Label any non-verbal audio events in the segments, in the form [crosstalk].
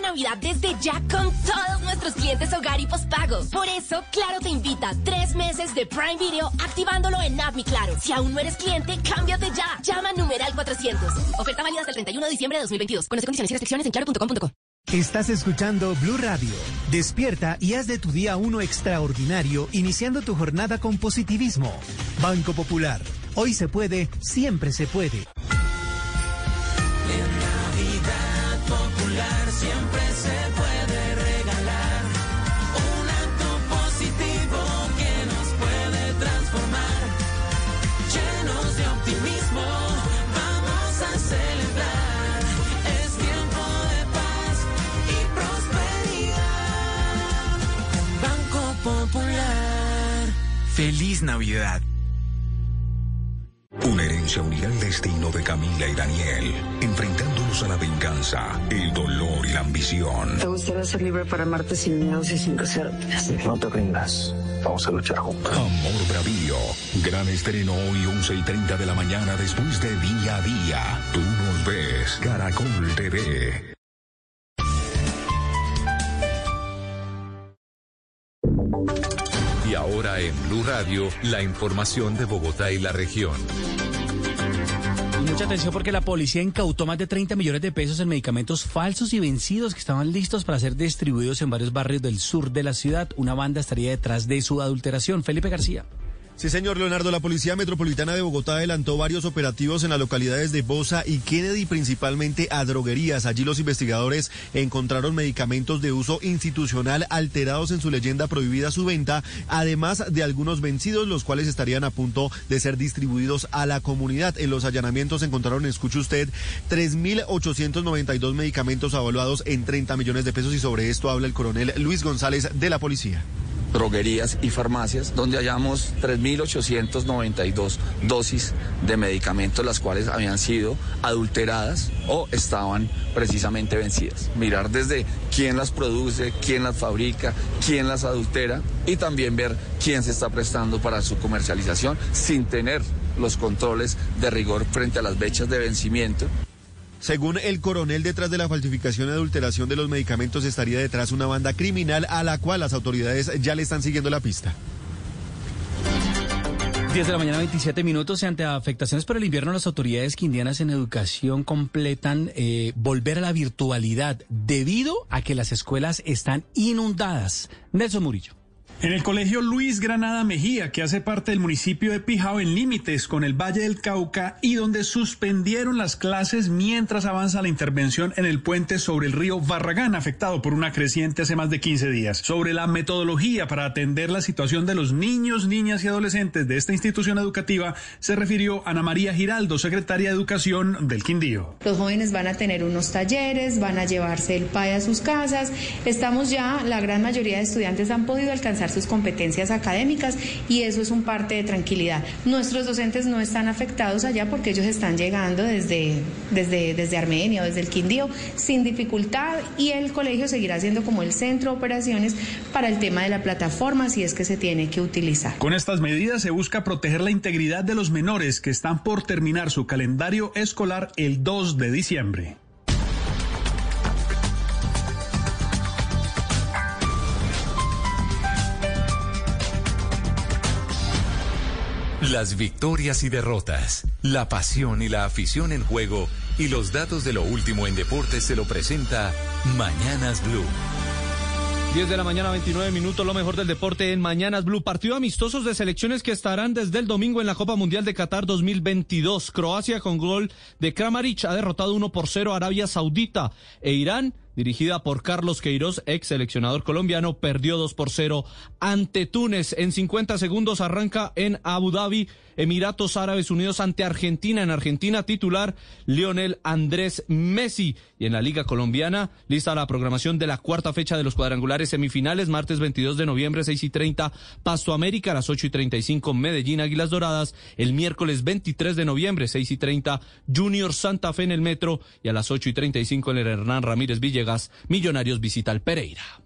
Navidad desde ya con todos nuestros clientes hogar y postpago. Por eso, Claro te invita tres meses de Prime Video activándolo en App Claro. Si aún no eres cliente, cámbiate ya. Llama al numeral 400. Oferta válida hasta el 31 de diciembre de 2022. Conoce condiciones y restricciones en claro.com.co. Estás escuchando Blue Radio. Despierta y haz de tu día uno extraordinario, iniciando tu jornada con positivismo. Banco Popular. Hoy se puede, siempre se puede. Popular. Feliz Navidad. Una herencia unirá el destino de Camila y Daniel, enfrentándolos a la venganza, el dolor y la ambición. ¿Te gustaría ser libre para amarte sin miedos y sin reservas? No te rindas. Vamos a luchar juntos. Amor Bravío. Gran estreno hoy 11 y 30 de la mañana después de Día a Día. Tú nos ves. Caracol TV. Radio, la información de Bogotá y la región. Mucha atención porque la policía incautó más de 30 millones de pesos en medicamentos falsos y vencidos que estaban listos para ser distribuidos en varios barrios del sur de la ciudad. Una banda estaría detrás de su adulteración. Felipe García. Sí, señor Leonardo, la Policía Metropolitana de Bogotá adelantó varios operativos en las localidades de Bosa y Kennedy, principalmente a droguerías. Allí los investigadores encontraron medicamentos de uso institucional alterados en su leyenda prohibida su venta, además de algunos vencidos, los cuales estarían a punto de ser distribuidos a la comunidad. En los allanamientos encontraron, escuche usted, 3.892 medicamentos avaluados en 30 millones de pesos y sobre esto habla el coronel Luis González de la Policía droguerías y farmacias, donde hallamos 3.892 dosis de medicamentos, las cuales habían sido adulteradas o estaban precisamente vencidas. Mirar desde quién las produce, quién las fabrica, quién las adultera y también ver quién se está prestando para su comercialización sin tener los controles de rigor frente a las fechas de vencimiento. Según el coronel, detrás de la falsificación y adulteración de los medicamentos estaría detrás una banda criminal a la cual las autoridades ya le están siguiendo la pista. 10 de la mañana, 27 minutos. Ante afectaciones por el invierno, las autoridades quindianas en educación completan eh, volver a la virtualidad debido a que las escuelas están inundadas. Nelson Murillo. En el colegio Luis Granada Mejía, que hace parte del municipio de Pijao en límites con el Valle del Cauca y donde suspendieron las clases mientras avanza la intervención en el puente sobre el río Barragán, afectado por una creciente hace más de 15 días. Sobre la metodología para atender la situación de los niños, niñas y adolescentes de esta institución educativa, se refirió Ana María Giraldo, secretaria de Educación del Quindío. Los jóvenes van a tener unos talleres, van a llevarse el PAE a sus casas. Estamos ya, la gran mayoría de estudiantes han podido alcanzar sus competencias académicas y eso es un parte de tranquilidad. Nuestros docentes no están afectados allá porque ellos están llegando desde, desde, desde Armenia o desde el Quindío sin dificultad y el colegio seguirá siendo como el centro de operaciones para el tema de la plataforma si es que se tiene que utilizar. Con estas medidas se busca proteger la integridad de los menores que están por terminar su calendario escolar el 2 de diciembre. Las victorias y derrotas, la pasión y la afición en juego y los datos de lo último en deportes se lo presenta Mañanas Blue. 10 de la mañana, 29 minutos, lo mejor del deporte en Mañanas Blue. Partido amistosos de selecciones que estarán desde el domingo en la Copa Mundial de Qatar 2022. Croacia con gol de Kramaric ha derrotado 1 por 0 a Arabia Saudita e Irán dirigida por Carlos Queiroz, ex seleccionador colombiano, perdió 2 por 0 ante Túnez. En 50 segundos arranca en Abu Dhabi, Emiratos Árabes Unidos ante Argentina. En Argentina titular Lionel Andrés Messi. Y en la Liga Colombiana, lista la programación de la cuarta fecha de los cuadrangulares semifinales, martes 22 de noviembre, 6 y 30, Pasto América, a las 8 y 35, Medellín, Águilas Doradas, el miércoles 23 de noviembre, 6 y 30, Junior Santa Fe en el Metro, y a las 8 y 35 en el Hernán Ramírez Villegas, Millonarios visita al Pereira.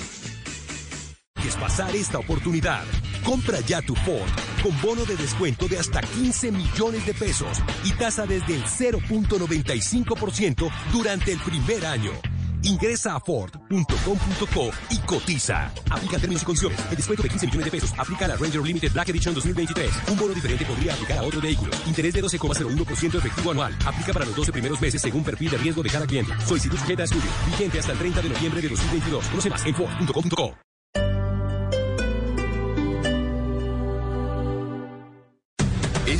Es pasar esta oportunidad. Compra ya tu Ford con bono de descuento de hasta 15 millones de pesos y tasa desde el 0.95% durante el primer año. Ingresa a Ford.com.co y cotiza. Aplica términos y condiciones. El descuento de 15 millones de pesos aplica a la Ranger Limited Black Edition 2023. Un bono diferente podría aplicar a otro vehículo. Interés de 12,01% efectivo anual. Aplica para los 12 primeros meses según perfil de riesgo de cada cliente. Solicitud sujeta a estudio. Vigente hasta el 30 de noviembre de 2022. Conoce más en Ford.com.co.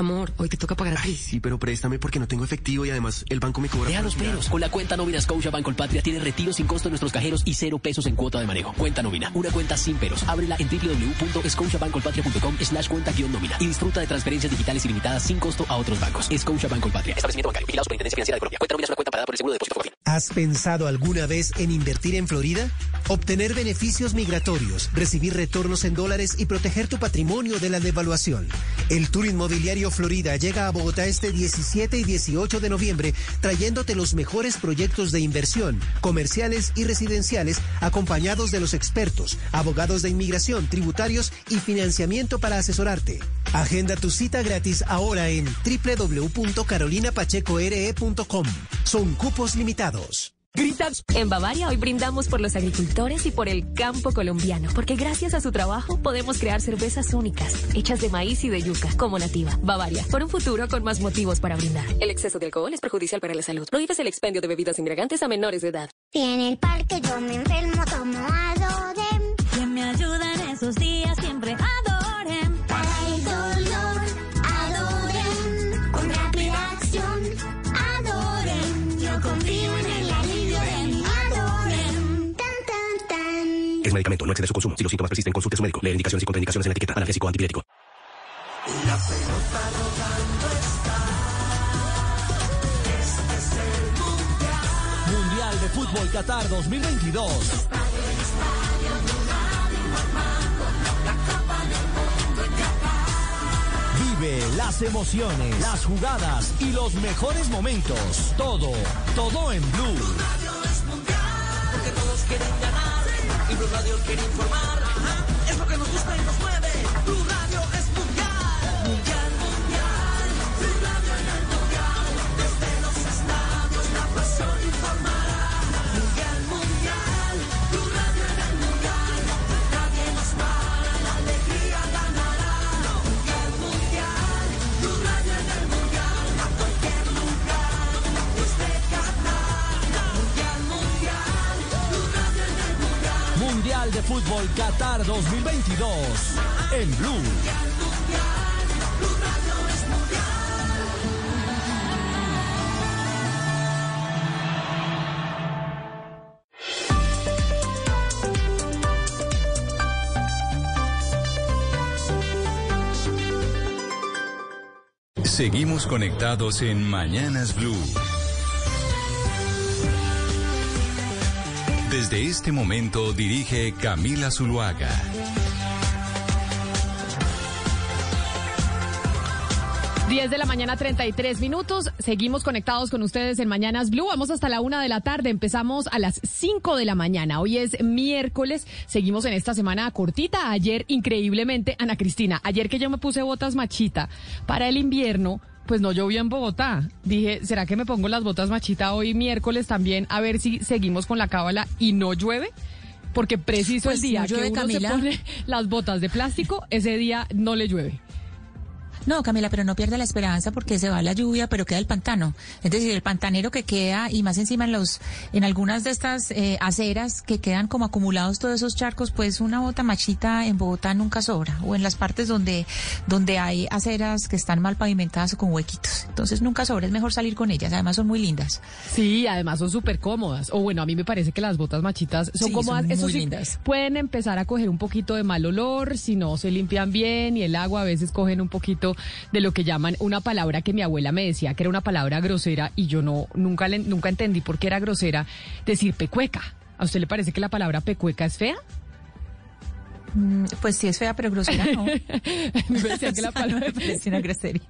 Amor, hoy te toca pagar a ti. Sí, pero préstame porque no tengo efectivo y además el banco me cobra. Deja los pelos. Con la cuenta nómina Scotia Banco Patria tiene retiro sin costo en nuestros cajeros y cero pesos en cuota de manejo. Cuenta nómina. Una cuenta sin peros. Ábrela en www.scotiabancolpatria.com slash cuenta guion nómina y disfruta de transferencias digitales ilimitadas sin costo a otros bancos. Scotia Banco Patria. Establecimiento bancario. Vigilado Superintendencia Financiera de Colombia. Cuenta nómina es una cuenta pagada por el Seguro de Depósito Cofin. ¿Has pensado alguna vez en invertir en Florida? Obtener beneficios migratorios, recibir retornos en dólares y proteger tu patrimonio de la devaluación. El Tour Inmobiliario Florida llega a Bogotá este 17 y 18 de noviembre trayéndote los mejores proyectos de inversión, comerciales y residenciales acompañados de los expertos, abogados de inmigración, tributarios y financiamiento para asesorarte. Agenda tu cita gratis ahora en www.carolinapachecore.com. Son cupos limitados. Gritas. En Bavaria hoy brindamos por los agricultores y por el campo colombiano, porque gracias a su trabajo podemos crear cervezas únicas, hechas de maíz y de yuca, como nativa. Bavaria, por un futuro con más motivos para brindar. El exceso de alcohol es perjudicial para la salud. Prohíbes el expendio de bebidas embriagantes a menores de edad. Si en el parque yo me enfermo, tomo Adorem. ¿Quién me ayuda en esos días? Siempre. Medicamento, no excede su consumo. Si los síntomas persisten, consulte a su médico. Leer indicaciones y contraindicaciones en la etiqueta. Analgésico o antipirético. La pelota rodando está. Este es el mundial. Mundial de Fútbol Qatar 2022. Vive las emociones, las jugadas y los mejores momentos. Todo, todo en Blue. Porque todos quieren ganar y Blue Radio quiere informar. Ajá, Es lo que nos gusta y nos mueve. De Fútbol Qatar 2022. En Blue. Seguimos conectados en Mañanas Blue. Desde este momento dirige Camila Zuluaga. 10 de la mañana, 33 minutos. Seguimos conectados con ustedes en Mañanas Blue. Vamos hasta la una de la tarde. Empezamos a las 5 de la mañana. Hoy es miércoles. Seguimos en esta semana cortita. Ayer, increíblemente, Ana Cristina, ayer que yo me puse botas machita para el invierno, pues no llovió en Bogotá. Dije, ¿será que me pongo las botas machita hoy miércoles también? A ver si seguimos con la cábala y no llueve. Porque preciso Pues el día no llueve, que uno Camila. se pone [laughs] las botas de plástico, ese día no le llueve. No, Camila, pero no pierda la esperanza porque se va la lluvia, pero queda el pantano. Es decir, el pantanero que queda y más encima en los, en algunas de estas eh, aceras que quedan como acumulados todos esos charcos, pues una bota machita en Bogotá nunca sobra. O en las partes donde, donde hay aceras que están mal pavimentadas o con huequitos. Entonces nunca sobra, es mejor salir con ellas. Además son muy lindas. Sí, además son súper cómodas. O bueno, a mí me parece que las botas machitas son Sí, cómodas. son Eso muy sí, lindas. pueden empezar a coger un poquito de mal olor si no se limpian bien y el agua a veces cogen un poquito de lo que llaman una palabra que mi abuela me decía que era una palabra grosera y yo no nunca le- nunca entendí por qué era grosera decir pecueca. ¿A usted le parece que la palabra pecueca es fea? Mm, Pues sí es fea, pero grosera no. [laughs] me decían que la [laughs] palabra me parece una grosería.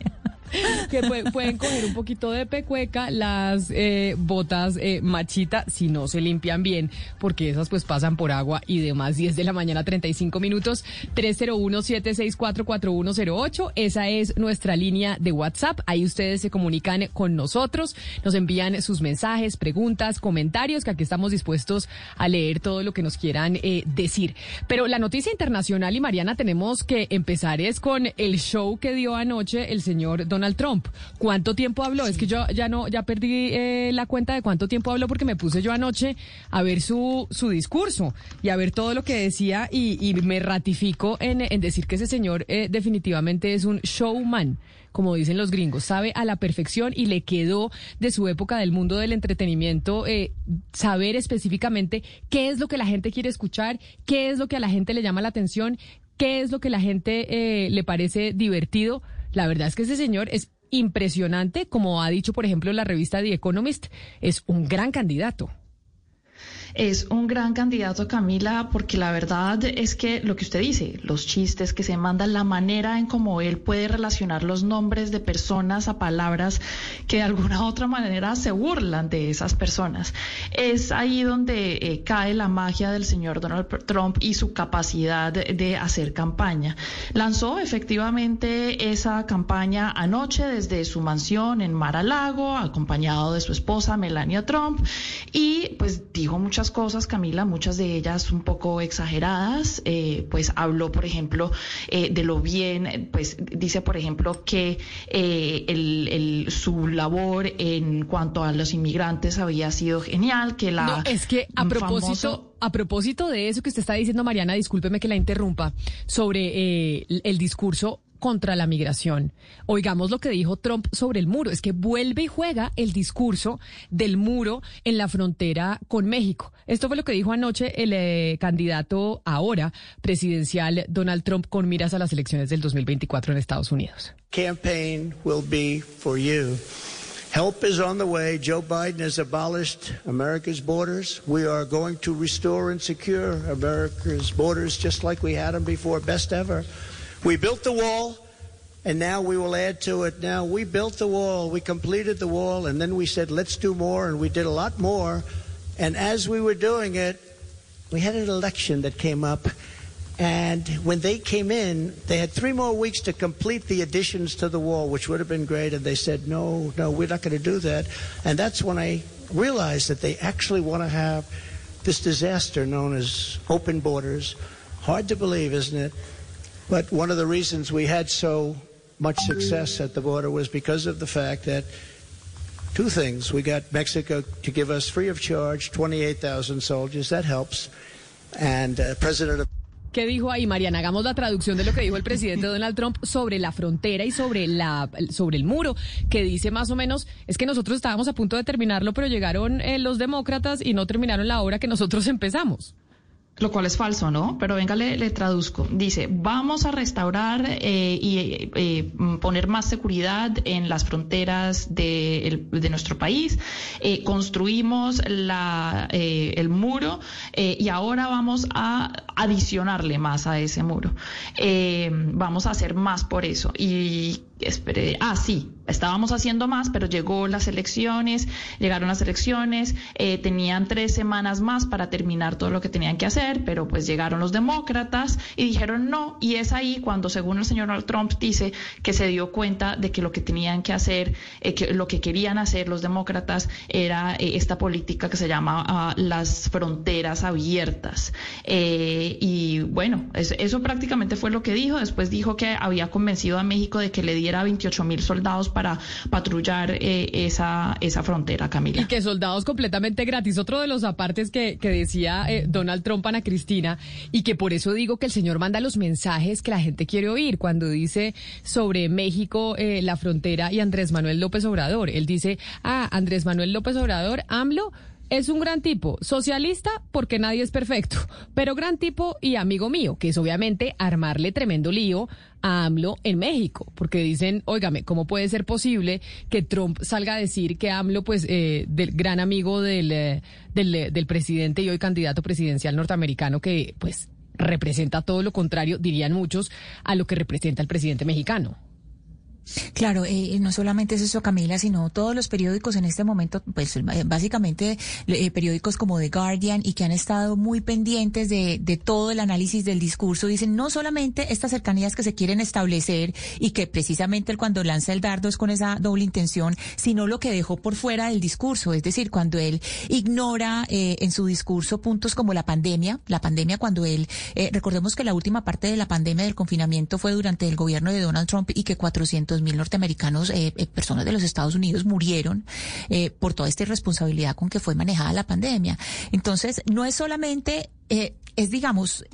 Que pue- pueden coger un poquito de pecueca las eh, botas eh, machita si no se limpian bien, porque esas pues pasan por agua y demás. 10 de la mañana, 35 minutos, 301-764-4108. Esa es nuestra línea de WhatsApp. Ahí ustedes se comunican con nosotros, nos envían sus mensajes, preguntas, comentarios, que aquí estamos dispuestos a leer todo lo que nos quieran eh, decir. Pero la noticia internacional y Mariana tenemos que empezar es con el show que dio anoche el señor Donald Trump. ¿Cuánto tiempo habló? Es que yo ya no, ya perdí eh, la cuenta de cuánto tiempo habló porque me puse yo anoche a ver su, su discurso y a ver todo lo que decía y, me ratifico en, en decir que ese señor eh, definitivamente es un showman como dicen los gringos, sabe a la perfección y le quedó de su época del mundo del entretenimiento eh, saber específicamente qué es lo que la gente quiere escuchar, qué es lo que a la gente le llama la atención, qué es lo que la gente eh, le parece divertido. La verdad es que ese señor es impresionante, como ha dicho, por ejemplo, la revista The Economist, es un gran candidato. Es un gran candidato, Camila, porque la verdad es que lo que usted dice, los chistes que se mandan, la manera en cómo él puede relacionar los nombres de personas a palabras que de alguna u otra manera se burlan de esas personas. Es ahí donde eh, cae la magia del señor Donald Trump y su capacidad de hacer campaña. Lanzó efectivamente esa campaña anoche desde su mansión en Mar-a-Lago, acompañado de su esposa Melania Trump, y pues dijo muchas cosas, Camila, muchas de ellas un poco exageradas. Eh, pues habló, por ejemplo, eh, de lo bien, pues dice, por ejemplo, que eh, el, el- su labor en cuanto a los inmigrantes había sido genial, que la No, es que a propósito, famoso- a propósito de eso que usted está diciendo, Mariana, discúlpeme que la interrumpa, sobre eh, el discurso contra la migración. Oigamos lo que dijo Trump sobre el muro. Es que vuelve y juega el discurso del muro en la frontera con México. Esto fue lo que dijo anoche el eh, candidato ahora presidencial Donald Trump con miras a las elecciones del 2024 en Estados Unidos. campaign will be for you. Help is on the way. Joe Biden has abolished America's borders. We are going to restore and secure America's borders just like we had them before, best ever. We built the wall, and now we will add to it. Now, we built the wall, we completed the wall, and then we said, let's do more, and we did a lot more. And as we were doing it, we had an election that came up. And when they came in, they had three more weeks to complete the additions to the wall, which would have been great. And they said, no, no, we're not going to do that. And that's when I realized that they actually want to have this disaster known as open borders. Hard to believe, isn't it? But one of the reasons we had so much success at the border was because of the fact that two things. We got Mexico to give us free of charge 28,000 soldiers. That helps. And uh, President ¿Qué dijo ahí, Mariana? Hagamos la traducción de lo que dijo el presidente [laughs] Donald Trump sobre la frontera y sobre la sobre el muro, que dice más o menos, es que nosotros estábamos a punto de terminarlo, pero llegaron eh, los demócratas y no terminaron la obra que nosotros empezamos. Lo cual es falso, ¿no? Pero venga, le, traduzco. Dice, vamos a restaurar eh, y eh, eh, poner más seguridad en las fronteras de, nuestro país. Eh, construimos el muro y ahora vamos a adicionarle más a ese muro. Vamos a hacer más por eso. Y ah, sí, estábamos haciendo más, pero llegó las elecciones, llegaron las elecciones, eh, tenían tres semanas más para terminar todo lo que tenían que hacer, pero pues llegaron los demócratas y dijeron no, y es ahí cuando, según el señor Trump dice, que se dio cuenta de que lo que tenían que hacer, eh, que lo que querían hacer los demócratas era eh, esta política que se llama ah, las fronteras abiertas. Y bueno, es- eso prácticamente fue lo que dijo. Después dijo que había convencido a México de que le diera 28 mil soldados para patrullar eh, esa, esa frontera, Camila. Y que soldados completamente gratis. Otro de los apartes que, que decía eh, Donald Trump a Ana Cristina, y que por eso digo que el señor manda los mensajes que la gente quiere oír cuando dice sobre México, eh, la frontera y Andrés Manuel López Obrador. Él dice, ah, Andrés Manuel López Obrador, AMLO. Es un gran tipo, socialista porque nadie es perfecto, pero gran tipo y amigo mío, que es obviamente armarle tremendo lío a AMLO en México, porque dicen, óigame, ¿cómo puede ser posible que Trump salga a decir que AMLO, pues, eh, del gran amigo del, eh, eh, del presidente y hoy candidato presidencial norteamericano, que, pues, representa todo lo contrario, dirían muchos, a lo que representa el presidente mexicano? Claro, eh, no solamente es eso, Camila, sino todos los periódicos en este momento, pues eh, básicamente eh, periódicos como The Guardian y que han estado muy pendientes de, de todo el análisis del discurso, dicen no solamente estas cercanías que se quieren establecer y que precisamente cuando lanza el dardo es con esa doble intención, sino lo que dejó por fuera del discurso, es decir, cuando él ignora eh, en su discurso puntos como la pandemia, la pandemia cuando él, eh, recordemos que la última parte de la pandemia del confinamiento fue durante el gobierno de Donald Trump y que 400 mil norteamericanos, eh, eh, personas de los Estados Unidos murieron eh, por toda esta irresponsabilidad con que fue manejada la pandemia. Entonces, no es solamente eh, es, digamos,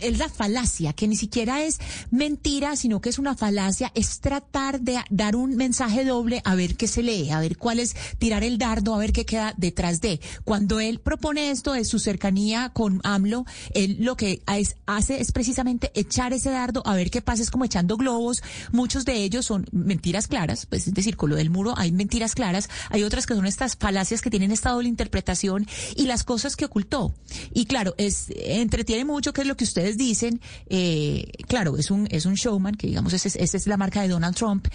es la falacia, que ni siquiera es mentira, sino que es una falacia, es tratar de dar un mensaje doble a ver qué se lee, a ver cuál es, tirar el dardo, a ver qué queda detrás de. Cuando él propone esto de su cercanía con AMLO, él lo que hace es precisamente echar ese dardo a ver qué pasa, es como echando globos. Muchos de ellos son mentiras claras, pues es decir, con lo del muro hay mentiras claras, hay otras que son estas falacias que tienen esta doble interpretación y las cosas que ocultó. Y claro, es entretiene mucho, que es lo que ustedes dicen. Eh, claro, es un es un showman, que digamos, esa es, es la marca de Donald Trump.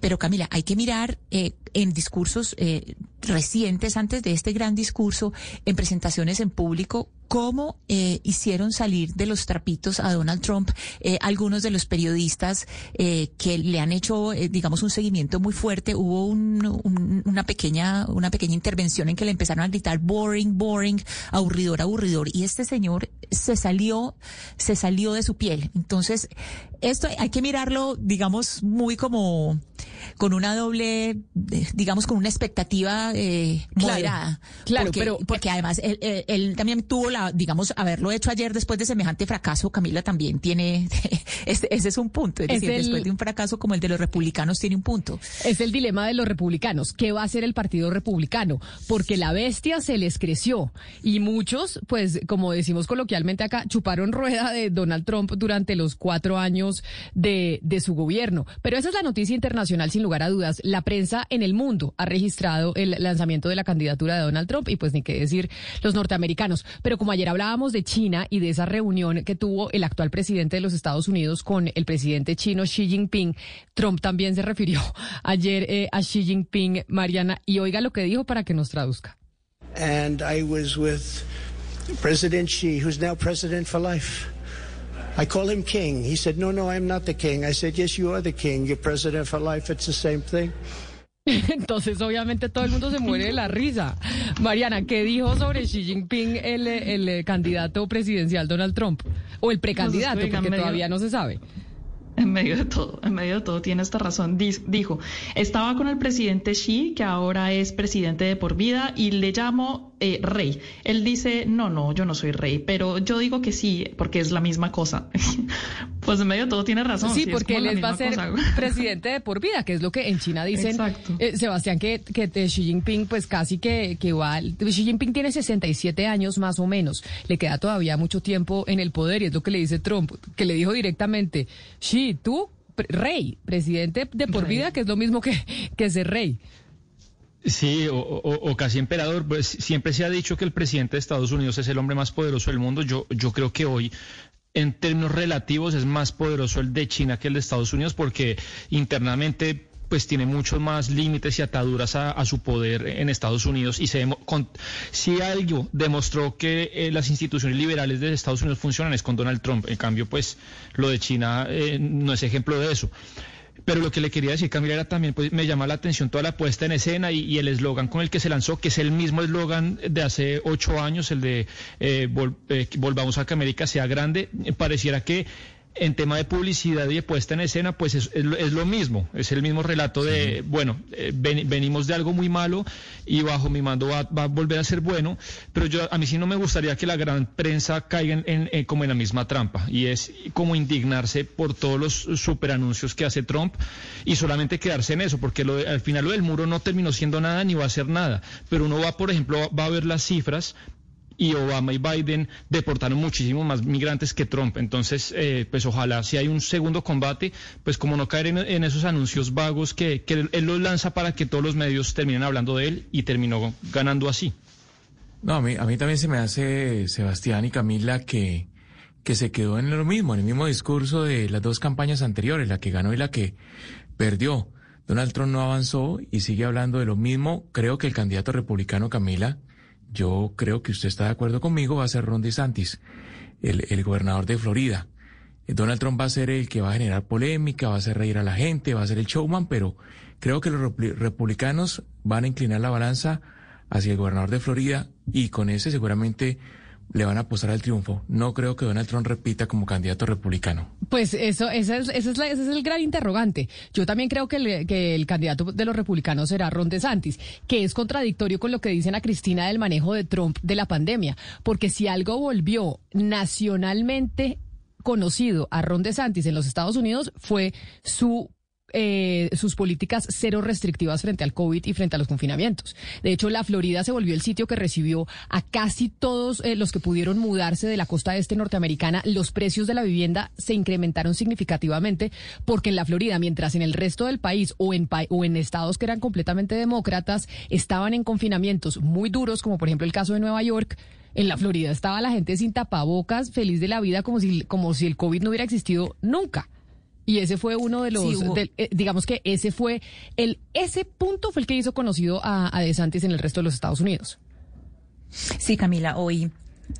Pero Camila, hay que mirar eh, en discursos eh, recientes, antes de este gran discurso, en presentaciones en público, cómo eh, hicieron salir de los trapitos a Donald Trump eh, algunos de los periodistas eh, que le han hecho, eh, digamos, un seguimiento muy fuerte. Hubo un- un- una pequeña una pequeña intervención en que le empezaron a gritar boring, boring, aburridor, aburridor. Y este señor se salió, se salió de su piel. Entonces, esto hay que mirarlo, digamos, muy como con una doble, eh, digamos, con una expectativa eh, Claro, moderada. claro, porque, pero- porque además él, él- él también tuvo la, digamos, haberlo hecho ayer después de semejante fracaso, Camila también tiene, [laughs] ese, ese es un punto. Es, Es decir, el- después de un fracaso como el de los republicanos tiene un punto. Es el dilema de los republicanos. ¿Qué va a hacer el Partido Republicano? Porque la bestia se les creció y muchos, pues, como decimos coloquialmente acá, chuparon rueda de Donald Trump durante los cuatro años de, de su gobierno. Pero esa es la noticia internacional, sin lugar a dudas. La prensa en el mundo ha registrado el lanzamiento de la candidatura de Donald Trump y, pues, ni qué decir los norteamericanos. Pero como ayer hablábamos de China y de esa reunión que tuvo el actual presidente de los Estados Unidos con el presidente chino Xi Jinping, Trump también se refirió [laughs] ayer eh, a Xi Jinping, Mariana, y oiga lo que dijo para que nos traduzca. And I was with President Xi, who's now president for life. I call him king. He said, No, no, I'm not the king. I said, Yes, you are the king. You're president for life. It's the same thing. [laughs] Entonces, obviamente, todo el mundo se muere de la risa. Mariana, ¿qué dijo sobre Xi Jinping el, el, eh, candidato presidencial Donald Trump? O el precandidato, porque todavía no se sabe. En medio de todo, en medio de todo, tiene esta razón. Dis- Dijo, estaba con el presidente Xi, que ahora es presidente de por vida, y le llamo eh, rey. Él dice, no, no, yo no soy rey, pero yo digo que sí, porque es la misma cosa. [laughs] pues en medio de todo tiene razón. Sí, porque él va a ser cosa. [laughs] presidente de por vida, que es lo que en China dicen. Exacto. Eh, Sebastián, que, que Xi Jinping, pues casi que, que va. Xi Jinping tiene 67 años más o menos. Le queda todavía mucho tiempo en el poder y es lo que le dice Trump, que le dijo directamente: Xi, tú, pre- rey, presidente de por Rey. vida, que es lo mismo que, que ser rey. Sí, o, o- o casi emperador. Pues siempre se ha dicho que el presidente de Estados Unidos es el hombre más poderoso del mundo. Yo, yo creo que hoy en términos relativos es más poderoso el de China que el de Estados Unidos porque internamente pues tiene muchos más límites y ataduras a, su poder en Estados Unidos y se con- si algo demostró que eh, las instituciones liberales de Estados Unidos funcionan es con Donald Trump. En cambio, pues lo de China eh, no es ejemplo de eso. Pero lo que le quería decir, Camila, era también, pues me llama la atención toda la puesta en escena y, y el eslogan con el que se lanzó, que es el mismo eslogan de hace ocho años, el de eh, vol- eh, volvamos a que América sea grande. Eh, Pareciera que en tema de publicidad y de puesta en escena, pues es, es lo- es lo mismo, es el mismo relato de, bueno, eh, ven- venimos de algo muy malo y bajo mi mando va, va a volver a ser bueno, pero yo a mí sí no me gustaría que la gran prensa caiga en, en- en- como en la misma trampa y es como indignarse por todos los superanuncios que hace Trump y solamente quedarse en eso, porque lo de- al final lo del muro no terminó siendo nada ni va a ser nada, pero uno va, por ejemplo, va a ver las cifras y Obama y Biden deportaron muchísimos más migrantes que Trump. Entonces, eh, pues ojalá si hay un segundo combate, pues como no caer en, esos anuncios vagos que, él los lanza para que todos los medios terminen hablando de él y terminó ganando así. No, a mí, a mí también se me hace, Sebastián y Camila, que, que se quedó en lo mismo, en el mismo discurso de las dos campañas anteriores, la que ganó y la que perdió. Donald Trump no avanzó y sigue hablando de lo mismo. Creo que el candidato republicano, Camila, yo creo que usted está de acuerdo conmigo, va a ser Ron DeSantis, el, el gobernador de Florida. Eh, Donald Trump va a ser el que va a generar polémica, va a hacer reír a la gente, va a ser el showman, pero creo que los republicanos van a inclinar la balanza hacia el gobernador de Florida y con ese seguramente le van a apostar al triunfo. No creo que Donald Trump repita como candidato republicano. Pues eso, esa es, es ese es el gran interrogante. Yo también creo que que el candidato de los republicanos será Ron DeSantis, que es contradictorio con lo que dicen a Cristina del manejo de Trump de la pandemia, porque si algo volvió nacionalmente conocido a Ron DeSantis en los Estados Unidos fue su eh, sus políticas cero restrictivas frente al COVID y frente a los confinamientos. De hecho, la Florida se volvió el sitio que recibió a casi todos eh, los que pudieron mudarse de la costa este norteamericana. Los precios de la vivienda se incrementaron significativamente porque en la Florida, mientras en el resto del país o en, o en estados que eran completamente demócratas estaban en confinamientos muy duros, como por ejemplo el caso de Nueva York, en la Florida estaba la gente sin tapabocas, feliz de la vida, como si, como si el COVID no hubiera existido nunca. Y ese fue uno de los, Sí, del- eh, digamos que ese fue el, ese punto fue el que hizo conocido a, a DeSantis en el resto de los Estados Unidos. Sí, Camila, hoy.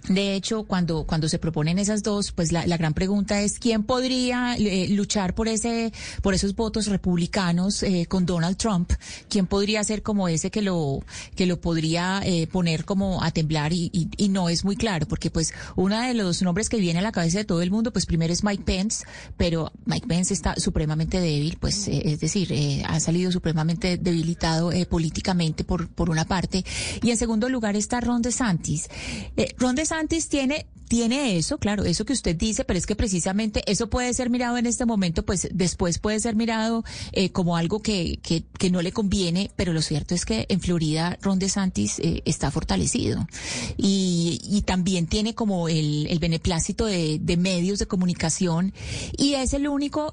De hecho, cuando, cuando se proponen esas dos, pues la, la gran pregunta es quién podría eh, luchar por ese, por esos votos republicanos eh, con Donald Trump, quién podría ser como ese que lo, que lo podría eh, poner como a temblar y, y, y no es muy claro, porque pues uno de los nombres que viene a la cabeza de todo el mundo, pues primero es Mike Pence, pero Mike Pence está supremamente débil, pues eh, es decir, eh, ha salido supremamente debilitado políticamente por, por una parte, y en segundo lugar está Ron DeSantis. Ron DeSantis tiene tiene eso, claro, eso que usted dice, pero es que precisamente eso puede ser mirado en este momento, pues después puede ser mirado eh, como algo que, que, no le conviene, pero lo cierto es que en Florida Ron DeSantis eh, está fortalecido. Y, también tiene como el, el beneplácito de, de medios de comunicación y es el único,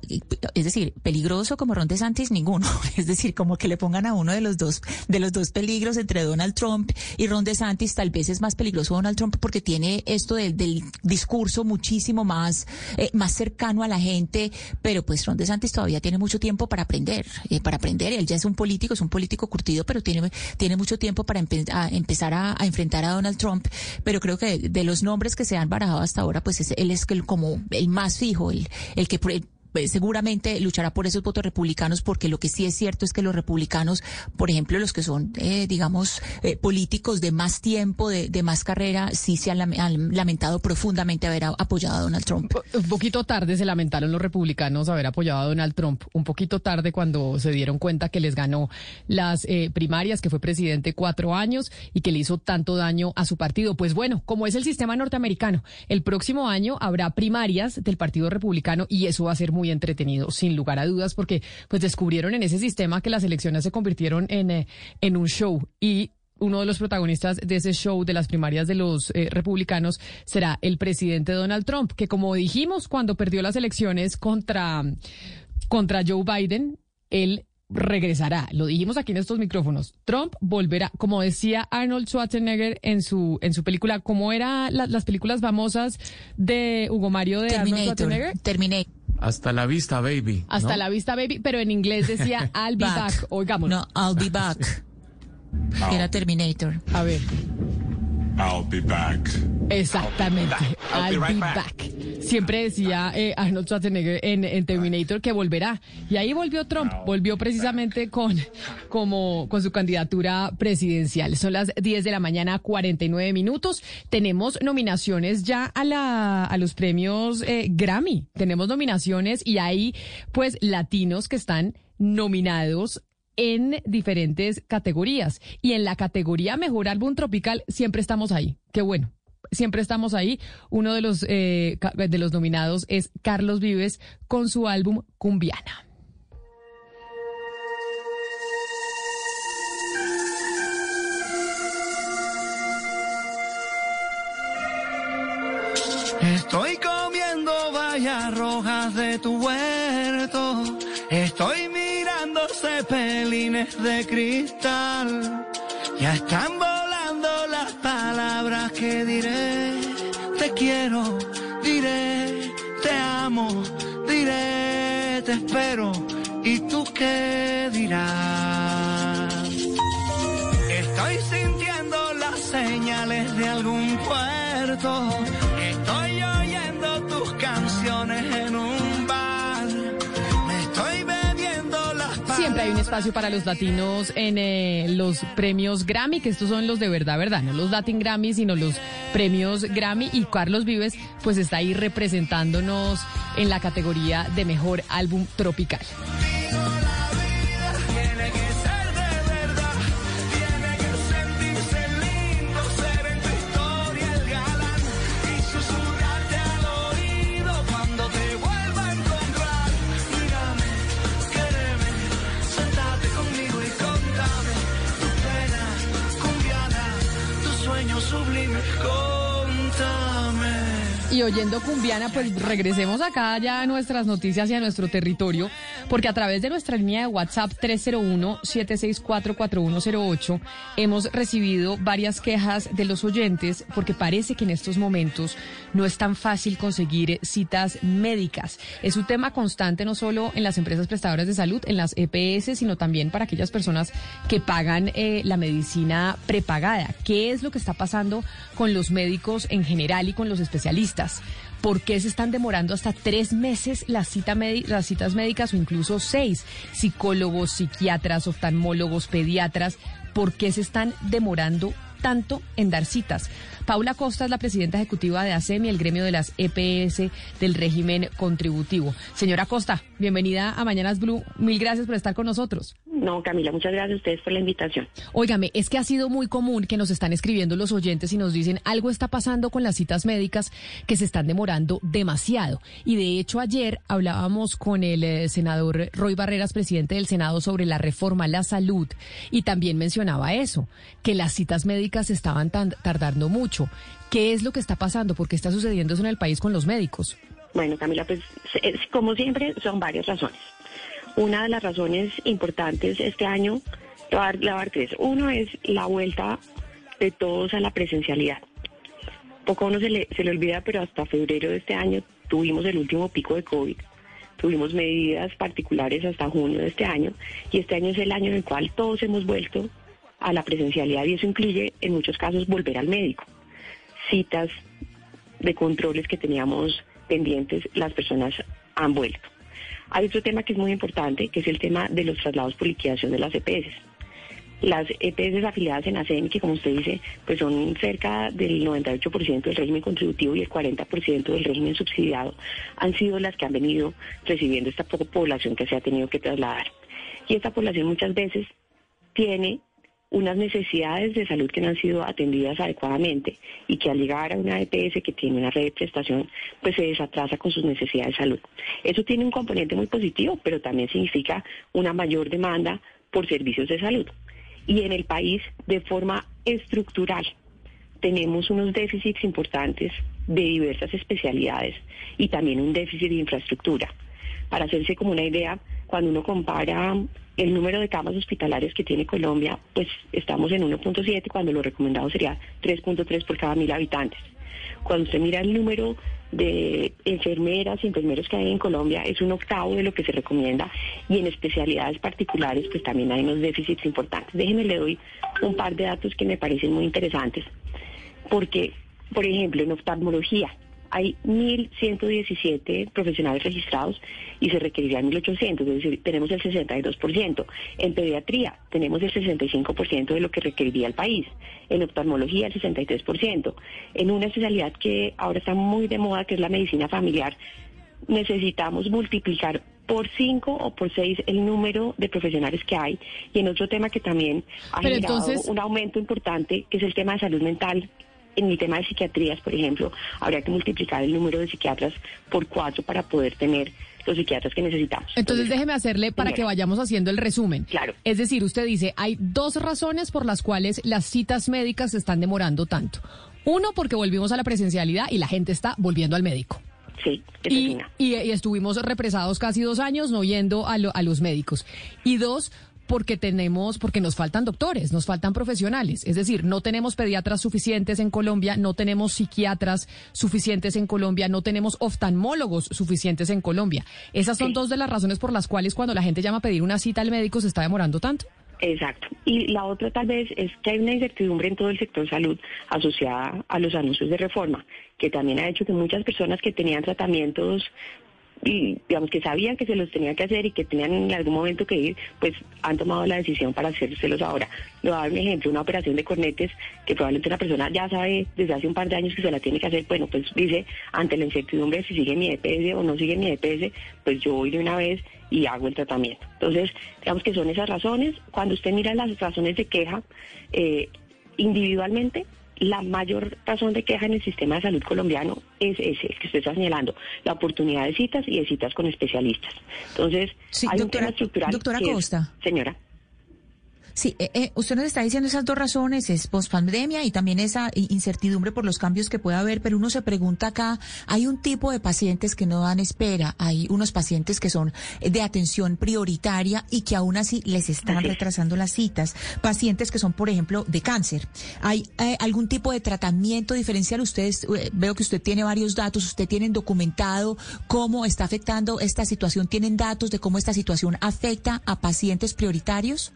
es decir, peligroso como Ron DeSantis ninguno, [laughs] es decir, como que le pongan a uno de los dos, de los dos peligros entre Donald Trump y Ron DeSantis, tal vez es más peligroso Donald Trump porque tiene esto del, del discurso muchísimo más, eh, más cercano a la gente, pero pues Ron DeSantis todavía tiene mucho tiempo para aprender, eh, para aprender, él ya es un político, es un político curtido, pero tiene, tiene mucho tiempo para empe- a empezar a, a enfrentar a Donald Trump, pero creo que de los nombres que se han barajado hasta ahora, pues es- él es el, como el más fijo, el, el que el- pues, seguramente luchará por esos votos republicanos porque lo que sí es cierto es que los republicanos, por ejemplo, los que son, eh, digamos, eh, políticos de más tiempo, de, más carrera, sí se han, lam- han lamentado profundamente haber apoyado a Donald Trump. Un poquito tarde se lamentaron los republicanos haber apoyado a Donald Trump, un poquito tarde cuando se dieron cuenta que les ganó las eh, primarias, que fue presidente cuatro años y que le hizo tanto daño a su partido. Pues bueno, como es el sistema norteamericano, el próximo año habrá primarias del Partido Republicano y eso va a ser muy entretenido, sin lugar a dudas, porque pues descubrieron en ese sistema que las elecciones se convirtieron en, eh, en un show y uno de los protagonistas de ese show de las primarias de los eh, republicanos será el presidente Donald Trump, que como dijimos cuando perdió las elecciones contra, contra Joe Biden, él regresará. Lo dijimos aquí en estos micrófonos. Trump volverá, como decía Arnold Schwarzenegger en su en su película, ¿cómo eran las películas famosas de Hugo Mario de Arnold Schwarzenegger? Terminator. Hasta la vista, baby. Hasta ¿no? la vista, baby, pero en inglés decía [laughs] I'll be back. Back. Oigamos. No, I'll be back. [laughs] Era Terminator. A ver. I'll be back. Exactamente. I'll be I'll right be back. back. Siempre decía eh, Arnold Schwarzenegger en, en Terminator que volverá. Y ahí volvió Trump. Volvió precisamente con, como, con su candidatura presidencial. Son las 10 de la mañana, 49 minutos. Tenemos nominaciones ya a, la, a los premios eh, Grammy. Tenemos nominaciones y hay pues latinos que están nominados en diferentes categorías. Y en la categoría Mejor Álbum Tropical siempre estamos ahí. Qué bueno. Siempre estamos ahí. Uno de los, eh, de los nominados es Carlos Vives con su álbum Cumbiana. Estoy comiendo bayas rojas de tu huerto. Estoy cepelines de cristal. Ya están volando las palabras que diré. Te quiero, diré, te amo, diré, te espero. ¿Y tú qué dirás? Estoy sintiendo las señales de algún puerto. Espacio para los latinos en eh, los premios Grammy, que estos son los de verdad, verdad, no los Latin Grammy, sino los premios Grammy. Y Carlos Vives, pues está ahí representándonos en la categoría de mejor álbum tropical. Y oyendo cumbiana, pues regresemos acá ya a nuestras noticias y a nuestro territorio, porque a través de nuestra línea de WhatsApp 301-764-4108 hemos recibido varias quejas de los oyentes, porque parece que en estos momentos no es tan fácil conseguir citas médicas. Es un tema constante no solo en las empresas prestadoras de salud, en las EPS, sino también para aquellas personas que pagan eh, la medicina prepagada. ¿Qué es lo que está pasando con los médicos en general y con los especialistas? ¿Por qué se están demorando hasta tres meses las, las citas médicas o incluso seis? Psicólogos, psiquiatras, oftalmólogos, pediatras, ¿por qué se están demorando tanto en dar citas? Paula Costa es la presidenta ejecutiva de ASEMI, el gremio de las EPS del régimen contributivo. Señora Costa, bienvenida a Mañanas Blue. Mil gracias por estar con nosotros. No, Camila, muchas gracias a ustedes por la invitación. Óigame, es que ha sido muy común que nos están escribiendo los oyentes y nos dicen algo está pasando con las citas médicas que se están demorando demasiado. Y de hecho ayer hablábamos con el eh, senador Roy Barreras, presidente del Senado, sobre la reforma a la salud y también mencionaba eso, que las citas médicas estaban tan- tardando mucho. ¿Qué es lo que está pasando? ¿Por qué está sucediendo eso en el país con los médicos? Bueno, Camila, pues es- como siempre son varias razones. Una de las razones importantes este año, le voy a dar- le voy a dar tres. Uno es la vuelta de todos a la presencialidad. Poco a uno se le, se le olvida, pero hasta febrero de este año tuvimos el último pico de COVID. Tuvimos medidas particulares hasta junio de este año y este año es el año en el cual todos hemos vuelto a la presencialidad y eso incluye en muchos casos volver al médico. Citas de controles que teníamos pendientes, las personas han vuelto. Hay otro tema que es muy importante, que es el tema de los traslados por liquidación de las EPS. Las EPS afiliadas en ASEMI, que como usted dice, pues son cerca del 98% del régimen contributivo y el 40% del régimen subsidiado, han sido las que han venido recibiendo esta po- población que se ha tenido que trasladar. Y esta población muchas veces tiene unas necesidades de salud que no han sido atendidas adecuadamente y que al llegar a una EPS que tiene una red de prestación, pues se desatrasa con sus necesidades de salud. Eso tiene un componente muy positivo, pero también significa una mayor demanda por servicios de salud. Y en el país, de forma estructural, tenemos unos déficits importantes de diversas especialidades y también un déficit de infraestructura. Para hacerse como una idea, cuando uno compara el número de camas hospitalarias que tiene Colombia, pues estamos en 1.7 cuando lo recomendado sería 3.3 por cada mil habitantes. Cuando usted mira el número de enfermeras y enfermeros que hay en Colombia, es un octavo de lo que se recomienda y en especialidades particulares pues también hay unos déficits importantes. Déjenme le doy un par de datos que me parecen muy interesantes, porque, por ejemplo, en oftalmología, hay 1.117 profesionales registrados y se requerirían 1.800, es decir, tenemos el 62%. En pediatría tenemos el 65% de lo que requeriría el país. En oftalmología el 63%. En una especialidad que ahora está muy de moda, que es la medicina familiar, necesitamos multiplicar por cinco o por seis el número de profesionales que hay. Y en otro tema que también ha Pero generado entonces- un aumento importante, que es el tema de salud mental. En el tema de psiquiatrías, por ejemplo, habría que multiplicar el número de psiquiatras por cuatro para poder tener los psiquiatras que necesitamos. Entonces déjeme hacerle para señora. que vayamos haciendo el resumen. Claro. Es decir, usted dice, hay dos razones por las cuales las citas médicas se están demorando tanto. Uno, porque volvimos a la presencialidad y la gente está volviendo al médico. Sí, y- y estuvimos represados casi dos años no yendo a, lo- a los médicos. Y dos, porque tenemos, porque nos faltan doctores, nos faltan profesionales. Es decir, no tenemos pediatras suficientes en Colombia, no tenemos psiquiatras suficientes en Colombia, no tenemos oftalmólogos suficientes en Colombia. Esas son dos de las razones por las cuales cuando la gente llama a pedir una cita al médico se está demorando tanto. Exacto. Y la otra tal vez es que hay una incertidumbre en todo el sector salud asociada a los anuncios de reforma, que también ha hecho que muchas personas que tenían tratamientos digamos que sabían que se los tenían que hacer y que tenían en algún momento que ir, pues han tomado la decisión para hacérselos ahora. Le voy a dar un ejemplo, una operación de cornetes que probablemente una persona ya sabe desde hace un par de años que se la tiene que hacer, bueno, pues dice, ante la incertidumbre si sigue mi EPS o no sigue mi EPS, pues yo voy de una vez y hago el tratamiento. Entonces, digamos que son esas razones. Cuando usted mira las razones de queja, eh, individualmente, la mayor razón de queja en el sistema de salud colombiano es ese, el que usted está señalando, la oportunidad de citas y de citas con especialistas. Entonces, Sí, hay un doctora- tema estructural. doctora es- Costa. señora. Sí, eh, eh, usted nos está diciendo esas dos razones, es pospandemia y también esa i- incertidumbre por los cambios que pueda haber, pero uno se pregunta acá, hay un tipo de pacientes que no dan espera, hay unos pacientes que son eh, de atención prioritaria y que aún así les están retrasando las citas, pacientes que son, por ejemplo, de cáncer. ¿Hay eh, algún tipo de tratamiento diferencial? Ustedes, eh, veo que usted tiene varios datos, usted tienen documentado cómo está afectando esta situación, tienen datos de cómo esta situación afecta a pacientes prioritarios.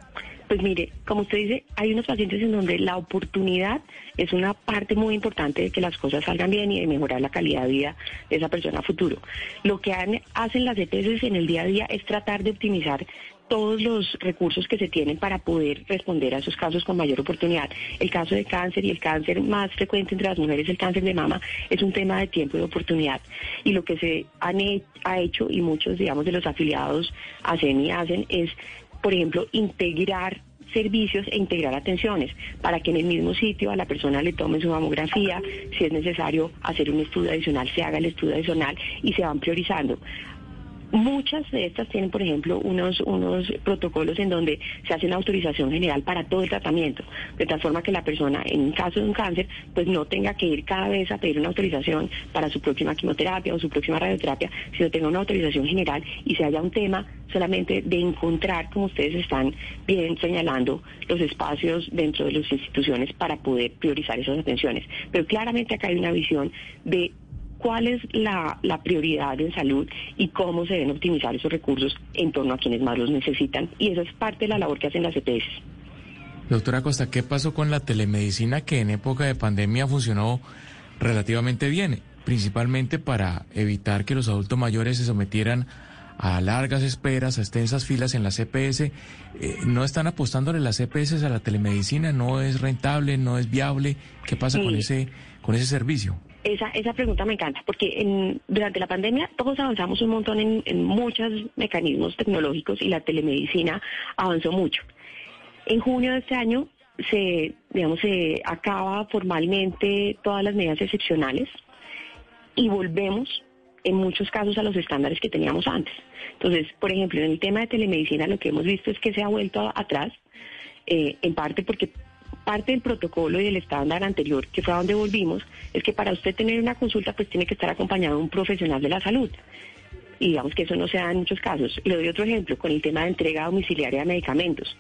Pues mire, como usted dice, hay unos pacientes en donde la oportunidad es una parte muy importante de que las cosas salgan bien y de mejorar la calidad de vida de esa persona a futuro. Lo que hacen las EPS en el día a día es tratar de optimizar todos los recursos que se tienen para poder responder a esos casos con mayor oportunidad. El caso de cáncer y el cáncer más frecuente entre las mujeres, el cáncer de mama, es un tema de tiempo y de oportunidad. Y lo que se han ha hecho y muchos, digamos, de los afiliados hacen y hacen es por ejemplo, integrar servicios e integrar atenciones para que en el mismo sitio a la persona le tomen su mamografía, si es necesario hacer un estudio adicional, se haga el estudio adicional y se van priorizando. Muchas de estas tienen, por ejemplo, unos, unos protocolos en donde se hace una autorización general para todo el tratamiento, de tal forma que la persona, en caso de un cáncer, pues no tenga que ir cada vez a pedir una autorización para su próxima quimioterapia o su próxima radioterapia, sino tenga una autorización general y se haya un tema solamente de encontrar, como ustedes están bien señalando, los espacios dentro de las instituciones para poder priorizar esas atenciones. Pero claramente acá hay una visión de cuál es la, la prioridad en salud y cómo se deben optimizar esos recursos en torno a quienes más los necesitan. Y esa es parte de la labor que hacen las EPS. Doctora Costa, ¿qué pasó con la telemedicina que en época de pandemia funcionó relativamente bien? Principalmente para evitar que los adultos mayores se sometieran a largas esperas, a extensas filas en la CPS. Eh, ¿No están apostándole las CPS a la telemedicina? ¿No es rentable? ¿No es viable? ¿Qué pasa con ese, con ese servicio? Esa, esa pregunta me encanta, porque en- durante la pandemia todos avanzamos un montón en, muchos mecanismos tecnológicos y la telemedicina avanzó mucho. En junio de este año se, digamos, se acaba formalmente todas las medidas excepcionales y volvemos en muchos casos a los estándares que teníamos antes. Entonces, por ejemplo, en el tema de telemedicina lo que hemos visto es que se ha vuelto atrás, eh, en parte porque parte del protocolo y del estándar anterior, que fue a donde volvimos, es que para usted tener una consulta pues tiene que estar acompañado de un profesional de la salud. y digamos que eso no se da en muchos casos. Le doy otro ejemplo con el tema de entrega domiciliaria de medicamentos.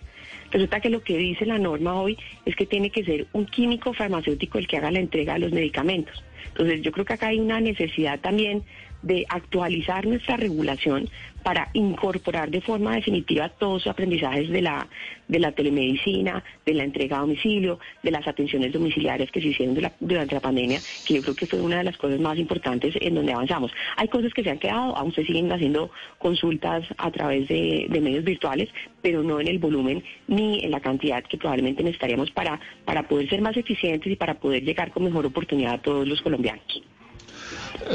Resulta que lo que dice la norma hoy es que tiene que ser un químico farmacéutico el que haga la entrega de los medicamentos. Entonces yo creo que acá hay una necesidad también de actualizar nuestra regulación para incorporar de forma definitiva todos los aprendizajes de la, de la telemedicina, de la entrega a domicilio, de las atenciones domiciliarias que se hicieron durante la pandemia, que yo creo que fue una de las cosas más importantes en donde avanzamos. Hay cosas que se han quedado, aún se siguen haciendo consultas a través de, de medios virtuales, pero no en el volumen ni en la cantidad que probablemente necesitaríamos para, para poder ser más eficientes y para poder llegar con mejor oportunidad a todos los colombianos.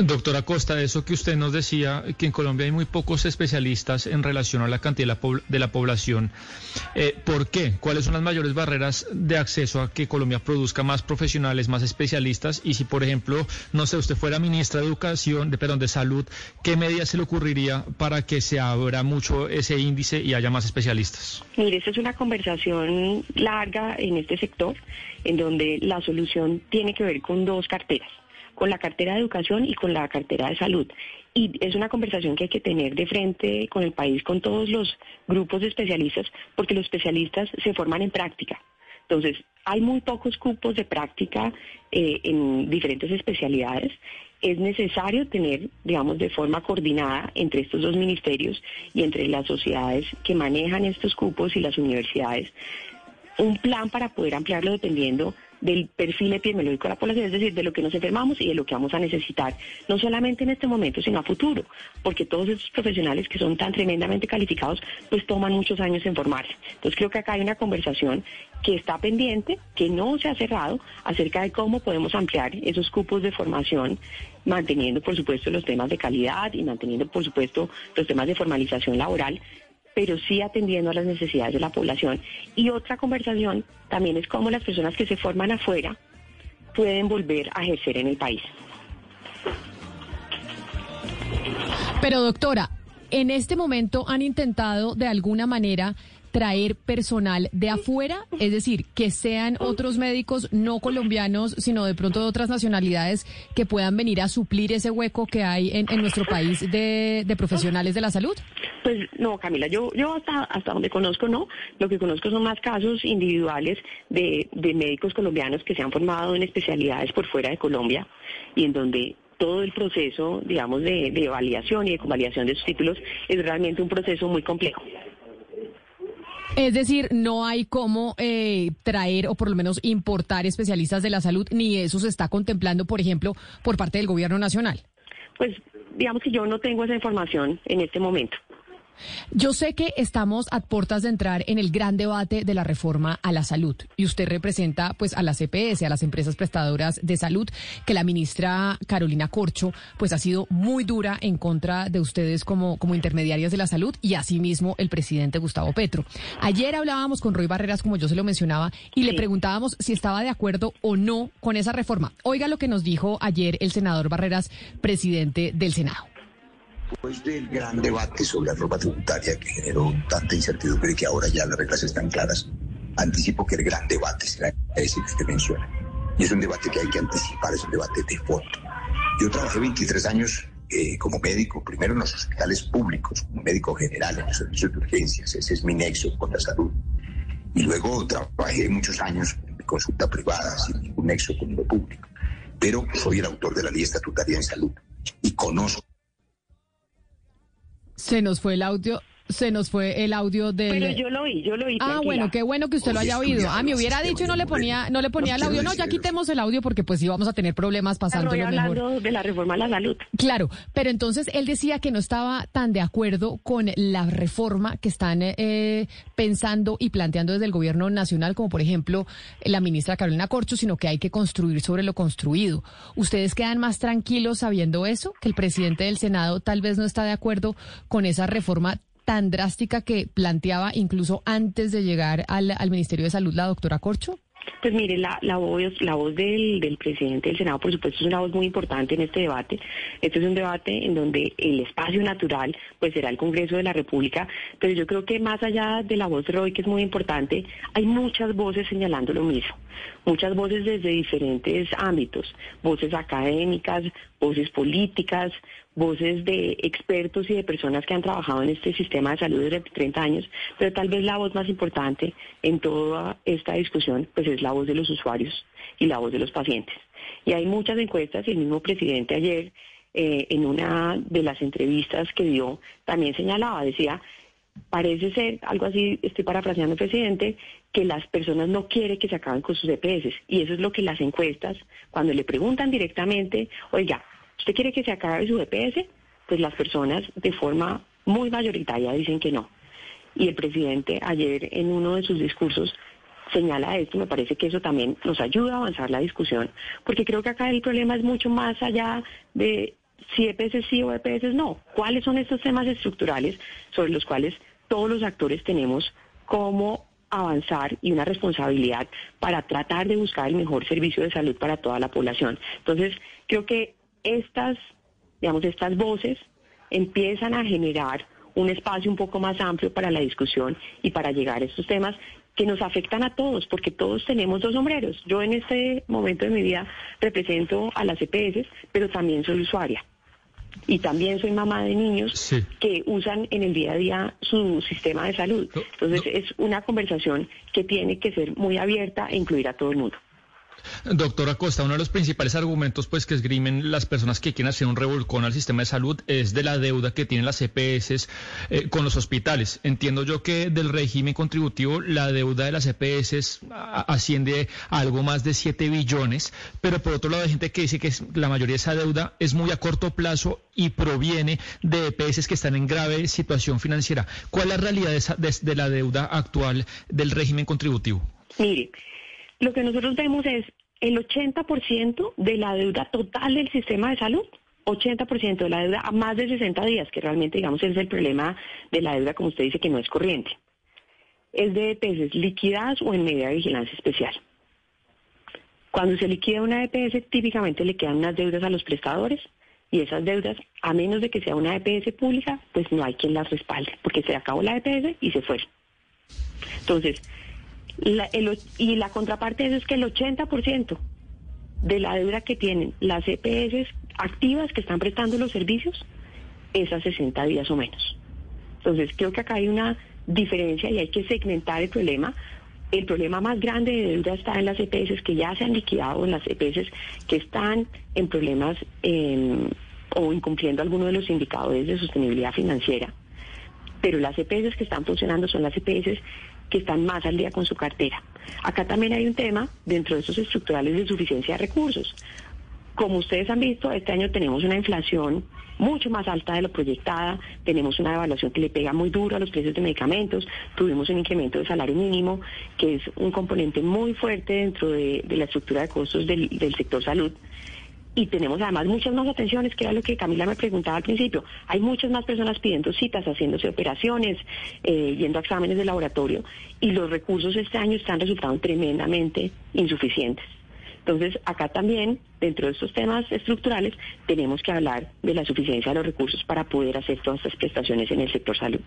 Doctora Costa, eso que usted nos decía, que en Colombia hay muy pocos especialistas en relación a la cantidad de la, población. Eh, ¿Por qué? ¿Cuáles son las mayores barreras de acceso a que Colombia produzca más profesionales, más especialistas? Y si, por ejemplo, no sé, usted fuera ministra de Educación, de, perdón, de Salud, ¿qué medidas se le ocurriría para que se abra mucho ese índice y haya más especialistas? Mire, esta es una conversación larga en este sector, en donde la solución tiene que ver con dos carteras, con la cartera de educación y con la cartera de salud. Y es una conversación que hay que tener de frente con el país, con todos los grupos de especialistas, porque los especialistas se forman en práctica. Entonces, hay muy pocos cupos de práctica eh, en diferentes especialidades. Es necesario tener, digamos, de forma coordinada entre estos dos ministerios y entre las sociedades que manejan estos cupos y las universidades, un plan para poder ampliarlo dependiendo del perfil epidemiológico de la población, es decir, de lo que nos enfermamos y de lo que vamos a necesitar, no solamente en este momento, sino a futuro, porque todos estos profesionales que son tan tremendamente calificados, pues toman muchos años en formarse. Entonces creo que acá hay una conversación que está pendiente, que no se ha cerrado, acerca de cómo podemos ampliar esos cupos de formación, manteniendo, por supuesto, los temas de calidad y manteniendo, por supuesto, los temas de formalización laboral, pero sí atendiendo a las necesidades de la población. Y otra conversación también es cómo las personas que se forman afuera pueden volver a ejercer en el país. Pero doctora, en este momento han intentado de alguna manera traer personal de afuera, es decir, que sean otros médicos no colombianos, sino de pronto de otras nacionalidades que puedan venir a suplir ese hueco que hay en, nuestro país de, de profesionales de la salud. Pues no, Camila, yo, yo hasta, hasta donde conozco no. Lo que conozco son más casos individuales de, de médicos colombianos que se han formado en especialidades por fuera de Colombia y en donde todo el proceso, digamos, de, de validación y de convalidación de sus títulos es realmente un proceso muy complejo. Es decir, no hay cómo eh, traer o por lo menos importar especialistas de la salud, ni eso se está contemplando, por ejemplo, por parte del gobierno nacional. Pues digamos que yo no tengo esa información en este momento. Yo sé que estamos a puertas de entrar en el gran debate de la reforma a la salud y usted representa pues a la CPS, a las empresas prestadoras de salud, que la ministra Carolina Corcho pues ha sido muy dura en contra de ustedes como, como intermediarias de la salud y asimismo el presidente Gustavo Petro. Ayer hablábamos con Roy Barreras, como yo se lo mencionaba, y le preguntábamos si estaba de acuerdo o no con esa reforma. Oiga lo que nos dijo ayer el senador Barreras, presidente del Senado. Después del gran debate sobre la reforma tributaria que generó tanta incertidumbre y que ahora ya las reglas están claras, anticipo que el gran debate será ese que usted menciona. Y es un debate que hay que anticipar, es un debate de fondo. Yo trabajé 23 años eh, como médico, primero en los hospitales públicos, como médico general en los servicios de urgencias, ese es mi nexo con la salud. Y luego trabajé muchos años en mi consulta privada, sin ningún nexo con lo público. Pero soy el autor de la ley estatutaria en salud y conozco Se nos fue el audio. Se nos fue el audio del. Pero yo lo oí, yo lo oí. Ah, tranquila. bueno, qué bueno que usted lo haya oído. Ah, me hubiera dicho y no le ponía, no le ponía el audio. No, ya quitemos el audio porque pues sí vamos a tener problemas mejor. hablando de la reforma a la salud. Claro, pero entonces él decía que no estaba tan de acuerdo con la reforma que están eh, pensando y planteando desde el gobierno nacional, como por ejemplo la ministra Carolina Corcho, sino que hay que construir sobre lo construido. ¿Ustedes quedan más tranquilos sabiendo eso? Que el presidente del Senado tal vez no está de acuerdo con esa reforma tan drástica que planteaba incluso antes de llegar al, al Ministerio de Salud la doctora Corcho? Pues mire, la, la voz, la voz del, del presidente del Senado, por supuesto, es una voz muy importante en este debate. Este es un debate en donde el espacio natural, pues será el Congreso de la República, pero yo creo que más allá de la voz de Roy, que es muy importante, hay muchas voces señalando lo mismo. Muchas voces desde diferentes ámbitos, voces académicas, voces políticas, voces de expertos y de personas que han trabajado en este sistema de salud durante 30 años, pero tal vez la voz más importante en toda esta discusión pues es la voz de los usuarios y la voz de los pacientes. Y hay muchas encuestas y el mismo presidente ayer eh, en una de las entrevistas que dio también señalaba, decía, parece ser, algo así, estoy parafraseando presidente, que las personas no quieren que se acaben con sus EPS. Y eso es lo que las encuestas, cuando le preguntan directamente, oiga, ¿usted quiere que se acabe su EPS? Pues las personas de forma muy mayoritaria dicen que no. Y el presidente ayer en uno de sus discursos señala esto, me parece que eso también nos ayuda a avanzar la discusión, porque creo que acá el problema es mucho más allá de si EPS sí o EPS no. ¿Cuáles son estos temas estructurales sobre los cuales todos los actores tenemos cómo avanzar y una responsabilidad para tratar de buscar el mejor servicio de salud para toda la población? Entonces, creo que estas, digamos, estas voces empiezan a generar un espacio un poco más amplio para la discusión y para llegar a estos temas que nos afectan a todos, porque todos tenemos dos sombreros. Yo en este momento de mi vida represento a las EPS, pero también soy usuaria. Y también soy mamá de niños que usan en el día a día su sistema de salud. Entonces es una conversación que tiene que ser muy abierta e incluir a todo el mundo. Doctora Costa, uno de los principales argumentos pues que esgrimen las personas que quieren hacer un revolcón al sistema de salud es de la deuda que tienen las EPS eh, con los hospitales. Entiendo yo que del régimen contributivo la deuda de las EPS asciende a algo más de 7 billones, pero por otro lado hay gente que dice que la mayoría de esa deuda es muy a corto plazo y proviene de EPS que están en grave situación financiera. ¿Cuál es la realidad de, esa, de la deuda actual del régimen contributivo? Lo que nosotros vemos es el 80% de la deuda total del sistema de salud, 80% de la deuda a más de 60 días, que realmente, digamos, es el problema de la deuda, como usted dice, que no es corriente. Es de EPS liquidadas o en medida de vigilancia especial. Cuando se liquida una EPS, típicamente le quedan unas deudas a los prestadores y esas deudas, a menos de que sea una EPS pública, pues no hay quien las respalde, porque se acabó la EPS y se fue. Entonces, la, el, y la contraparte de eso es que el 80% de la deuda que tienen las EPS activas que están prestando los servicios es a 60 días o menos. Entonces, creo que acá hay una diferencia y hay que segmentar el problema. El problema más grande de deuda está en las EPS que ya se han liquidado, en las EPS que están en problemas eh, o incumpliendo algunos de los indicadores de sostenibilidad financiera. Pero las EPS que están funcionando son las EPS que están más al día con su cartera. Acá también hay un tema dentro de esos estructurales de suficiencia de recursos. Como ustedes han visto, este año tenemos una inflación mucho más alta de lo proyectada, tenemos una devaluación que le pega muy duro a los precios de medicamentos, tuvimos un incremento de salario mínimo, que es un componente muy fuerte dentro de, la estructura de costos del sector salud y tenemos además muchas más atenciones, que era lo que Camila me preguntaba al principio. Hay muchas más personas pidiendo citas, haciéndose operaciones, eh, yendo a exámenes de laboratorio, y los recursos este año están resultando tremendamente insuficientes. Entonces, acá también, dentro de estos temas estructurales, tenemos que hablar de la suficiencia de los recursos para poder hacer todas estas prestaciones en el sector salud.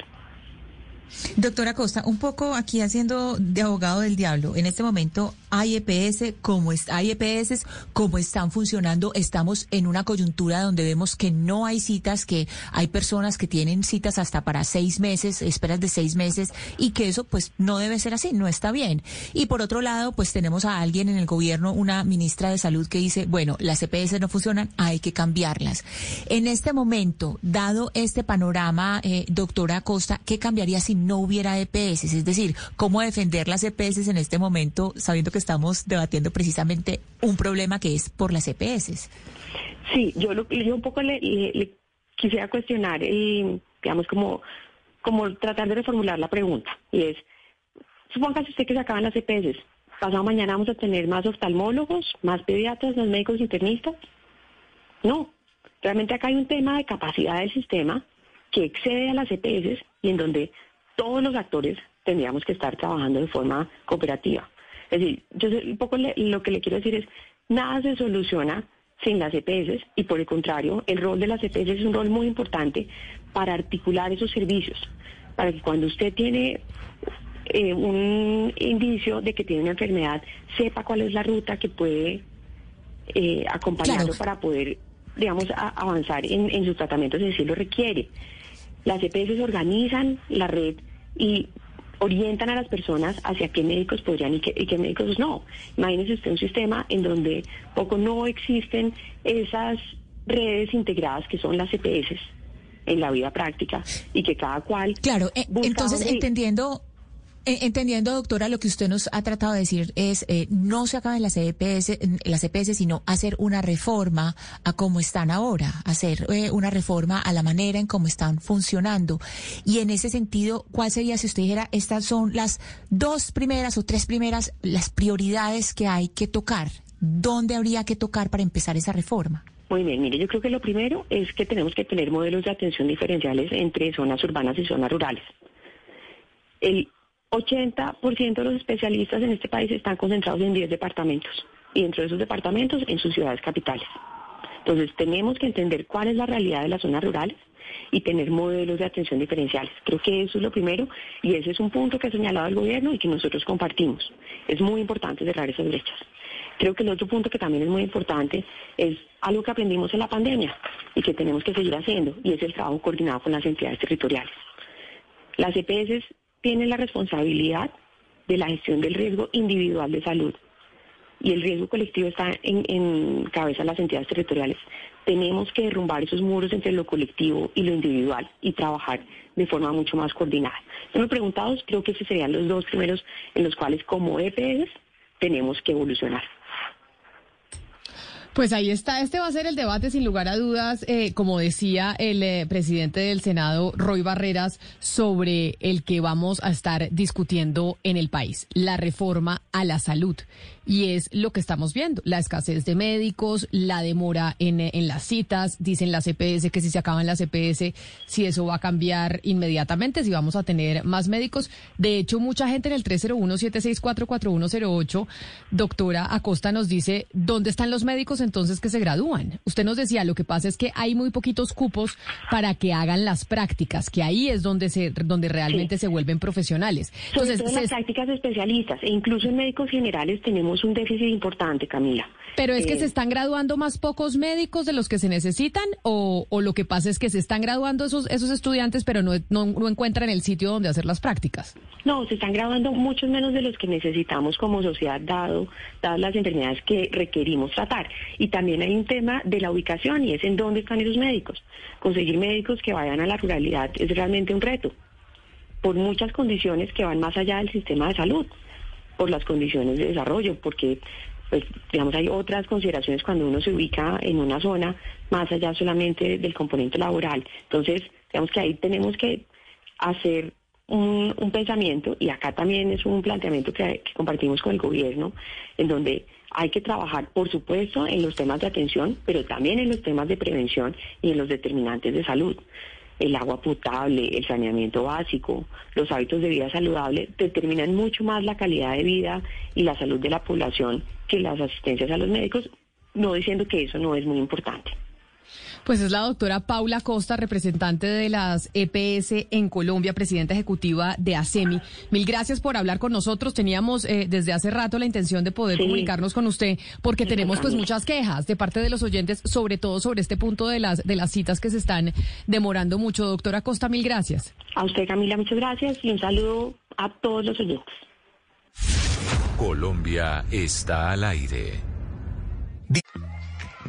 Doctora Costa, un poco aquí haciendo de abogado del diablo. En este momento hay EPS, como es, hay EPS, como están funcionando. Estamos en una coyuntura donde vemos que no hay citas, que hay personas que tienen citas hasta para seis meses, esperas de seis meses, y que eso pues no debe ser así, no está bien. Y por otro lado, pues tenemos a alguien en el gobierno, una ministra de salud que dice, bueno, las EPS no funcionan, hay que cambiarlas. En este momento, dado este panorama, eh, doctora Costa, ¿qué cambiaría si no hubiera EPS? Es decir, ¿cómo defender las EPS en este momento, sabiendo que estamos debatiendo precisamente un problema que es por las EPS? Sí, yo, lo, yo un poco le, le, le quisiera cuestionar, y, digamos, como, como tratar de reformular la pregunta. Y es, supóngase usted que se acaban las EPS. Pasado mañana vamos a tener más oftalmólogos, más pediatras, más médicos internistas. No, realmente acá hay un tema de capacidad del sistema que excede a las EPS y en donde todos los actores tendríamos que estar trabajando de forma cooperativa. Es decir, yo un poco le- lo que le quiero decir es, nada se soluciona sin las EPS y por el contrario, el rol de las EPS es un rol muy importante para articular esos servicios, para que cuando usted tiene eh, un indicio de que tiene una enfermedad, sepa cuál es la ruta que puede eh, acompañarlo Claro. para poder digamos, a- avanzar en, en sus tratamientos si así lo requiere. Las EPS organizan la red y orientan a las personas hacia qué médicos podrían y qué, y qué médicos no. Imagínese usted un sistema en donde poco no existen esas redes integradas que son las EPS en la vida práctica y que cada cual... Claro, eh, entonces entendiendo, entendiendo, doctora, lo que usted nos ha tratado de decir es eh, no se acaben las EPS, las EPS, sino hacer una reforma a cómo están ahora, hacer eh, una reforma a la manera en cómo están funcionando. Y en ese sentido, ¿cuál sería si usted dijera estas son las dos primeras o tres primeras las prioridades que hay que tocar? ¿Dónde habría que tocar para empezar esa reforma? Muy bien, mire, yo creo que lo primero es que tenemos que tener modelos de atención diferenciales entre zonas urbanas y zonas rurales. El 80% de los especialistas en este país están concentrados en 10 departamentos y dentro de esos departamentos en sus ciudades capitales. Entonces tenemos que entender cuál es la realidad de las zonas rurales y tener modelos de atención diferenciales. Creo que eso es lo primero y ese es un punto que ha señalado el gobierno y que nosotros compartimos. Es muy importante cerrar esas brechas. Creo que el otro punto que también es muy importante es algo que aprendimos en la pandemia y que tenemos que seguir haciendo y es el trabajo coordinado con las entidades territoriales. Las EPS tienen la responsabilidad de la gestión del riesgo individual de salud y el riesgo colectivo está en, cabeza de las entidades territoriales. Tenemos que derrumbar esos muros entre lo colectivo y lo individual y trabajar de forma mucho más coordinada. Yo me he preguntado, creo que esos serían los dos primeros en los cuales como EPS tenemos que evolucionar. Pues ahí está, este va a ser el debate sin lugar a dudas, eh, como decía el eh, presidente del Senado, Roy Barreras, sobre el que vamos a estar discutiendo en el país, la reforma a la salud. Y es lo que estamos viendo, la escasez de médicos, la demora en, en las citas, dicen las EPS que si se acaban las EPS, si eso va a cambiar inmediatamente, si vamos a tener más médicos. De hecho, mucha gente en el 301-764-4108, doctora Acosta nos dice, ¿dónde están los médicos entonces que se gradúan? Usted nos decía, lo que pasa es que hay muy poquitos cupos para que hagan las prácticas, que ahí es donde se, donde realmente se vuelven profesionales. Sobre Entonces, todo en se- las prácticas especialistas e incluso en médicos generales tenemos un déficit importante, Camila. Pero es que Eh, se están graduando más pocos médicos de los que se necesitan o, o lo que pasa es que se están graduando esos, esos estudiantes pero no, no, no encuentran el sitio donde hacer las prácticas. No, se están graduando muchos menos de los que necesitamos como sociedad, dado dadas las enfermedades que requerimos tratar. Y también hay un tema de la ubicación y es en dónde están esos médicos. Conseguir médicos que vayan a la ruralidad es realmente un reto, por muchas condiciones que van más allá del sistema de salud, por las condiciones de desarrollo, porque pues digamos hay otras consideraciones cuando uno se ubica en una zona más allá solamente del componente laboral. Entonces, digamos que ahí tenemos que hacer un, pensamiento, y acá también es un planteamiento que compartimos con el gobierno, en donde hay que trabajar, por supuesto, en los temas de atención, pero también en los temas de prevención y en los determinantes de salud. El agua potable, el saneamiento básico, los hábitos de vida saludable determinan mucho más la calidad de vida y la salud de la población que las asistencias a los médicos, no diciendo que eso no es muy importante. Pues es la doctora Paula Costa, representante de las EPS en Colombia, presidenta ejecutiva de ASEMI. Mil gracias por hablar con nosotros. Teníamos eh, desde hace rato la intención de poder Sí. comunicarnos con usted porque Sí, tenemos pues muchas quejas de parte de los oyentes, sobre todo sobre este punto de las de las citas que se están demorando mucho. Doctora Costa, mil gracias. A usted, Camila, muchas gracias y un saludo a todos los oyentes. Colombia está al aire.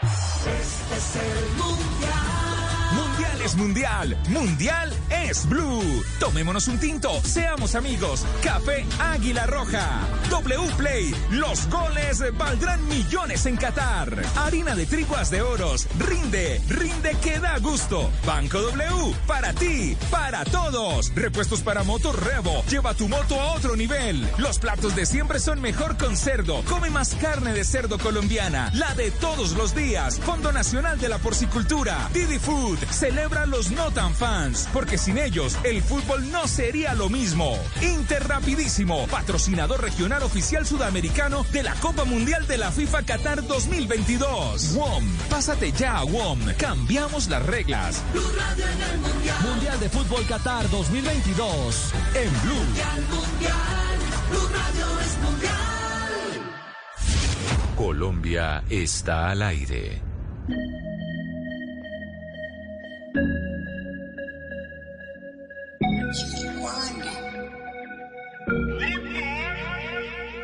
Este es el mundial. Mundial es mundial, mundial es blue. Tomémonos un tinto, seamos amigos. Café Águila Roja. W Play, los goles valdrán millones en Qatar. Harina de triguas de oros, rinde, rinde que da gusto. Banco W, para ti, para todos. Repuestos para moto Revo, lleva tu moto a otro nivel. Los platos de siempre son mejor con cerdo. Come más carne de cerdo colombiana, la de todos los días. Fondo Nacional de la Porcicultura. Didi Food, celebra los no tan fans, porque sin ellos el fútbol no sería lo mismo. Inter Rapidísimo, patrocinador regional oficial sudamericano de la Copa Mundial de la FIFA Qatar 2022. WOM, pásate ya a WOM, cambiamos las reglas. Blue Radio en el mundial. Mundial de Fútbol Qatar 2022 en Blue. Mundial, mundial. Blue Radio es mundial. Colombia está al aire.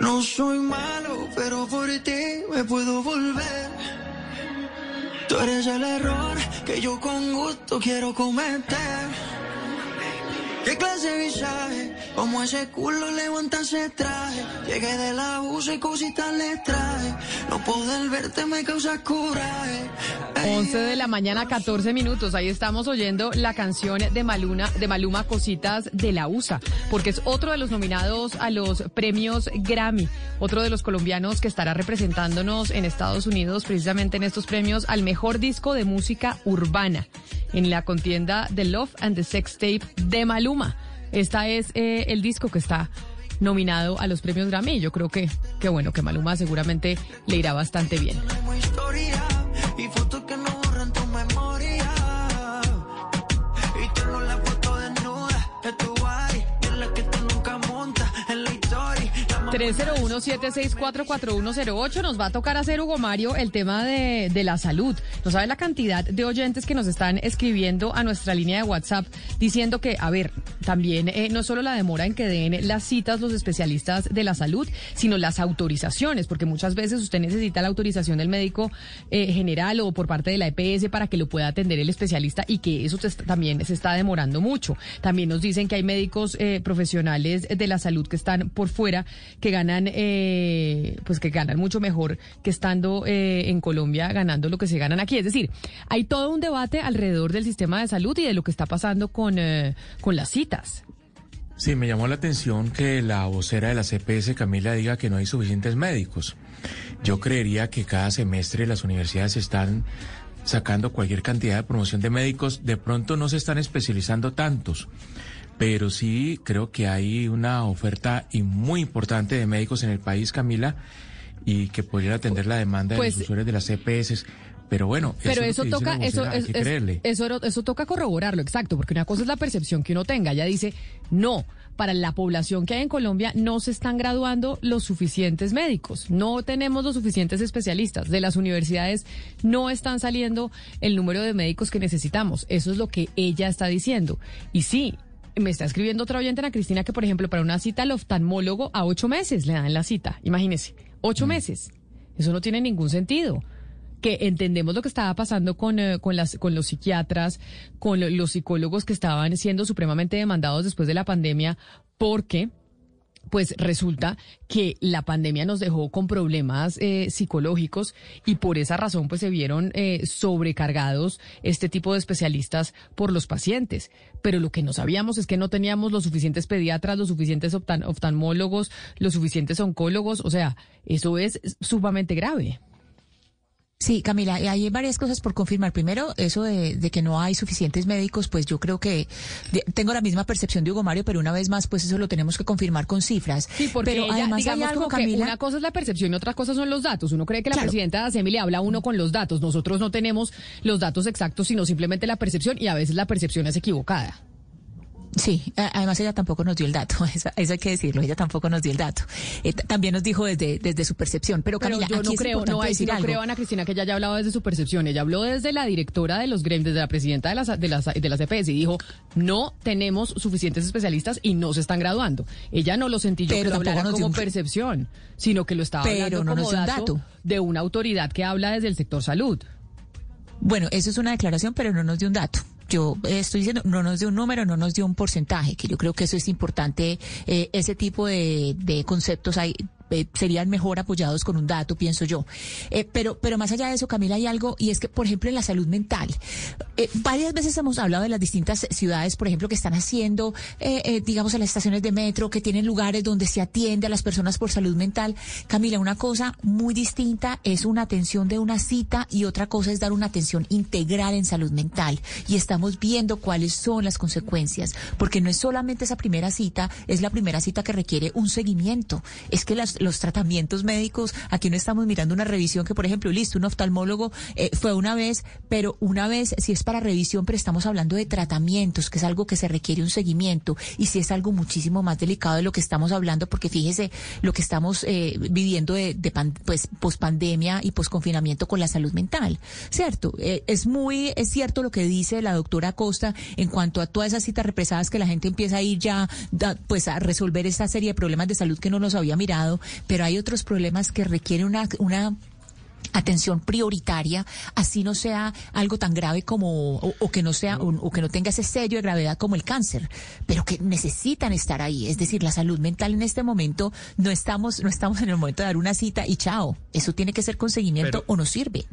No soy malo, pero por ti me puedo volver. Tú eres el error que yo con gusto quiero cometer. ¿Qué clase de visaje? Como ese culo levanta ese traje. Llegué de la abuso y cositas le traje. No poder verte me causa coraje. 11 de la mañana, 14 minutos. Ahí estamos oyendo la canción de Maluna, de Maluma, Cositas de la USA, porque es otro de los nominados a los premios Grammy, otro de los colombianos que estará representándonos en Estados Unidos, precisamente en estos premios al mejor disco de música urbana, en la contienda de Love and the Sex Tape de Maluma. Esta es eh, el disco que está nominado a los premios Grammy. Yo creo que, que bueno, que Maluma seguramente le irá bastante bien. 301-764-4108 nos va a tocar hacer, Hugo Mario, el tema de, de la salud. No sabe la cantidad de oyentes que nos están escribiendo a nuestra línea de WhatsApp diciendo que, a ver, también eh, no solo la demora en que den las citas los especialistas de la salud, sino las autorizaciones, porque muchas veces usted necesita la autorización del médico eh, general o por parte de la EPS para que lo pueda atender el especialista y que eso también se está demorando mucho. También nos dicen que hay médicos eh, profesionales de la salud que están por fuera, que ganan, eh, pues que ganan mucho mejor que estando eh, en Colombia ganando lo que se ganan aquí. Es decir, hay todo un debate alrededor del sistema de salud y de lo que está pasando con, eh, con las citas. Sí, me llamó la atención que la vocera de la CPS, Camila, diga que no hay suficientes médicos. Yo creería que cada semestre las universidades están sacando cualquier cantidad de promoción de médicos. De pronto no se están especializando tantos, pero sí creo que hay una oferta y muy importante de médicos en el país, Camila, y que podrían atender la demanda Pues- de los usuarios de las CPS. Pero bueno, Pero eso, eso toca, eso, vocera, hay es- que es- creerle. eso, eso toca corroborarlo, exacto, porque una cosa es la percepción que uno tenga. Ella dice, no, para la población que hay en Colombia no se están graduando los suficientes médicos, no tenemos los suficientes especialistas. De las universidades no están saliendo el número de médicos que necesitamos. Eso es lo que ella está diciendo. Y sí. Me está escribiendo otra oyente, Ana Cristina, que por ejemplo para una cita al oftalmólogo a ocho meses le dan la cita. Imagínese, ocho meses. Eso no tiene ningún sentido que entendemos lo que estaba pasando con, eh, con, las, con los psiquiatras, con lo- los psicólogos que estaban siendo supremamente demandados después de la pandemia, porque pues resulta que la pandemia nos dejó con problemas eh, psicológicos y por esa razón pues se vieron eh, sobrecargados este tipo de especialistas por los pacientes. Pero lo que no sabíamos es que no teníamos los suficientes pediatras, los suficientes oftalmólogos, los suficientes oncólogos. O sea, eso es sumamente grave. Sí, Camila, hay varias cosas por confirmar. Primero, eso de, de que no hay suficientes médicos, pues yo creo que de- tengo la misma percepción de Hugo Mario, pero una vez más, pues eso lo tenemos que confirmar con cifras. Sí, porque pero ella, además hay digamos algo, como que Camila. una cosa es la percepción y otra cosa son los datos. Uno cree que la Claro. presidenta de ASEMI le habla a uno con los datos. Nosotros no tenemos los datos exactos, sino simplemente la percepción y a veces la percepción es equivocada. Sí, además ella tampoco nos dio el dato, [laughs] eso, eso hay que decirlo, ella tampoco nos dio el dato. Eh, también nos dijo desde, desde su percepción. Pero Pero Camila, yo aquí no es creo, no, decir no algo. creo, Ana Cristina, que ella haya hablado desde su percepción. Ella habló desde la directora de los gremios, desde la presidenta de las, de las, de las EPS y dijo, no tenemos suficientes especialistas y no se están graduando. Ella no lo sentí yo Pero que lo nos como un- percepción, sino que lo estaba Pero hablando no nos como un dato, dato. de una autoridad que habla desde el sector salud. Bueno, eso es una declaración, pero no nos dio un dato. Yo eh, estoy diciendo, no nos dio un número, no nos dio un porcentaje, que yo creo que eso es importante. eh, ese tipo de, de conceptos hay, eh, serían mejor apoyados con un dato, pienso yo. Eh, pero, pero más allá de eso, Camila, hay algo, y es que, por ejemplo, en la salud mental, eh, varias veces hemos hablado de las distintas ciudades, por ejemplo, que están haciendo, digamos, en las estaciones de metro, que tienen lugares donde se atiende a las personas por salud mental. Camila, una cosa muy distinta es una atención de una cita y otra cosa es dar una atención integral en salud mental. Y estamos viendo cuáles son las consecuencias, porque no es solamente esa primera cita, es la primera cita que requiere un seguimiento. Es que las- los tratamientos médicos, aquí no estamos mirando una revisión que, por ejemplo, listo, un oftalmólogo eh, fue una vez, pero una vez, si es para revisión, pero estamos hablando de tratamientos, que es algo que se requiere un seguimiento, y si es algo muchísimo más delicado de lo que estamos hablando, porque fíjese lo que estamos eh, viviendo de, de pan- pues, pospandemia y posconfinamiento con la salud mental, ¿cierto? Eh, es muy, es cierto lo que dice la doctora Costa en cuanto a todas esas citas represadas que la gente empieza a ir ya, da- pues, a resolver esta serie de problemas de salud que no nos había mirado, pero hay otros problemas que requieren una, una atención prioritaria, así no sea algo tan grave como, o, o que no sea, o, o que no tenga ese sello de gravedad como el cáncer, pero que necesitan estar ahí. Es decir, la salud mental en este momento no estamos, no estamos en el momento de dar una cita y chao. Eso tiene que ser con seguimiento Pero- o no sirve.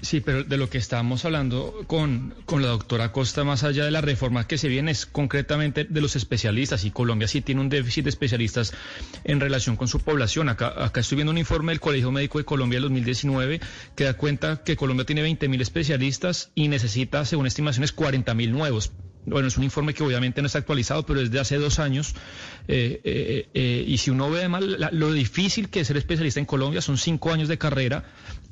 Sí, pero de lo que estábamos hablando con, con la doctora Costa, más allá de las reformas que se vienen, es concretamente de los especialistas. Y Colombia sí tiene un déficit de especialistas en relación con su población. Acá, acá estoy viendo un informe del Colegio Médico de Colombia del 2019 que da cuenta que Colombia tiene 20.000 especialistas y necesita, según estimaciones, 40.000 nuevos. Bueno, es un informe que obviamente no está actualizado, pero es de hace dos años. Eh, eh, eh, y si uno ve además la- lo difícil que es ser especialista en Colombia, son cinco años de carrera.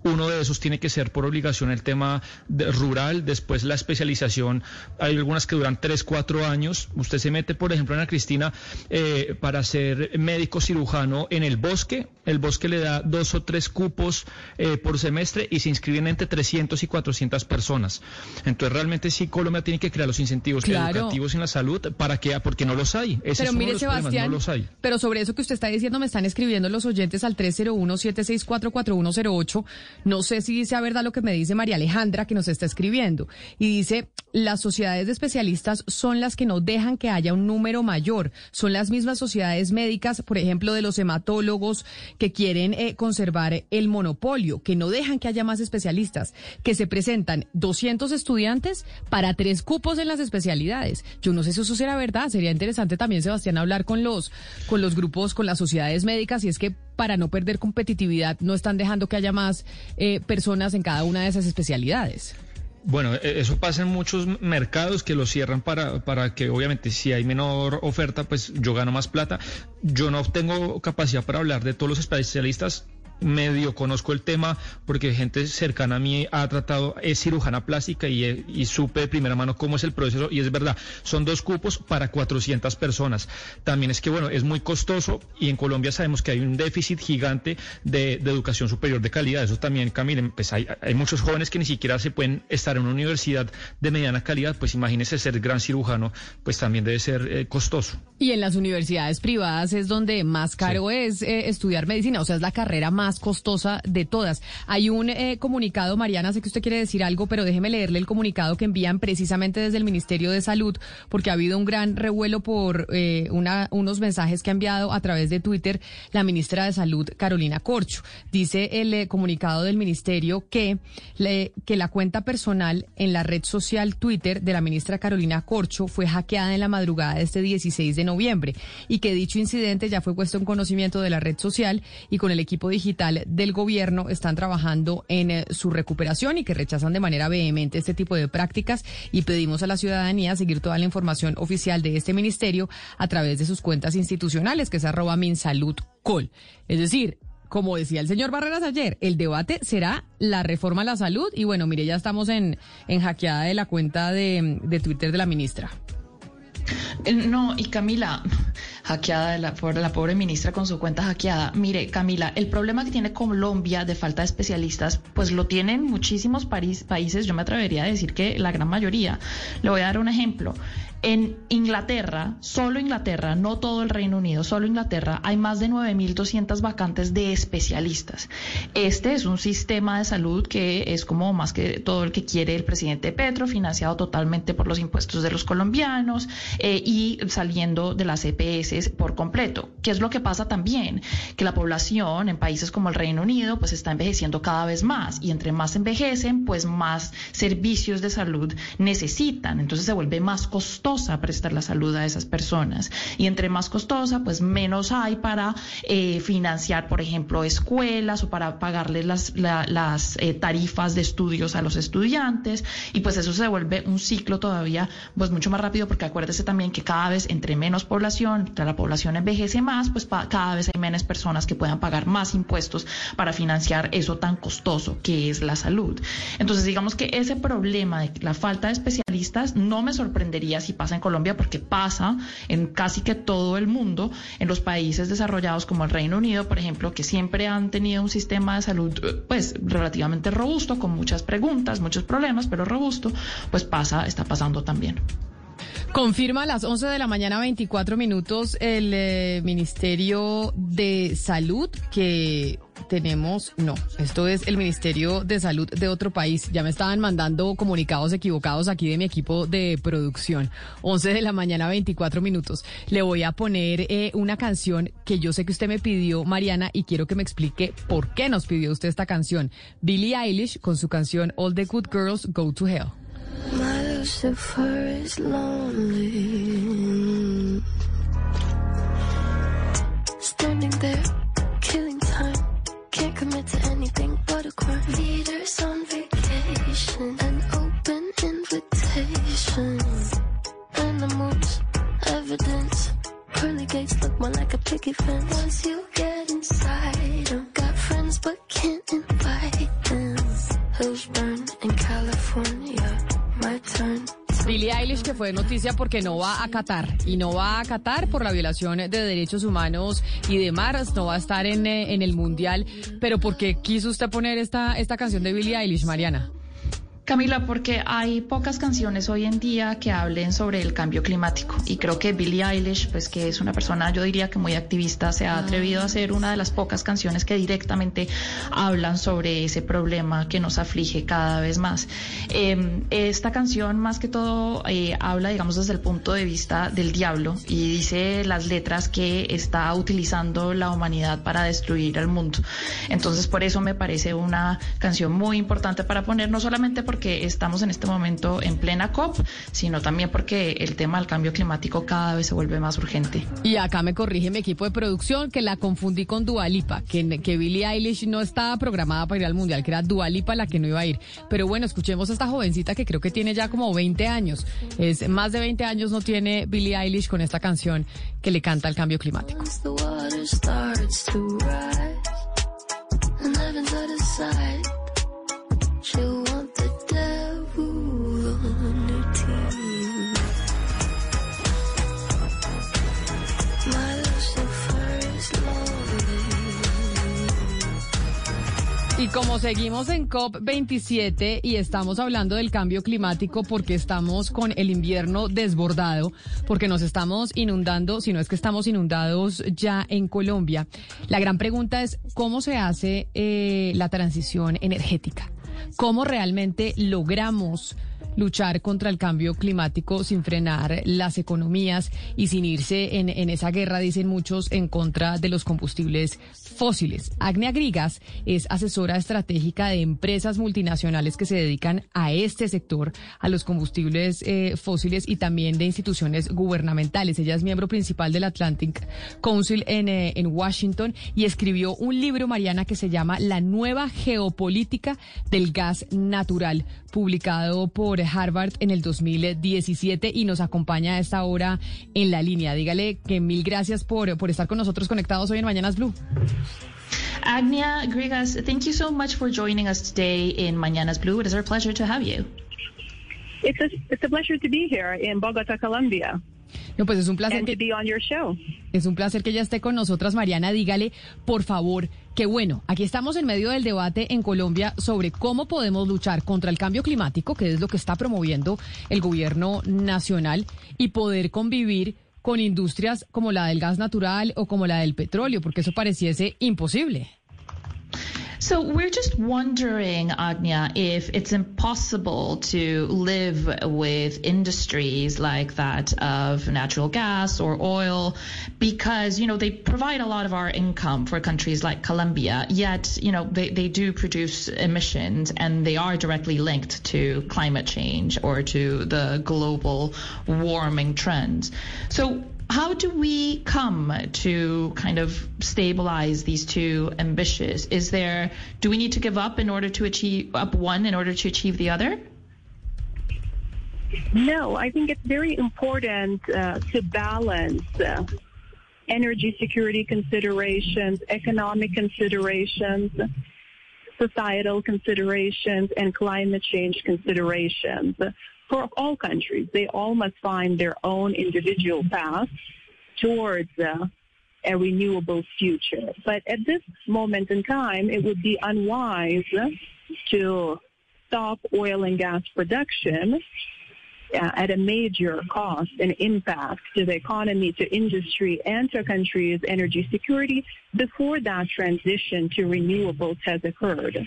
Uno de esos tiene que ser por obligación el tema de- rural, después la especialización. Hay algunas que duran tres, cuatro años. Usted se mete, por ejemplo, Ana Cristina, eh, para ser médico cirujano en el bosque. El bosque le da dos o tres cupos eh, por semestre y se inscriben entre 300 y 400 personas. Entonces, realmente sí, Colombia tiene que crear los incentivos Claro. educativos en la salud para que, porque no los hay. Ese Pero es mire, Sebastián, no los hay. pero sobre eso que usted está diciendo me están escribiendo los oyentes al 301-764-4108. No sé si sea verdad lo que me dice María Alejandra, que nos está escribiendo. Y dice, las sociedades de especialistas son las que no dejan que haya un número mayor. Son las mismas sociedades médicas, por ejemplo, de los hematólogos, que quieren eh, conservar el monopolio, que no dejan que haya más especialistas, que se presentan 200 estudiantes para tres cupos en las especialidades. Yo no sé si eso será verdad. Sería interesante también, Sebastián, hablar con los, con los grupos, con las sociedades médicas, y es que para no perder competitividad no están dejando que haya más eh, personas en cada una de esas especialidades. Bueno, e- eso pasa en muchos mercados que lo cierran para, para que obviamente si hay menor oferta, pues yo gano más plata. Yo no tengo capacidad para hablar de todos los especialistas. Medio conozco el tema porque gente cercana a mí ha tratado, es cirujana plástica y, y supe de primera mano cómo es el proceso y es verdad, son dos cupos para 400 personas. También es que, bueno, es muy costoso y en Colombia sabemos que hay un déficit gigante de, de educación superior de calidad. Eso también, Camila, pues hay, hay muchos jóvenes que ni siquiera se pueden estar en una universidad de mediana calidad, pues imagínese ser gran cirujano, pues también debe ser eh, costoso. Y en las universidades privadas es donde más caro es eh, estudiar medicina, o sea, es la carrera más costosa de todas. Hay un eh, comunicado, Mariana, sé que usted quiere decir algo, pero déjeme leerle el comunicado que envían precisamente desde el Ministerio de Salud, porque ha habido un gran revuelo por eh, una, unos mensajes que ha enviado a través de Twitter la ministra de Salud, Carolina Corcho. Dice el eh, comunicado del ministerio que, que la cuenta personal en la red social Twitter de la ministra Carolina Corcho fue hackeada en la madrugada de este 16 de noviembre y que dicho incidente ya fue puesto en conocimiento de la red social y con el equipo digital del gobierno están trabajando en eh, su recuperación y que rechazan de manera vehemente este tipo de prácticas y pedimos a la ciudadanía seguir toda la información oficial de este ministerio a través de sus cuentas institucionales, que es arroba minsaludcol. Es decir, como decía el señor Barreras ayer, el debate será la reforma a la salud y bueno, mire, ya estamos en, en hackeada de la cuenta de, de Twitter de la ministra. Eh, No, y Camila, hackeada de la, por la pobre ministra con su cuenta hackeada. Mire, Camila, el problema que tiene Colombia de falta de especialistas, pues lo tienen muchísimos país- países, yo me atrevería a decir que la gran mayoría. Le voy a dar un ejemplo. En Inglaterra, solo Inglaterra, no todo el Reino Unido, solo Inglaterra, hay más de 9.200 vacantes de especialistas. Este es un sistema de salud que es como más que todo el que quiere el presidente Petro, financiado totalmente por los impuestos de los colombianos eh, y saliendo de las EPS por completo. ¿Qué es lo que pasa también? Que la población en países como el Reino Unido pues está envejeciendo cada vez más y entre más envejecen pues más servicios de salud necesitan. Entonces se vuelve más costosa prestar la salud a esas personas y entre más costosa pues menos hay para eh, financiar por ejemplo escuelas o para pagarles las, la- las eh, tarifas de estudios a los estudiantes y pues eso se vuelve un ciclo todavía pues mucho más rápido porque acuérdese también que cada vez entre menos población, la población envejece más, pues cada vez hay menos personas que puedan pagar más impuestos para financiar eso tan costoso que es la salud. Entonces digamos que ese problema de la falta de especialistas no me sorprendería si pasa en Colombia porque pasa en casi que todo el mundo, en los países desarrollados como el Reino Unido, por ejemplo, que siempre han tenido un sistema de salud eh, pues relativamente robusto, con muchas preguntas, muchos problemas, pero robusto, pues pasa, está pasando también. Confirma a las 11 de la mañana 24 minutos el eh, Ministerio de Salud que tenemos, no, esto es el Ministerio de Salud de otro país. Ya me estaban mandando comunicados equivocados aquí de mi equipo de producción. 11 de la mañana 24 minutos. Le voy a poner eh, una canción que yo sé que usted me pidió, Mariana, y quiero que me explique por qué nos pidió usted esta canción. Billie Eilish con su canción All the Good Girls Go to Hell. My a. Leaders on vacation, an open invitation. Animals, evidence. Pearly gates look more like a picket fence. Once you get inside, I've got friends but can't invite them. Hills burn in California. My turn. Billie Eilish que fue noticia porque no va a Qatar y no va a Qatar por la violación de derechos humanos y demás, no va a estar en, eh, en el mundial, pero ¿por qué quiso usted poner esta, esta canción de Billie Eilish, Mariana? Camila, porque hay pocas canciones hoy en día que hablen sobre el cambio climático y creo que Billie Eilish, pues que es una persona, yo diría que muy activista, se ha atrevido a hacer una de las pocas canciones que directamente hablan sobre ese problema que nos aflige cada vez más. Eh, esta canción más que todo eh, habla, digamos, desde el punto de vista del diablo y dice las letras que está utilizando la humanidad para destruir al mundo. Entonces, por eso me parece una canción muy importante para poner, no solamente porque estamos en este momento en plena COP, sino también porque el tema del cambio climático cada vez se vuelve más urgente. Y acá me corrige mi equipo de producción que la confundí con Dualipa, que, que Billie Eilish no estaba programada para ir al mundial, que era Dualipa la que no iba a ir. Pero bueno, escuchemos a esta jovencita que creo que tiene ya como 20 años. Es más de 20 años no tiene Billie Eilish con esta canción que le canta al cambio climático. Once the water starts to rise and heaven's out of sight, Y como seguimos en COP27 y estamos hablando del cambio climático porque estamos con el invierno desbordado, porque nos estamos inundando, si no es que estamos inundados ya en Colombia, la gran pregunta es cómo se hace eh, la transición energética, cómo realmente logramos luchar contra el cambio climático sin frenar las economías y sin irse en, en esa guerra, dicen muchos, en contra de los combustibles fósiles. Agnea Grigas es asesora estratégica de empresas multinacionales que se dedican a este sector, a los combustibles eh, fósiles y también de instituciones gubernamentales. Ella es miembro principal del Atlantic Council en, eh, en Washington y escribió un libro, Mariana, que se llama La nueva geopolítica del gas natural, publicado por Harvard en el 2017 y nos acompaña a esta hora en la línea. Dígale que mil gracias por, por estar con nosotros conectados hoy en Mañanas Blue. Agnia Grigas, thank you so much for joining us today in Mañanas Blue. It is our pleasure to have you. It's a, it's a pleasure to be here in Bogota, Colombia. No, pues es un placer que, es un placer que ella esté con nosotras, Mariana. Dígale, por favor, que bueno, aquí estamos en medio del debate en Colombia sobre cómo podemos luchar contra el cambio climático, que es lo que está promoviendo el gobierno nacional, y poder convivir con industrias como la del gas natural o como la del petróleo, porque eso pareciese imposible. So we're just wondering, Agnia, if it's impossible to live with industries like that of natural gas or oil because, you know, they provide a lot of our income for countries like Colombia, yet, you know, they, they do produce emissions and they are directly linked to climate change or to the global warming trends. So how do we come to kind of stabilize these two ambitions? Is there, do we need to give up in order to achieve, up one in order to achieve the other? No, I think it's very important uh, to balance uh, energy security considerations, economic considerations, societal considerations, and climate change considerations. For all countries, they all must find their own individual path towards uh, a renewable future. But at this moment in time, it would be unwise to stop oil and gas production uh, at a major cost and impact to the economy, to industry, and to a country's energy security before that transition to renewables has occurred.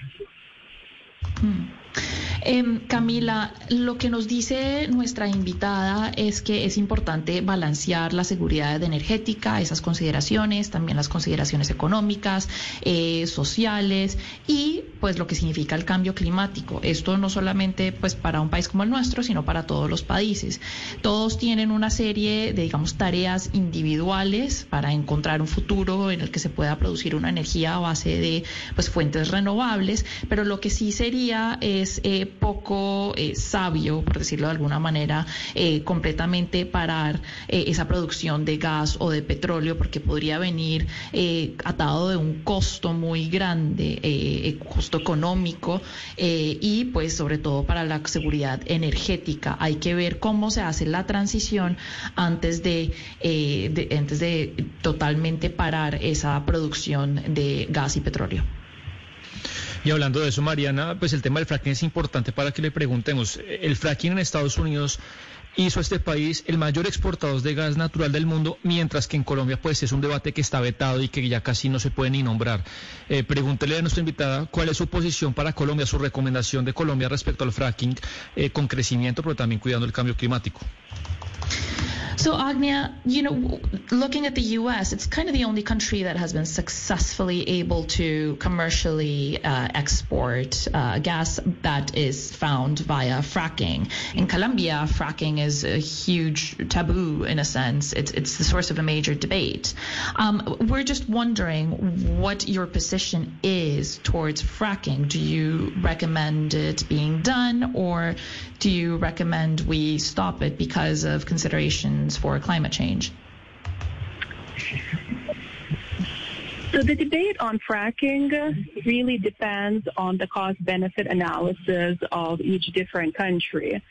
Eh, Camila, lo que nos dice nuestra invitada es que es importante balancear la seguridad energética, esas consideraciones, también las consideraciones económicas, eh, sociales y pues lo que significa el cambio climático. Esto no solamente pues para un país como el nuestro, sino para todos los países. Todos tienen una serie de digamos tareas individuales para encontrar un futuro en el que se pueda producir una energía a base de pues fuentes renovables, pero lo que sí sería es eh, poco eh, sabio, por decirlo de alguna manera, eh, completamente parar eh, esa producción de gas o de petróleo, porque podría venir eh, atado de un costo muy grande, costo económico y pues sobre todo para la seguridad energética. Hay que ver cómo se hace la transición antes de- antes de totalmente parar esa producción de gas y petróleo. Y hablando de eso, Mariana, pues el tema del fracking es importante para que le preguntemos. El fracking en Estados Unidos hizo a este país el mayor exportador de gas natural del mundo, mientras que en Colombia pues es un debate que está vetado y que ya casi no se puede ni nombrar. Eh, pregúntele a nuestra invitada cuál es su posición para Colombia, su recomendación de Colombia respecto al fracking eh, con crecimiento, pero también cuidando el cambio climático. So, Agnia, you know, looking at the U.S., it's kind of the only country that has been successfully able to commercially uh, export uh, gas that is found via fracking. In Colombia, fracking is a huge taboo in a sense. It's, it's the source of a major debate. Um, we're just wondering what your position is towards fracking. Do you recommend it being done, or do you recommend we stop it because of considerations for climate change? So the debate on fracking really depends on the cost-benefit analysis of each different country.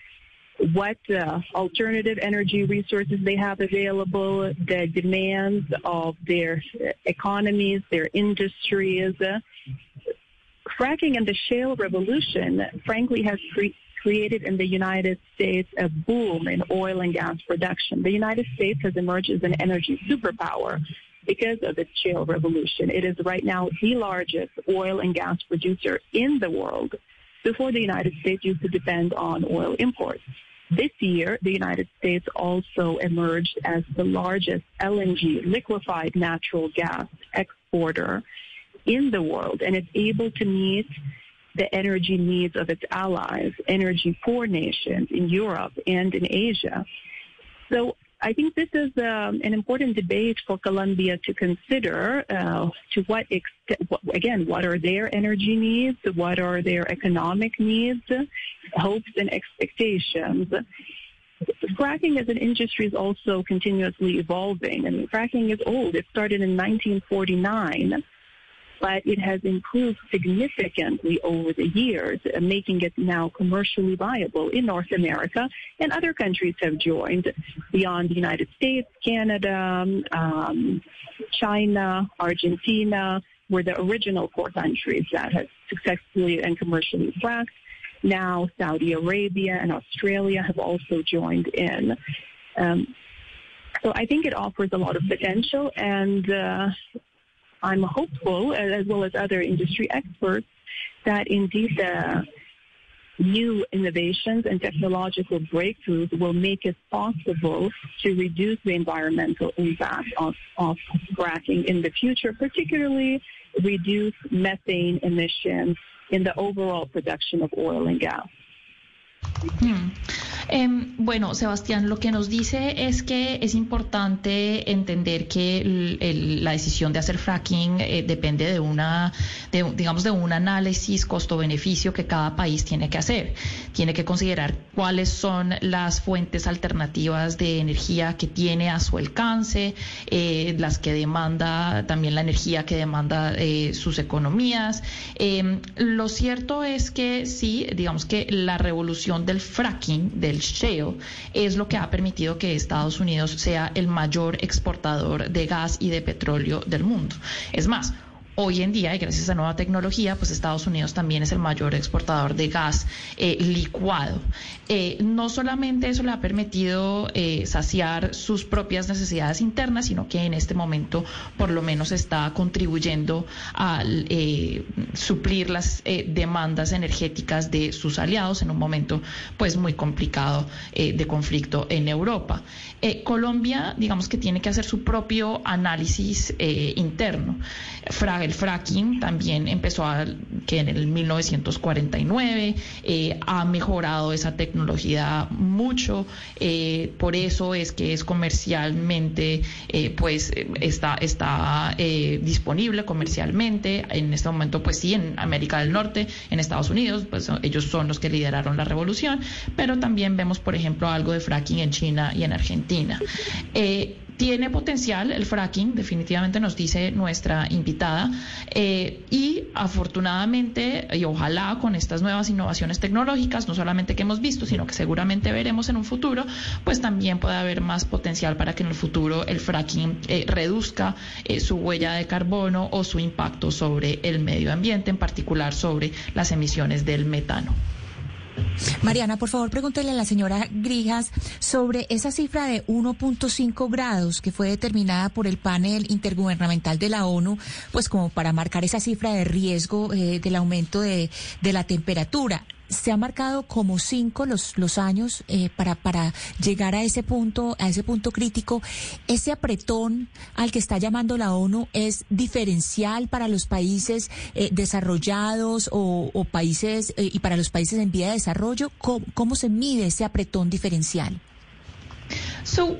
What uh, alternative energy resources they have available, the demands of their economies, their industries. Fracking and the shale revolution, frankly, has created in the United States a boom in oil and gas production. The United States has emerged as an energy superpower because of its shale revolution. It is right now the largest oil and gas producer in the world. Before, the United States used to depend on oil imports. This year, the United States also emerged as the largest LNG, liquefied natural gas exporter in the world, and it's able to meet the energy needs of its allies, energy poor nations in Europe and in Asia. So I think this is um, an important debate for Colombia to consider uh, to what extent, again, what are their energy needs, what are their economic needs, hopes and expectations. Fracking as an industry is also continuously evolving. I mean, fracking is old. It started in 1949 but it has improved significantly over the years, uh, making it now commercially viable in North America. And other countries have joined beyond the United States, Canada, um, China, Argentina were the original four countries that have successfully and commercially fracked. Now Saudi Arabia and Australia have also joined in. Um, so I think it offers a lot of potential, and uh, I'm hopeful, uh, as well as other industry experts, that indeed the new innovations and technological breakthroughs will make it possible to reduce the environmental impact of, of fracking in the future, particularly reduce methane emissions in the overall production of oil and gas. Hmm. Eh, bueno, Sebastián, lo que nos dice es que es importante entender que la decisión de hacer fracking eh, depende de una, de, digamos, de un análisis costo-beneficio que cada país tiene que hacer. Tiene que considerar cuáles son las fuentes alternativas de energía que tiene a su alcance, eh, las que demanda, también la energía que demanda eh, sus economías. lo cierto es que sí, digamos que la revolución del fracking, del shale, es lo que ha permitido que Estados Unidos sea el mayor exportador de gas y de petróleo del mundo. Es más, Hoy en día, y gracias a nueva tecnología, pues Estados Unidos también es el mayor exportador de gas eh, licuado. Eh, no solamente eso le ha permitido eh, saciar sus propias necesidades internas, sino que en este momento por lo menos está contribuyendo a suplir las demandas energéticas de sus aliados en un momento pues muy complicado de conflicto en Europa. Colombia, digamos que tiene que hacer su propio análisis interno el fracking también empezó a, que en el 1949, eh, ha mejorado esa tecnología mucho, eh, por eso es que es comercialmente, eh, pues está, está disponible comercialmente, en este momento pues sí, en América del Norte, en Estados Unidos, pues ellos son los que lideraron la revolución, pero también vemos, por ejemplo, algo de fracking en China y en Argentina. Tiene potencial el fracking, definitivamente nos dice nuestra invitada, eh, y afortunadamente y ojalá con estas nuevas innovaciones tecnológicas, no solamente que hemos visto, sino que seguramente veremos en un futuro, pues también puede haber más potencial para que en el futuro el fracking eh, reduzca eh, su huella de carbono o su impacto sobre el medio ambiente, en particular sobre las emisiones del metano. Mariana, por favor, pregúntele a la señora Grijas sobre esa cifra de 1.5 grados que fue determinada por el panel intergubernamental de la ONU, pues como para marcar esa cifra de riesgo eh, del aumento de, de la temperatura se ha marcado como cinco los, los años eh, para, para llegar a ese punto, a ese punto crítico. Ese apretón al que está llamando la ONU es diferencial para los países eh, desarrollados o, países eh, y para los países en vía de desarrollo. ¿Cómo, cómo se mide ese apretón diferencial? So,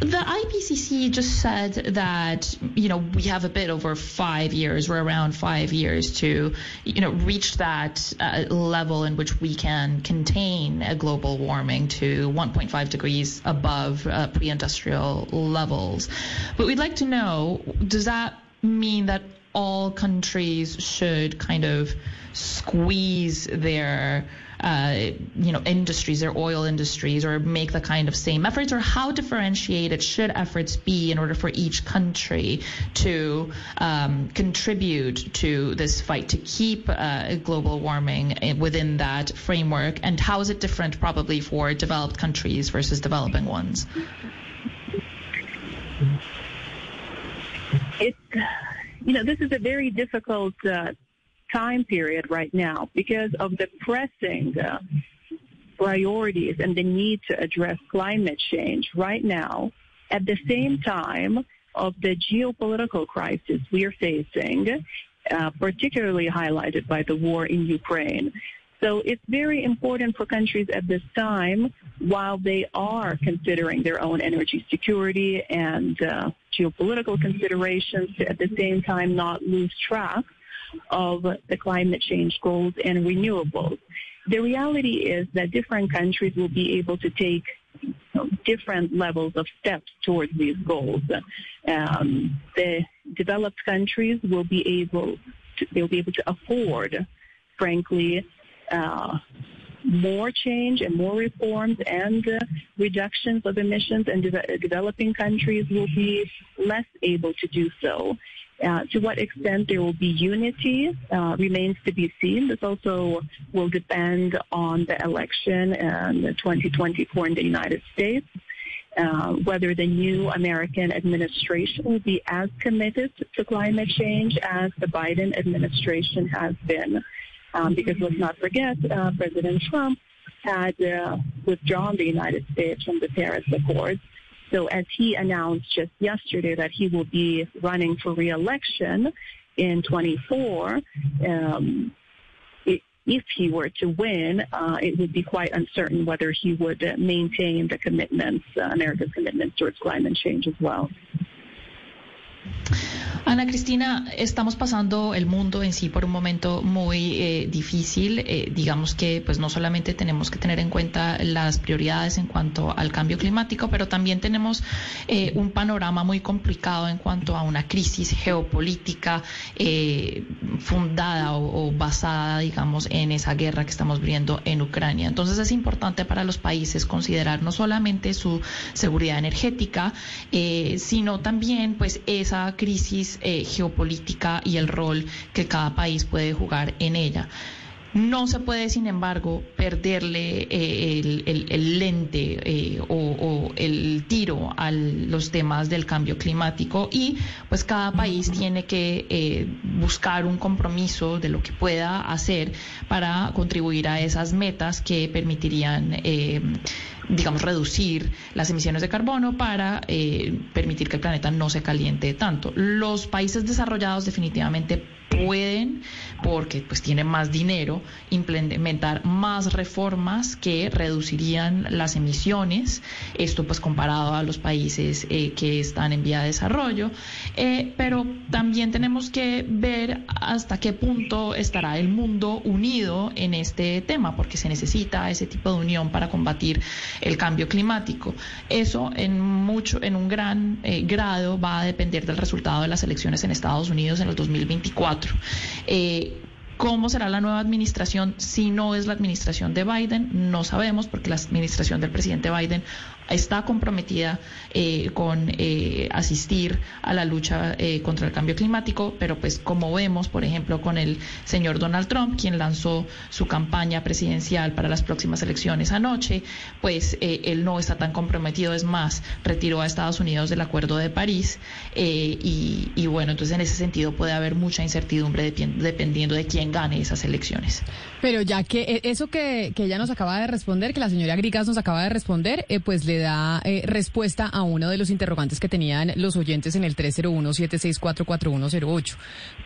The IPCC just said that, you know, we have a bit over five years, we're around five years to, you know, reach that uh, level in which we can contain a global warming to 1.5 degrees above uh, pre industrial levels. But we'd like to know does that mean that all countries should kind of squeeze their uh, you know, industries or oil industries or make the kind of same efforts or how differentiated should efforts be in order for each country to um, contribute to this fight to keep uh, global warming within that framework and how is it different probably for developed countries versus developing ones? It, you know, this is a very difficult uh, time period right now because of the pressing uh, priorities and the need to address climate change right now at the same time of the geopolitical crisis we are facing, uh, particularly highlighted by the war in Ukraine. So it's very important for countries at this time, while they are considering their own energy security and uh, geopolitical considerations, to at the same time not lose track of the climate change goals and renewables. The reality is that different countries will be able to take you know, different levels of steps towards these goals. Um, the developed countries will be able to, they'll be able to afford, frankly, uh, more change and more reforms and uh, reductions of emissions, and de- developing countries will be less able to do so. Uh, to what extent there will be unity uh, remains to be seen. This also will depend on the election in 2024 in the United States. Uh, whether the new American administration will be as committed to climate change as the Biden administration has been. Um, because let's not forget, uh, President Trump had uh, withdrawn the United States from the Paris Accords. So as he announced just yesterday that he will be running for reelection in 24, um, it, if he were to win, uh, it would be quite uncertain whether he would maintain the commitments, uh, America's commitments towards climate change as well. Ana Cristina, estamos pasando el mundo en sí por un momento muy eh, difícil. Eh, digamos que pues no solamente tenemos que tener en cuenta las prioridades en cuanto al cambio climático, pero también tenemos eh, un panorama muy complicado en cuanto a una crisis geopolítica fundada o, o basada, digamos, en esa guerra que estamos viendo en Ucrania. Entonces es importante para los países considerar no solamente su seguridad energética, sino también pues esa crisis eh, geopolítica y el rol que cada país puede jugar en ella. No se puede, sin embargo, perderle eh, el, lente eh, o, el tiro a los temas del cambio climático y pues cada país tiene que buscar un compromiso de lo que pueda hacer para contribuir a esas metas que permitirían digamos, reducir las emisiones de carbono para eh, permitir que el planeta no se caliente tanto. Los países desarrollados definitivamente pueden, porque pues tienen más dinero, implementar más reformas que reducirían las emisiones, esto pues comparado a los países eh, que están en vía de desarrollo, Eh, pero también tenemos que ver hasta qué punto estará el mundo unido en este tema, porque se necesita ese tipo de unión para combatir el cambio climático. Eso en mucho, en un gran eh, grado va a depender del resultado de las elecciones en Estados Unidos en el 2024. Eh, ¿Cómo será la nueva administración si no es la administración de Biden? No sabemos porque la administración del presidente Biden está comprometida eh, con eh, asistir a la lucha eh, contra el cambio climático, pero pues como vemos, por ejemplo, con el señor Donald Trump, quien lanzó su campaña presidencial para las próximas elecciones anoche, pues eh, él no está tan comprometido, es más, retiró a Estados Unidos del Acuerdo de París eh, y, bueno, entonces en ese sentido puede haber mucha incertidumbre dependiendo de quién gane esas elecciones. Pero ya que eh, eso que, que ella nos acaba de responder, que la señora Grigas nos acaba de responder, eh, pues le da eh, respuesta a uno de los interrogantes que tenían los oyentes en el 301-764-4108.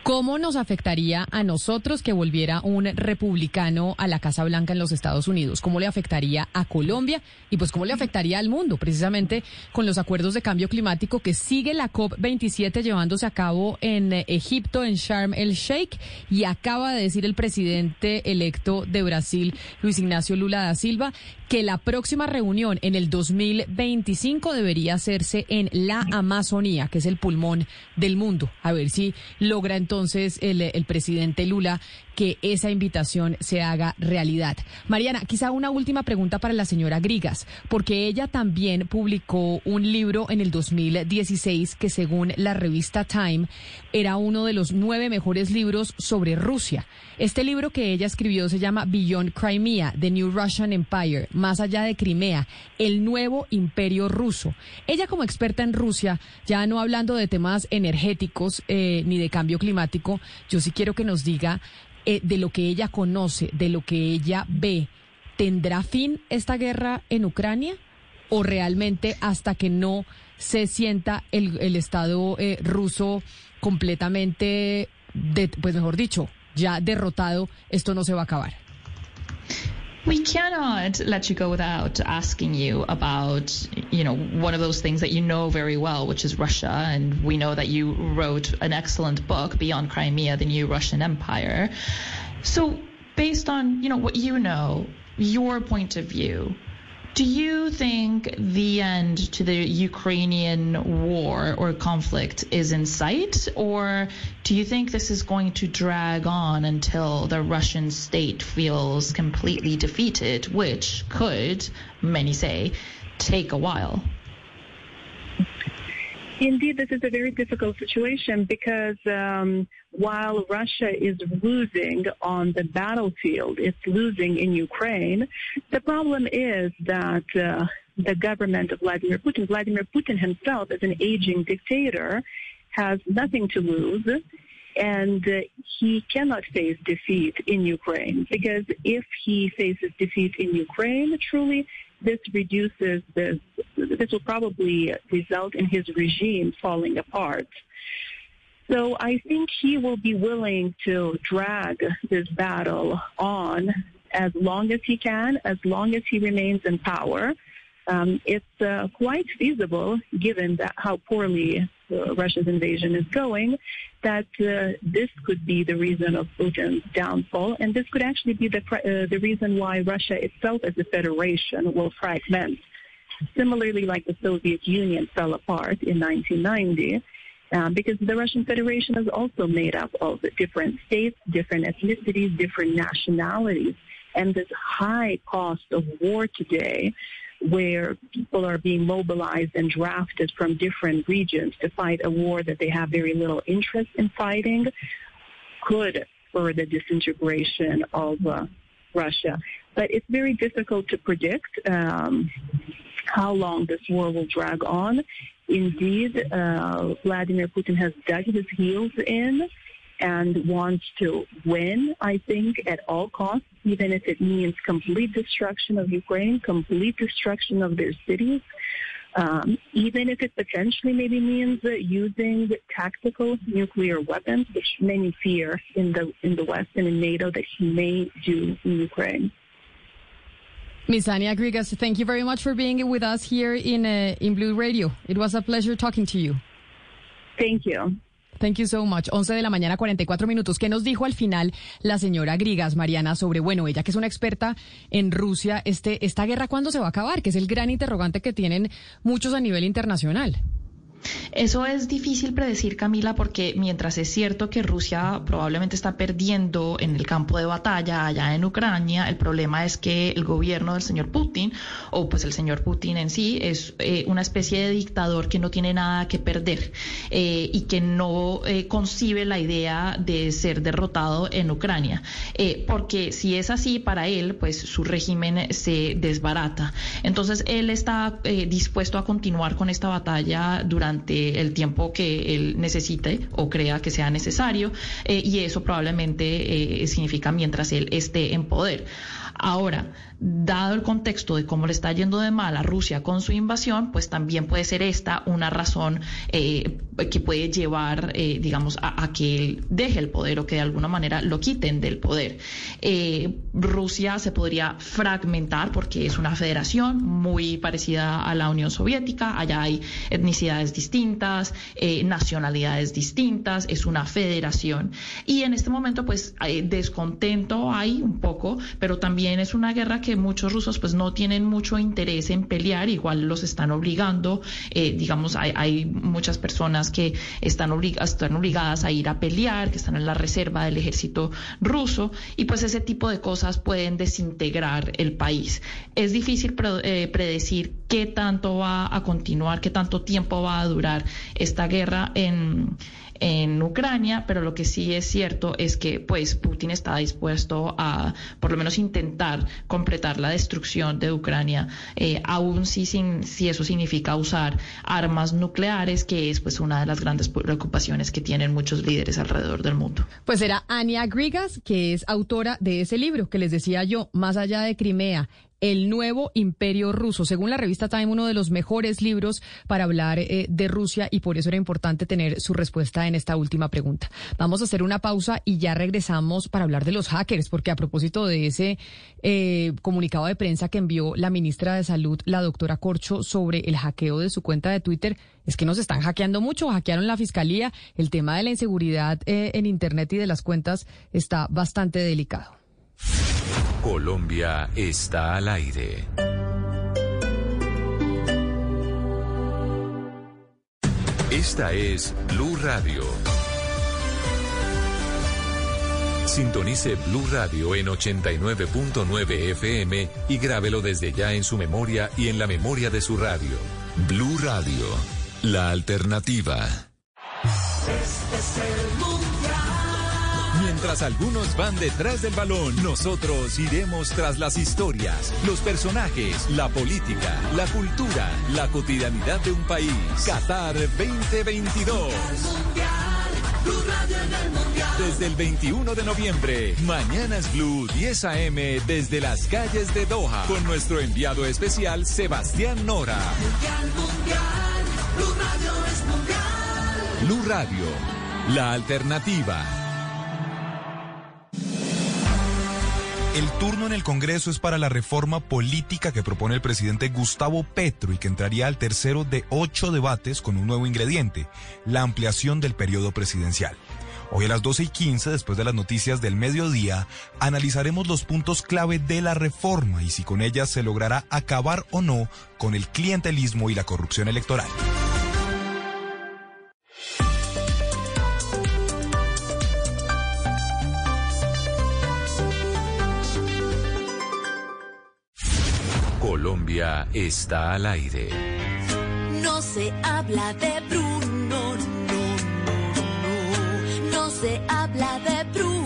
¿Cómo nos afectaría a nosotros que volviera un republicano a la Casa Blanca en los Estados Unidos? ¿Cómo le afectaría a Colombia? Y pues cómo le afectaría al mundo, precisamente con los acuerdos de cambio climático que sigue la COP27 llevándose a cabo en eh, Egipto, en Sharm el Sheikh, y acaba de decir el presidente electo de Brasil, Luis Ignacio Lula da Silva, que la próxima reunión en el 2025 debería hacerse en la Amazonía, que es el pulmón del mundo. A ver si logra entonces el, presidente Lula que esa invitación se haga realidad. Mariana, quizá una última pregunta para la señora Grigas, porque ella también publicó un libro en el 2016 que según la revista Time era uno de los nueve mejores libros sobre Rusia. Este libro que ella escribió se llama Beyond Crimea, The New Russian Empire, más allá de Crimea, el nuevo imperio ruso. Ella como experta en Rusia, ya no hablando de temas energéticos eh, ni de cambio climático, yo sí quiero que nos diga eh, de lo que ella conoce, de lo que ella ve, ¿tendrá fin esta guerra en Ucrania? ¿O realmente hasta que no se sienta el, Estado eh, ruso completamente, de, pues mejor dicho, ya derrotado, esto no se va a acabar? We cannot let you go without asking you about, you know, one of those things that you know very well, which is Russia. And we know that you wrote an excellent book, Beyond Crimea, the New Russian Empire. So, based on, you know, what you know, your point of view, do you think the end to the Ukrainian war or conflict is in sight? Or do you think this is going to drag on until the Russian state feels completely defeated, which could, many say, take a while? Indeed, this is a very difficult situation because um, while Russia is losing on the battlefield, it's losing in Ukraine. The problem is that uh, the government of Vladimir Putin, Vladimir Putin himself, as an aging dictator, has nothing to lose. And uh, he cannot face defeat in Ukraine because if he faces defeat in Ukraine, truly, this reduces this. This will probably result in his regime falling apart. So I think he will be willing to drag this battle on as long as he can, as long as he remains in power. Um, it's uh, quite feasible, given that how poorly uh, Russia's invasion is going, that uh, this could be the reason of Putin's downfall, and this could actually be the uh, the reason why Russia itself, as a federation, will fragment. Similarly, like the Soviet Union fell apart in 1990. Um, because the Russian Federation is also made up of different states, different ethnicities, different nationalities. And this high cost of war today, where people are being mobilized and drafted from different regions to fight a war that they have very little interest in fighting, could spur the disintegration of uh, Russia. But it's very difficult to predict um, how long this war will drag on. Indeed, uh, Vladimir Putin has dug his heels in and wants to win, I think, at all costs, even if it means complete destruction of Ukraine, complete destruction of their cities, um, even if it potentially maybe means uh, using tactical nuclear weapons, which many fear in the in the West and in NATO that he may do in Ukraine. Miss Ania Grigas, thank you very much for being with us here in uh, in Blue Radio. It was a pleasure talking to you. Thank you. Thank you so much. 11 de la mañana, 44 minutos. ¿Qué nos dijo al final la señora Grigas, Mariana, sobre, bueno, ella que es una experta en Rusia, este, esta guerra cuándo se va a acabar? Que es el gran interrogante que tienen muchos a nivel internacional. Eso es difícil predecir, Camila, porque mientras es cierto que Rusia probablemente está perdiendo en el campo de batalla allá en Ucrania, el problema es que el gobierno del señor Putin, o pues el señor Putin en sí, es eh, una especie de dictador que no tiene nada que perder eh, y que no eh, concibe la idea de ser derrotado en Ucrania. Porque si es así, para él, pues su régimen se desbarata. Entonces, él está dispuesto a continuar con esta batalla durante el tiempo que él necesite o crea que sea necesario eh, y eso probablemente eh, significa mientras él esté en poder. Ahora, dado el contexto de cómo le está yendo de mal a Rusia con su invasión, pues también puede ser esta una razón eh, que puede llevar, eh, digamos, a, a, que él deje el poder o que de alguna manera lo quiten del poder. Eh, Rusia se podría fragmentar porque es una federación muy parecida a la Unión Soviética, allá hay etnicidades distintas, eh, nacionalidades distintas, es una federación. Y en este momento, pues, hay descontento hay un poco, pero también es una guerra que muchos rusos pues no tienen mucho interés en pelear, igual los están obligando, eh, digamos, hay, muchas personas que están, oblig están obligadas a ir a pelear, que están en la reserva del ejército ruso, y pues ese tipo de cosas pueden desintegrar el país. Es difícil eh, predecir qué tanto va a continuar, qué tanto tiempo va a durar esta guerra en en Ucrania, pero lo que sí es cierto es que pues Putin está dispuesto a por lo menos intentar completar la destrucción de Ucrania, eh, aún si, sin, si eso significa usar armas nucleares, que es pues una de las grandes preocupaciones que tienen muchos líderes alrededor del mundo. Pues era Ania Grigas, que es autora de ese libro que les decía yo, Más allá de Crimea, el nuevo imperio ruso. Según la revista Time, uno de los mejores libros para hablar eh, de Rusia y por eso era importante tener su respuesta en esta última pregunta. Vamos a hacer una pausa y ya regresamos para hablar de los hackers, porque a propósito de ese eh, comunicado de prensa que envió la ministra de Salud, la doctora Corcho, sobre el hackeo de su cuenta de Twitter, es que nos están hackeando mucho, hackearon la fiscalía, el tema de la inseguridad eh, en Internet y de las cuentas está bastante delicado. Colombia está al aire. Esta es Blue Radio. Sintonice Blue Radio en 89.9 FM y grábelo desde ya en su memoria y en la memoria de su radio. Blue Radio, la alternativa. Este es el mundial. Mientras algunos van detrás del balón, nosotros iremos tras las historias, los personajes, la política, la cultura, la cotidianidad de un país. Qatar 2022. Blue Radio en el mundial. Desde el 21 de noviembre, Mañanas Blue 10 AM desde las calles de Doha con nuestro enviado especial Sebastián Nora. Mundial, mundial. Blue Radio es mundial. Blue Radio, la alternativa. El turno en el Congreso es para la reforma política que propone el presidente Gustavo Petro y que entraría al tercero de ocho debates con un nuevo ingrediente, la ampliación del periodo presidencial. Hoy a las 12 y 15, después de las noticias del mediodía, analizaremos los puntos clave de la reforma y si con ella se logrará acabar o no con el clientelismo y la corrupción electoral. Colombia está al aire. No se habla de Bruno, no, no, no. No se habla de Bruno.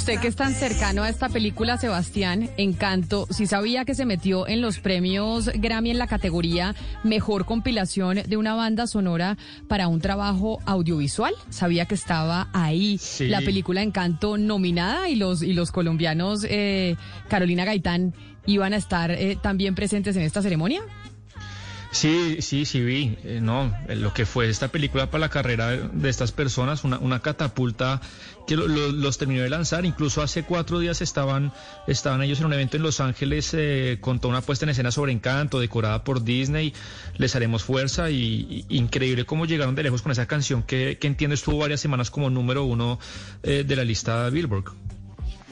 Usted que es tan cercano a esta película, Sebastián, Encanto, si sabía que se metió en los premios Grammy en la categoría Mejor compilación de una banda sonora para un trabajo audiovisual. Sabía que estaba ahí Sí. la película Encanto nominada y los, y los colombianos eh, Carolina Gaitán iban a estar eh, también presentes en esta ceremonia. Sí, sí, sí vi, eh, no, eh, lo que fue esta película para la carrera de estas personas, una, una catapulta que lo- lo- los terminó de lanzar, incluso hace cuatro días estaban, estaban ellos en un evento en Los Ángeles eh, con toda una puesta en escena sobre Encanto, decorada por Disney, les haremos fuerza y, y increíble cómo llegaron de lejos con esa canción que, que entiendo estuvo varias semanas como número uno eh, de la lista Billboard.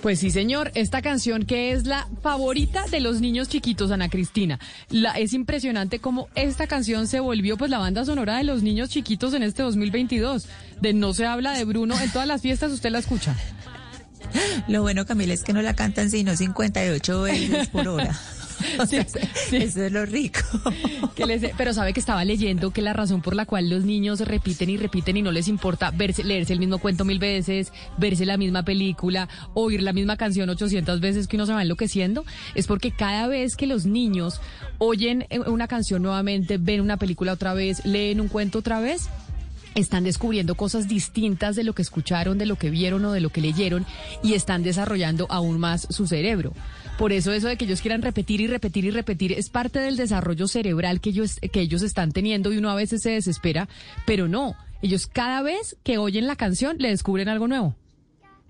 Pues sí, señor. Esta canción que es la favorita de los niños chiquitos, Ana Cristina. La, es impresionante cómo esta canción se volvió pues la banda sonora de los niños chiquitos en este 2022. De No se habla de Bruno. En todas las fiestas usted la escucha. [laughs] Lo bueno, Camila, es que no la cantan sino 58 veces por hora. [laughs] [laughs] O sea, Eso es lo rico. [laughs] Que les- pero sabe que estaba leyendo que la razón por la cual los niños repiten y repiten y no les importa verse, leerse el mismo cuento mil veces, verse la misma película, oír la misma canción 800 veces que uno se va enloqueciendo, es porque cada vez que los niños oyen eh, una canción nuevamente, ven una película otra vez, leen un cuento otra vez, están descubriendo cosas distintas de lo que escucharon, de lo que vieron o de lo que leyeron y están desarrollando aún más su cerebro. Por eso eso de que ellos quieran repetir y repetir y repetir es parte del desarrollo cerebral que ellos, que ellos están teniendo y uno a veces se desespera, pero no, ellos cada vez que oyen la canción le descubren algo nuevo.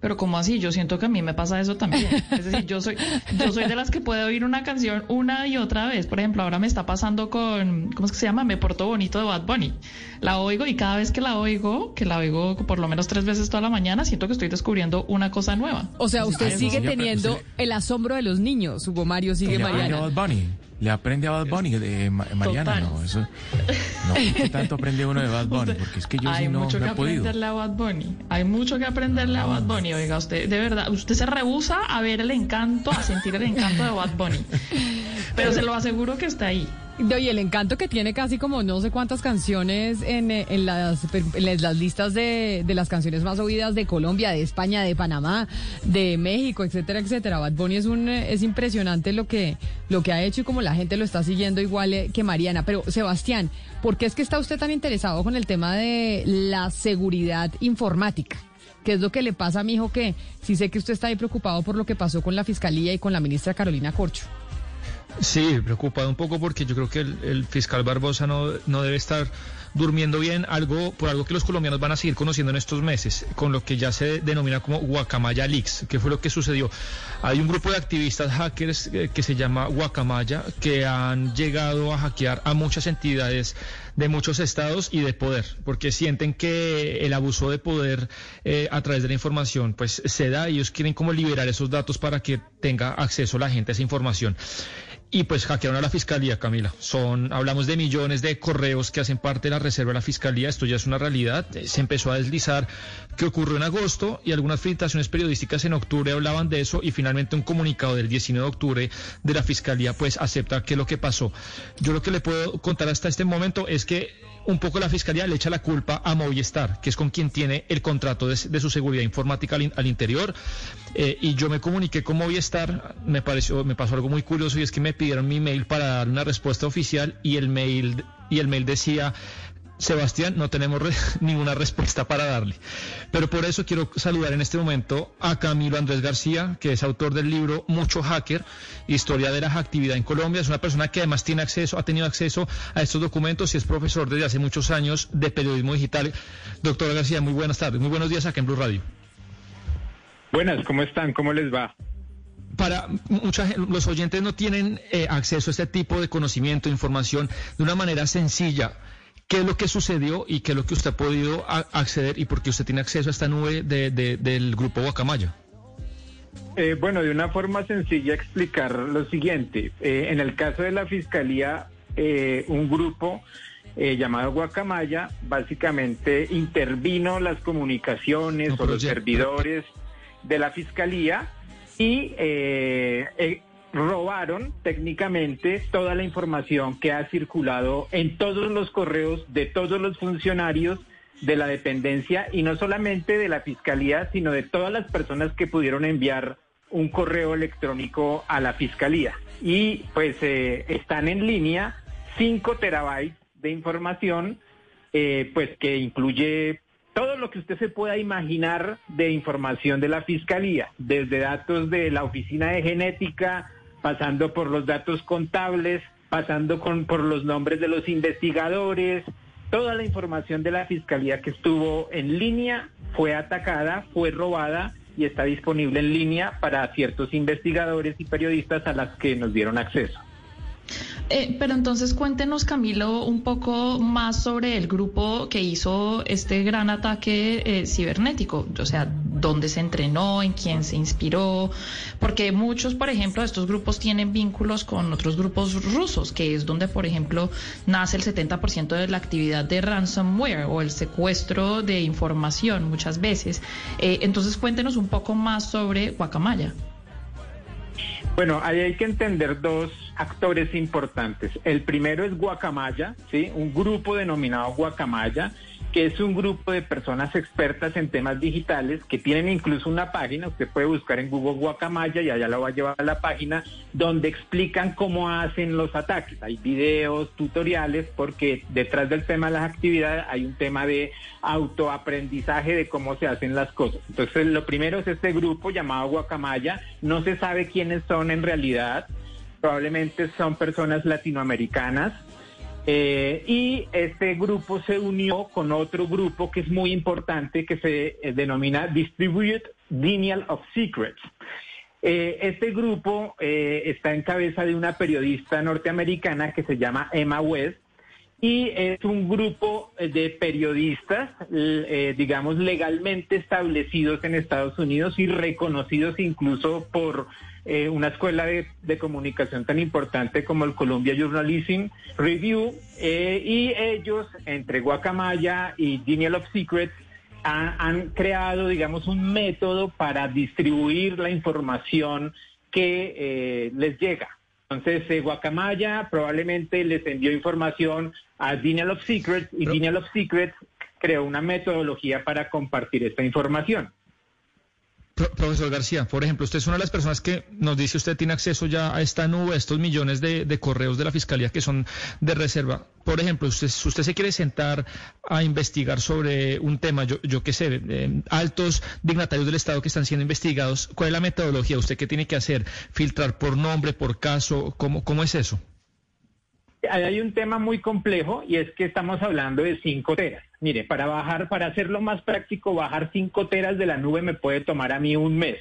Pero como así, yo siento que a mí me pasa eso también. Es decir, yo soy, yo soy de las que puede oír una canción una y otra vez. Por ejemplo, ahora me está pasando con, ¿cómo es que se llama? Me porto bonito de Bad Bunny. La oigo y cada vez que la oigo, que la oigo por lo menos tres veces toda la mañana, siento que estoy descubriendo una cosa nueva. O sea, usted sigue teniendo el asombro de los niños, Hugo Mario sigue ¿Le aprendió Mariana. Bad Bunny? Le aprende a Bad Bunny, de Ma- Mariana, Total. no, eso, no, ¿qué tanto aprende uno de Bad [laughs] Bunny? Porque es que yo Hay sí no, mucho no que he podido. aprenderle a Bad Bunny. Hay mucho que aprenderle a Bad Bunny. Oiga, usted, de verdad, usted se rehúsa a ver el encanto, a sentir el encanto de Bad Bunny. [laughs] Pero se lo aseguro que está ahí. Y el encanto que tiene casi como no sé cuántas canciones en, eh, en las listas de, de las canciones más oídas de Colombia, de España, de Panamá, de México, etcétera, etcétera. Bad Bunny es un eh, es impresionante lo que lo que ha hecho y como la gente lo está siguiendo igual eh, que Mariana. Pero Sebastián, ¿por qué es que está usted tan interesado con el tema de la seguridad informática? ¿Qué es lo que le pasa a mi hijo que sí sé que usted está ahí preocupado por lo que pasó con la fiscalía y con la ministra Carolina Corcho? Sí, preocupado un poco porque yo creo que el, fiscal Barbosa no, no debe estar durmiendo bien, algo por algo que los colombianos van a seguir conociendo en estos meses, con lo que ya se denomina como Guacamaya Leaks, que fue lo que sucedió. Hay un grupo de activistas hackers eh, que se llama Guacamaya, que han llegado a hackear a muchas entidades de muchos estados y de poder, porque sienten que el abuso de poder eh, a través de la información pues se da y ellos quieren como liberar esos datos para que tenga acceso la gente a esa información. Y pues hackearon a la fiscalía, Camila. Son, hablamos de millones de correos que hacen parte de la reserva de la fiscalía. Esto ya es una realidad. Eh, Se empezó a deslizar que ocurrió en agosto y algunas filtraciones periodísticas en octubre hablaban de eso y finalmente un comunicado del 19 de octubre de la fiscalía pues acepta que lo que pasó. Yo lo que le puedo contar hasta este momento es que un poco la fiscalía le echa la culpa a Movistar, que es con quien tiene el contrato de, su seguridad informática al, al interior. Eh, y yo me comuniqué con Movistar, me pareció, me pasó algo muy curioso y es que me pidieron mi mail para dar una respuesta oficial y el mail y el mail decía Sebastián, no tenemos re- [laughs] ninguna respuesta para darle. Pero por eso quiero saludar en este momento a Camilo Andrés García, que es autor del libro Mucho Hacker, Historia de la Actividad en Colombia. Es una persona que además tiene acceso, ha tenido acceso a estos documentos y es profesor desde hace muchos años de periodismo digital. Doctor García, muy buenas tardes, muy buenos días acá en Blue Radio. Buenas, ¿cómo están? ¿Cómo les va? para mucha los oyentes no tienen eh, acceso a este tipo de conocimiento, información de una manera sencilla. ¿Qué es lo que sucedió y qué es lo que usted ha podido acceder y por qué usted tiene acceso a esta nube de- de- del grupo Guacamaya? Eh, bueno, de una forma sencilla explicar lo siguiente. Eh, en el caso de la Fiscalía, eh, un grupo eh, llamado Guacamaya básicamente intervino las comunicaciones No, o los servidores de la Fiscalía y eh, eh, robaron técnicamente toda la información que ha circulado en todos los correos de todos los funcionarios de la dependencia y no solamente de la fiscalía, sino de todas las personas que pudieron enviar un correo electrónico a la fiscalía. Y pues eh, están en línea 5 terabytes de información, eh, pues que incluye todo lo que usted se pueda imaginar de información de la fiscalía, desde datos de la oficina de genética, pasando por los datos contables, pasando con, por los nombres de los investigadores, toda la información de la fiscalía que estuvo en línea fue atacada, fue robada y está disponible en línea para ciertos investigadores y periodistas a las que nos dieron acceso. Eh, pero entonces cuéntenos, Camilo, un poco más sobre el grupo que hizo este gran ataque eh, cibernético. O sea, dónde se entrenó, en quién se inspiró. Porque muchos, por ejemplo, de estos grupos tienen vínculos con otros grupos rusos, que es donde, por ejemplo, nace el 70% de la actividad de ransomware o el secuestro de información muchas veces. Eh, entonces, cuéntenos un poco más sobre Guacamaya. Bueno, ahí hay que entender dos actores importantes. El primero es Guacamaya, ¿sí? Un grupo denominado Guacamaya, que es un grupo de personas expertas en temas digitales que tienen incluso una página, usted puede buscar en Google Guacamaya y allá lo va a llevar a la página donde explican cómo hacen los ataques. Hay videos, tutoriales, porque detrás del tema de las actividades hay un tema de autoaprendizaje de cómo se hacen las cosas. Entonces, lo primero es este grupo llamado Guacamaya, no se sabe quiénes son en realidad, probablemente son personas latinoamericanas. Eh, y este grupo se unió con otro grupo que es muy importante que se eh, denomina Distributed Denial of Secrets. Eh, este grupo está en cabeza de una periodista norteamericana que se llama Emma West y es un grupo de periodistas, digamos, legalmente establecidos en Estados Unidos y reconocidos incluso por eh, una escuela de, de comunicación tan importante como el Columbia Journalism Review, eh, y ellos, entre Guacamaya y Denial of Secrets, han, han creado, digamos, un método para distribuir la información que eh, les llega. Entonces, Guacamaya probablemente les envió información a Denial of Secrets y Denial of Secrets creó una metodología para compartir esta información. Pro- profesor García, por ejemplo, usted es una de las personas que nos dice usted tiene acceso ya a esta nube, a estos millones de, de correos de la Fiscalía que son de reserva. Por ejemplo, usted, si usted se quiere sentar a investigar sobre un tema, yo, yo qué sé, eh, altos dignatarios del Estado que están siendo investigados, ¿cuál es la metodología? ¿Usted qué tiene que hacer? ¿Filtrar por nombre, por caso? ¿Cómo, cómo es eso? Hay un tema muy complejo y es que estamos hablando de 5 teras. Mire, para bajar, para hacerlo más práctico, bajar 5 teras de la nube me puede tomar a mí un mes.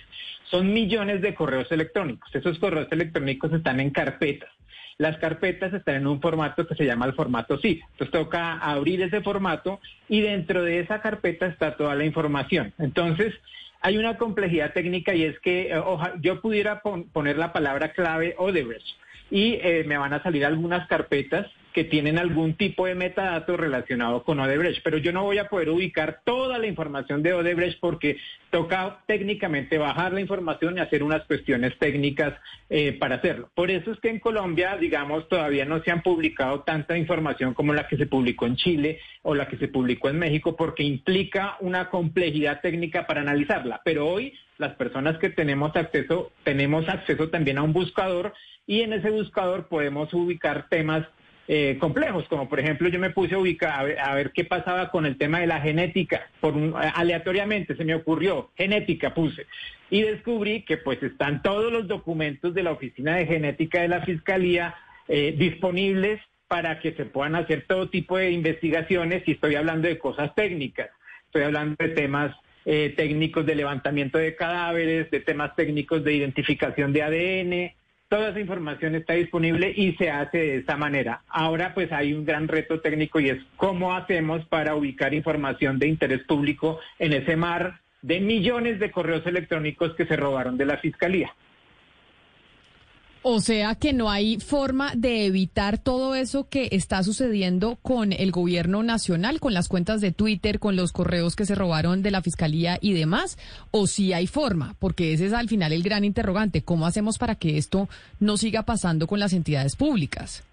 Son millones de correos electrónicos. Esos correos electrónicos están en carpetas. Las carpetas están en un formato que se llama el formato zip. Entonces toca abrir ese formato y dentro de esa carpeta está toda la información. Entonces, hay una complejidad técnica y es que eh, oja- yo pudiera pon- poner la palabra clave Odebrecht y eh, me van a salir algunas carpetas que tienen algún tipo de metadato relacionado con Odebrecht, pero yo no voy a poder ubicar toda la información de Odebrecht porque toca técnicamente bajar la información y hacer unas cuestiones técnicas eh, para hacerlo. Por eso es que en Colombia, digamos, todavía no se han publicado tanta información como la que se publicó en Chile o la que se publicó en México porque implica una complejidad técnica para analizarla. Pero hoy las personas que tenemos acceso, tenemos acceso también a un buscador y en ese buscador podemos ubicar temas eh, complejos, como por ejemplo yo me puse a ubicar a ver, a ver qué pasaba con el tema de la genética, por un- aleatoriamente se me ocurrió, genética puse, y descubrí que pues están todos los documentos de la Oficina de Genética de la Fiscalía eh, disponibles para que se puedan hacer todo tipo de investigaciones y estoy hablando de cosas técnicas, estoy hablando de temas eh, técnicos de levantamiento de cadáveres, de temas técnicos de identificación de ADN, Toda esa información está disponible y se hace de esta manera. Ahora pues hay un gran reto técnico y es cómo hacemos para ubicar información de interés público en ese mar de millones de correos electrónicos que se robaron de la Fiscalía. O sea que no hay forma de evitar todo eso que está sucediendo con el gobierno nacional, con las cuentas de Twitter, con los correos que se robaron de la fiscalía y demás. O si hay forma, porque ese es al final el gran interrogante. ¿Cómo hacemos para que esto no siga pasando con las entidades públicas?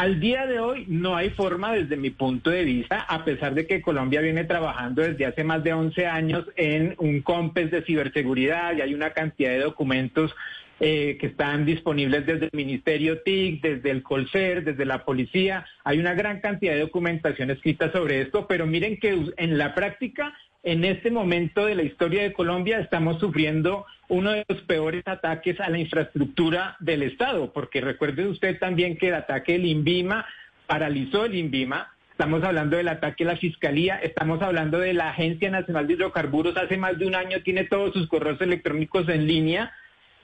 Al día de hoy no hay forma desde mi punto de vista, a pesar de que Colombia viene trabajando desde hace más de 11 años en un COMPES de ciberseguridad y hay una cantidad de documentos eh, que están disponibles desde el Ministerio TIC, desde el Colcer, desde la policía. Hay una gran cantidad de documentación escrita sobre esto, pero miren que en la práctica, en este momento de la historia de Colombia, estamos sufriendo uno de los peores ataques a la infraestructura del Estado, porque recuerde usted también que el ataque del INVIMA paralizó el INVIMA. Estamos hablando del ataque a la Fiscalía, estamos hablando de la Agencia Nacional de Hidrocarburos, hace más de un año tiene todos sus correos electrónicos en línea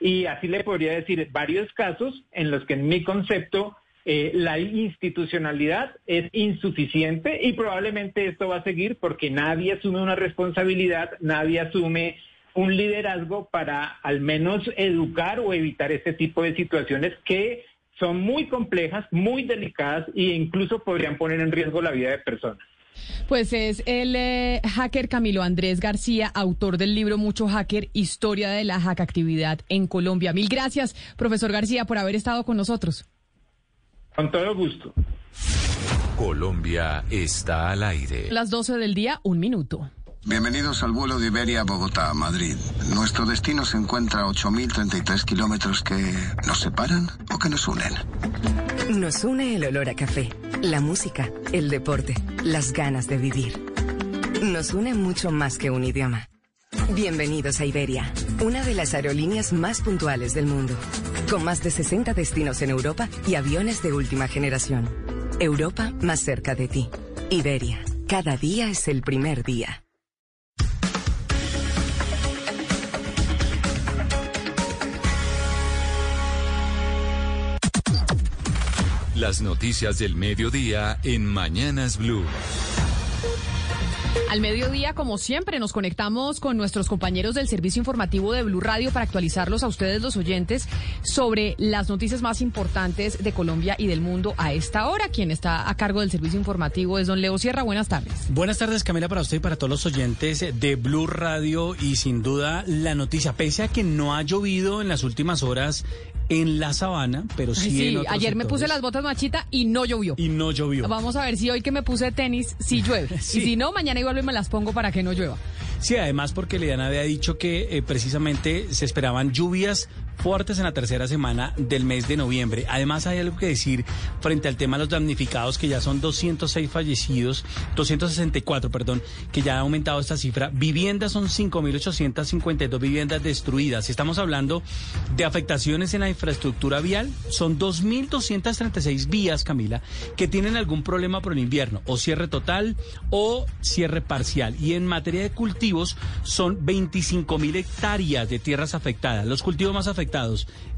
y así le podría decir varios casos en los que en mi concepto eh, la institucionalidad es insuficiente y probablemente esto va a seguir porque nadie asume una responsabilidad, nadie asume un liderazgo para al menos educar o evitar este tipo de situaciones que son muy complejas, muy delicadas e incluso podrían poner en riesgo la vida de personas. Pues es el eh, hacker Camilo Andrés García, autor del libro Mucho Hacker, Historia de la Hackactividad en Colombia. Mil gracias, profesor García, por haber estado con nosotros. Con todo gusto. Colombia está al aire. Las 12 del día, un minuto. Bienvenidos al vuelo de Iberia a Bogotá, Madrid. Nuestro destino se encuentra a 8.033 kilómetros que nos separan o que nos unen. Nos une el olor a café, la música, el deporte, las ganas de vivir. Nos une mucho más que un idioma. Bienvenidos a Iberia, una de las aerolíneas más puntuales del mundo, con más de 60 destinos en Europa y aviones de última generación. Europa más cerca de ti. Iberia, cada día es el primer día. Las noticias del mediodía en Mañanas Blue. Al mediodía, como siempre, nos conectamos con nuestros compañeros del servicio informativo de Blue Radio para actualizarlos a ustedes, los oyentes, sobre las noticias más importantes de Colombia y del mundo a esta hora. Quien está a cargo del servicio informativo es don Leo Sierra. Buenas tardes. Buenas tardes, Camila, para usted y para todos los oyentes de Blue Radio. Y sin duda, la noticia, pese a que no ha llovido en las últimas horas en la sabana, pero sí, Ay, sí, en otros ayer me puse las botas machita y no llovió. Y no llovió. Vamos a ver si hoy que me puse tenis, si llueve. [laughs] Sí. Y si no, mañana igual me las pongo para que no llueva. Sí, además porque Lidiana había dicho que eh, precisamente se esperaban lluvias fuertes en la tercera semana del mes de noviembre. Además hay algo que decir frente al tema de los damnificados, que ya son 206 fallecidos, 264, perdón, que ya ha aumentado esta cifra. Viviendas son 5.852 viviendas destruidas. Estamos hablando de afectaciones en la infraestructura vial. Son 2.236 vías, Camila, que tienen algún problema por el invierno, o cierre total o cierre parcial. Y en materia de cultivos, son 25.000 hectáreas de tierras afectadas. Los cultivos más afectados,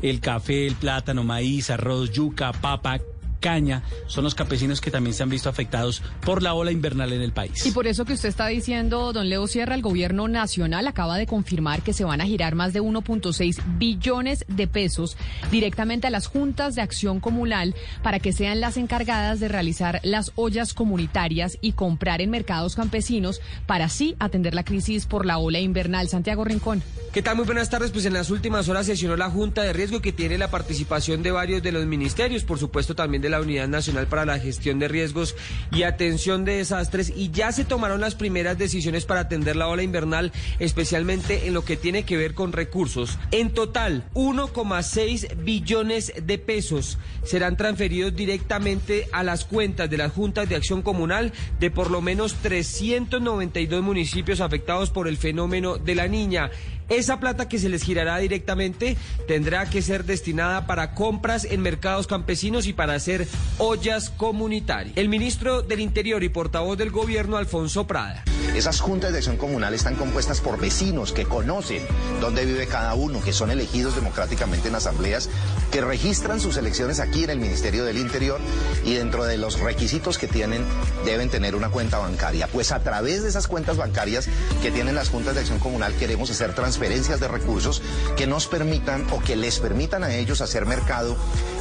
el café, el plátano, maíz, arroz, yuca, papa, caña, son los campesinos que también se han visto afectados por la ola invernal en el país. Y por eso que usted está diciendo, don Leo Sierra, el gobierno nacional acaba de confirmar que se van a girar más de 1.6 billones de pesos directamente a las juntas de acción comunal para que sean las encargadas de realizar las ollas comunitarias y comprar en mercados campesinos para así atender la crisis por la ola invernal. Santiago Rincón. ¿Qué tal? Muy buenas tardes. Pues en las últimas horas sesionó la Junta de Riesgo que tiene la participación de varios de los ministerios, por supuesto también de la Unidad Nacional para la Gestión de Riesgos y Atención de Desastres y ya se tomaron las primeras decisiones para atender la ola invernal, especialmente en lo que tiene que ver con recursos. En total, 1,6 billones de pesos serán transferidos directamente a las cuentas de las juntas de acción comunal de por lo menos 392 municipios afectados por el fenómeno de la niña. Esa plata que se les girará directamente tendrá que ser destinada para compras en mercados campesinos y para hacer ollas comunitarias. El ministro del Interior y portavoz del gobierno, Alfonso Prada. Esas juntas de acción comunal están compuestas por vecinos que conocen dónde vive cada uno, que son elegidos democráticamente en asambleas, que registran sus elecciones aquí en el Ministerio del Interior y dentro de los requisitos que tienen deben tener una cuenta bancaria. Pues a través de esas cuentas bancarias que tienen las juntas de acción comunal queremos hacer transferencias de recursos que nos permitan o que les permitan a ellos hacer mercado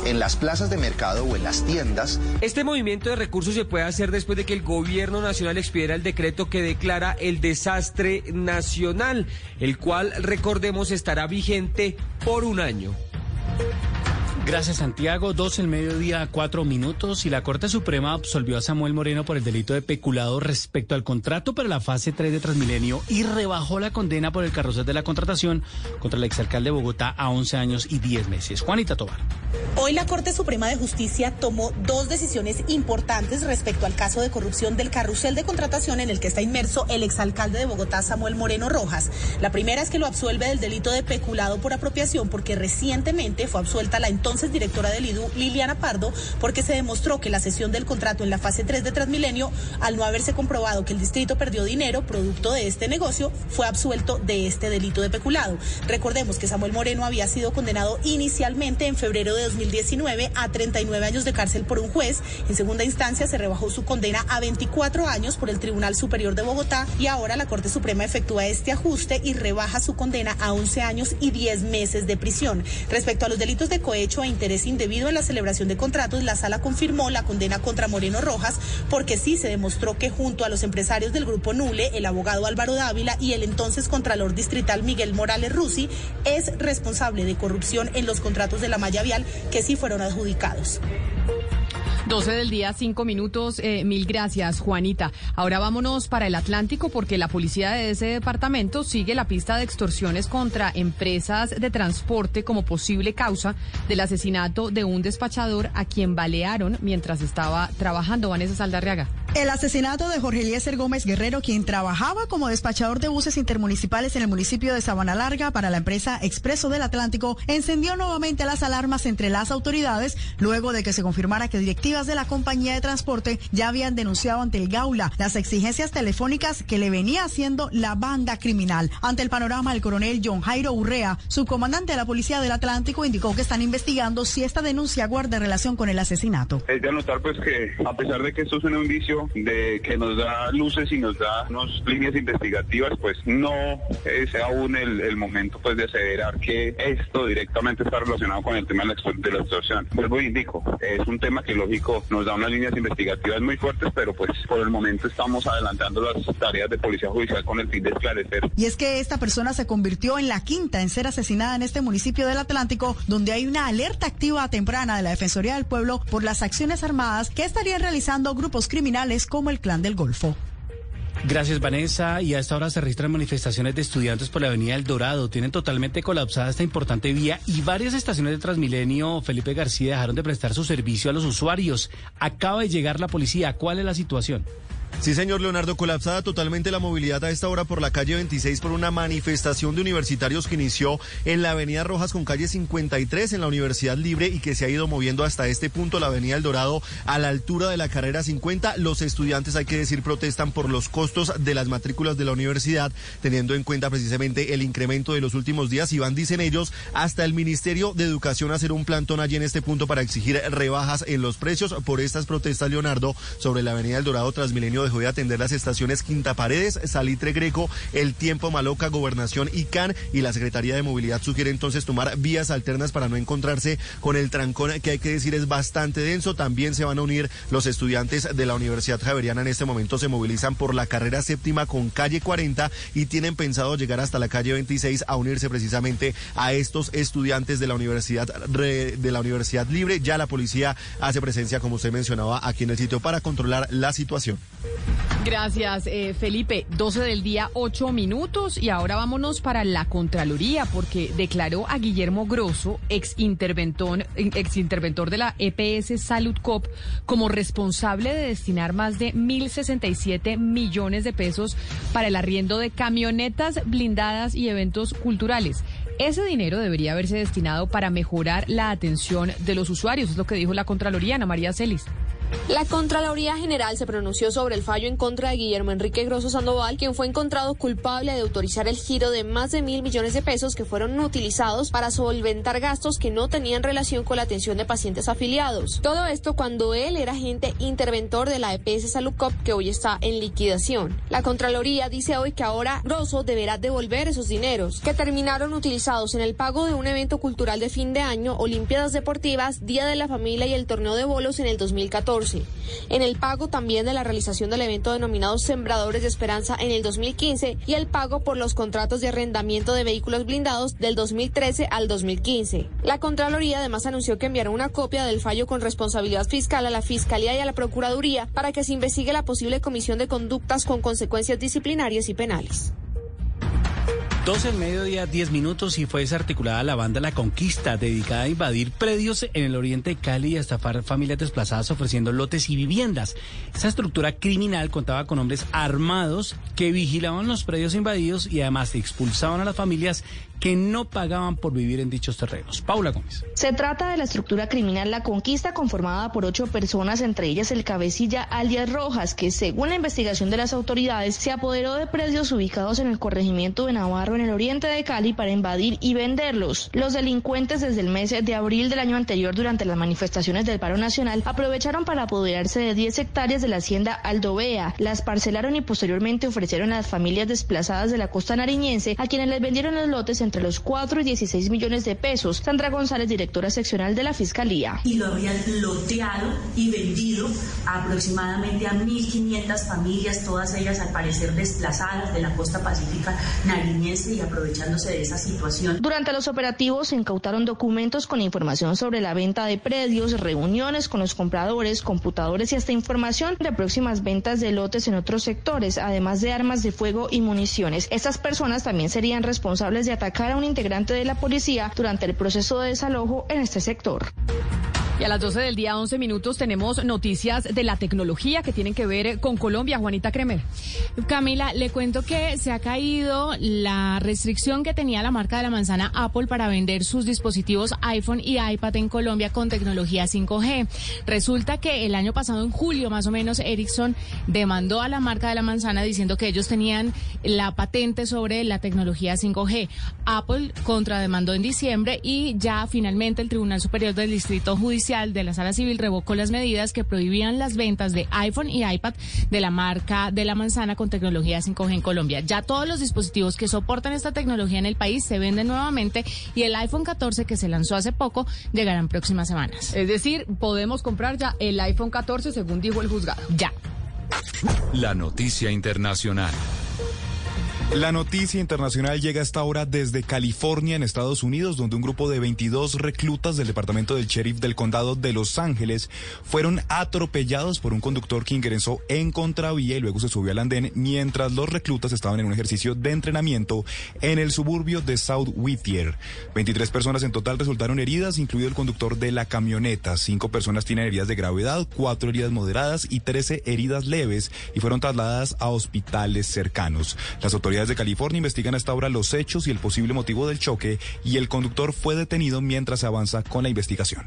en las plazas de mercado o en las tiendas Este movimiento de recursos se puede hacer después de que el gobierno nacional expidiera el decreto que declara el desastre nacional, el cual, recordemos, estará vigente por un año. Gracias, Santiago. Dos el mediodía, cuatro minutos. Y la Corte Suprema absolvió a Samuel Moreno por el delito de peculado respecto al contrato para la fase 3 de Transmilenio y rebajó la condena por el carrusel de la contratación contra el exalcalde de Bogotá a 11 años y 10 meses. Juanita Tobar. Hoy la Corte Suprema de Justicia tomó dos decisiones importantes respecto al caso de corrupción del carrusel de contratación en el que está inmerso el exalcalde de Bogotá, Samuel Moreno Rojas. La primera es que lo absuelve del delito de peculado por apropiación porque recientemente fue absuelta la entonces directora del IDU, Liliana Pardo, porque se demostró que la cesión del contrato en la fase 3 de Transmilenio, al no haberse comprobado que el distrito perdió dinero producto de este negocio, fue absuelto de este delito de peculado. Recordemos que Samuel Moreno había sido condenado inicialmente en febrero de 2019 a 39 años de cárcel por un juez. En segunda instancia se rebajó su condena a 24 años por el Tribunal Superior de Bogotá y ahora la Corte Suprema efectúa este ajuste y rebaja su condena a 11 años y 10 meses de prisión. Respecto a los delitos de cohecho interés indebido en la celebración de contratos, la sala confirmó la condena contra Moreno Rojas porque sí se demostró que junto a los empresarios del grupo Nule, el abogado Álvaro Dávila y el entonces contralor distrital Miguel Morales Rusi, es responsable de corrupción en los contratos de la malla vial que sí fueron adjudicados. 12 del día, 5 minutos. Eh, mil gracias, Juanita. Ahora vámonos para el Atlántico porque la policía de ese departamento sigue la pista de extorsiones contra empresas de transporte como posible causa del asesinato de un despachador a quien balearon mientras estaba trabajando. Vanessa Saldarriaga. El asesinato de Jorge Eliezer Gómez Guerrero, quien trabajaba como despachador de buses intermunicipales en el municipio de Sabana Larga para la empresa Expreso del Atlántico, encendió nuevamente las alarmas entre las autoridades luego de que se confirmara que directivas de la compañía de transporte ya habían denunciado ante el Gaula las exigencias telefónicas que le venía haciendo la banda criminal. Ante el panorama, el coronel John Jairo Urrea, subcomandante de la Policía del Atlántico, indicó que están investigando si esta denuncia guarda relación con el asesinato. Es de anotar pues que a pesar de que esto es un indicio de que nos da luces y nos da unas líneas investigativas, pues no es aún el, momento pues de aseverar que esto directamente está relacionado con el tema de la, extorsión. Vuelvo y indico, es un tema que lógico nos da unas líneas investigativas muy fuertes, pero pues por el momento estamos adelantando las tareas de policía judicial con el fin de esclarecer Y es que esta persona se convirtió en la quinta en ser asesinada en este municipio del Atlántico, donde hay una alerta activa temprana de la Defensoría del Pueblo por las acciones armadas que estarían realizando grupos criminales como el Clan del Golfo. Gracias, Vanessa. Y a esta hora se registran manifestaciones de estudiantes por la Avenida El Dorado. Tienen totalmente colapsada esta importante vía y varias estaciones de Transmilenio, Felipe García, dejaron de prestar su servicio a los usuarios. Acaba de llegar la policía. ¿Cuál es la situación? Sí, señor Leonardo, colapsada totalmente la movilidad a esta hora por la calle 26 por una manifestación de universitarios que inició en la Avenida Rojas con calle 53 en la Universidad Libre y que se ha ido moviendo hasta este punto, la Avenida El Dorado, a la altura de la carrera 50. Los estudiantes, hay que decir, protestan por los costos de las matrículas de la universidad, teniendo en cuenta precisamente el incremento de los últimos días y van, dicen ellos, hasta el Ministerio de Educación a hacer un plantón allí en este punto para exigir rebajas en los precios por estas protestas, Leonardo, sobre la Avenida El Dorado Transmilenio dejó de atender las estaciones Quinta Paredes, Salitre Greco, El Tiempo Maloca, Gobernación y CAN y la Secretaría de Movilidad sugiere entonces tomar vías alternas para no encontrarse con el trancón que hay que decir es bastante denso. También se van a unir los estudiantes de la Universidad Javeriana en este momento se movilizan por la carrera séptima con calle 40 y tienen pensado llegar hasta la calle 26 a unirse precisamente a estos estudiantes de la Universidad de la Universidad Libre. Ya la policía hace presencia, como usted mencionaba, aquí en el sitio para controlar la situación. Gracias, eh, Felipe. 12 del día, 8 minutos. Y ahora vámonos para la Contraloría, porque declaró a Guillermo Grosso, ex interventor, de la EPS Salud Cop, como responsable de destinar más de 1.067 millones de pesos para el arriendo de camionetas blindadas y eventos culturales. Ese dinero debería haberse destinado para mejorar la atención de los usuarios, es lo que dijo la Contraloría, Ana María Celis. La Contraloría General se pronunció sobre el fallo en contra de Guillermo Enrique Grosso Sandoval, quien fue encontrado culpable de autorizar el giro de más de mil millones de pesos que fueron utilizados para solventar gastos que no tenían relación con la atención de pacientes afiliados. Todo esto cuando él era agente interventor de la EPS Salud Cop, que hoy está en liquidación. La Contraloría dice hoy que ahora Grosso deberá devolver esos dineros, que terminaron utilizados en el pago de un evento cultural de fin de año, Olimpiadas Deportivas, Día de la Familia y el Torneo de Bolos en el 2014. En el pago también de la realización del evento denominado Sembradores de Esperanza en el 2015 y el pago por los contratos de arrendamiento de vehículos blindados del 2013 al 2015. La Contraloría además anunció que enviará una copia del fallo con responsabilidad fiscal a la Fiscalía y a la Procuraduría para que se investigue la posible comisión de conductas con consecuencias disciplinarias y penales. 12 del mediodía, 10 minutos y fue desarticulada la banda La Conquista, dedicada a invadir predios en el oriente de Cali y a estafar familias desplazadas ofreciendo lotes y viviendas. Esa estructura criminal contaba con hombres armados que vigilaban los predios invadidos y además expulsaban a las familias que no pagaban por vivir en dichos terrenos. Paula Gómez. Se trata de la estructura criminal La Conquista, conformada por ocho personas, entre ellas el cabecilla alias Rojas, que según la investigación de las autoridades se apoderó de predios ubicados en el corregimiento de Navarro, en el oriente de Cali, para invadir y venderlos. Los delincuentes desde el mes de abril del año anterior, durante las manifestaciones del paro nacional, aprovecharon para apoderarse de 10 hectáreas de la hacienda Aldovea, las parcelaron y posteriormente ofrecieron a las familias desplazadas de la costa nariñense, a quienes les vendieron los lotes entre los 4 y 16 millones de pesos. Sandra González, directora seccional de la Fiscalía. y lo habrían loteado y vendido a aproximadamente a 1.500 familias, todas ellas al parecer desplazadas de la costa pacífica nariñense y aprovechándose de esa situación. Durante los operativos se incautaron documentos con información sobre la venta de predios, reuniones con los compradores, computadores y hasta información de próximas ventas de lotes en otros sectores, además de armas de fuego y municiones. Estas personas también serían responsables de atacar a un integrante de la policía durante el proceso de desalojo en este sector. Y a las 12 del día, 11 minutos, tenemos noticias de la tecnología que tienen que ver con Colombia. Juanita Kremer. Camila, le cuento que se ha caído la restricción que tenía la marca de la manzana Apple para vender sus dispositivos iPhone y iPad en Colombia con tecnología 5G. Resulta que el año pasado, en julio más o menos, Ericsson demandó a la marca de la manzana diciendo que ellos tenían la patente sobre la tecnología 5G. Apple contrademandó en diciembre y ya finalmente el Tribunal Superior del Distrito Judicial de la Sala Civil revocó las medidas que prohibían las ventas de iPhone y iPad de la marca de la manzana con tecnología 5G en Colombia. Ya todos los dispositivos que soportan esta tecnología en el país se venden nuevamente y el iPhone 14 que se lanzó hace poco llegará en próximas semanas. Es decir, podemos comprar ya el iPhone 14 según dijo el juzgado. Ya. La noticia internacional. La noticia internacional llega a esta hora desde California, en Estados Unidos, donde un grupo de 22 reclutas del departamento del sheriff del condado de Los Ángeles fueron atropellados por un conductor que ingresó en contravía y luego se subió al andén mientras los reclutas estaban en un ejercicio de entrenamiento en el suburbio de South Whittier. 23 personas en total resultaron heridas, incluido el conductor de la camioneta. Cinco personas tienen heridas de gravedad, cuatro heridas moderadas y 13 heridas leves y fueron trasladadas a hospitales cercanos. Las autoridades de California investigan hasta ahora los hechos y el posible motivo del choque y el conductor fue detenido mientras se avanza con la investigación.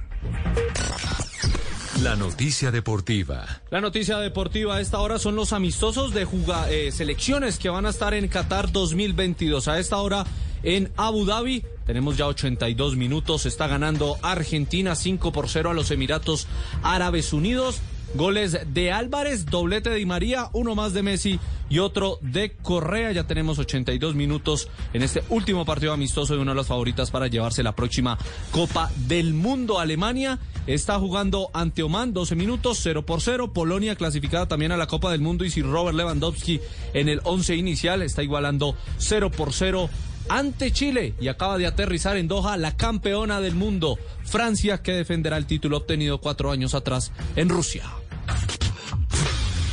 La noticia deportiva. La noticia deportiva a esta hora son los amistosos de juga eh, selecciones que van a estar en Qatar 2022. A esta hora en Abu Dhabi tenemos ya 82 minutos. Está ganando Argentina 5 por 0 a los Emiratos Árabes Unidos. Goles de Álvarez, doblete de Di María, uno más de Messi y otro de Correa. Ya tenemos 82 minutos en este último partido amistoso de una de las favoritas para llevarse la próxima Copa del Mundo. Alemania está jugando ante Oman 12 minutos, 0 por 0. Polonia clasificada también a la Copa del Mundo y si Robert Lewandowski en el 11 inicial está igualando 0 por 0 ante Chile y acaba de aterrizar en Doha la campeona del mundo, Francia, que defenderá el título obtenido cuatro años atrás en Rusia.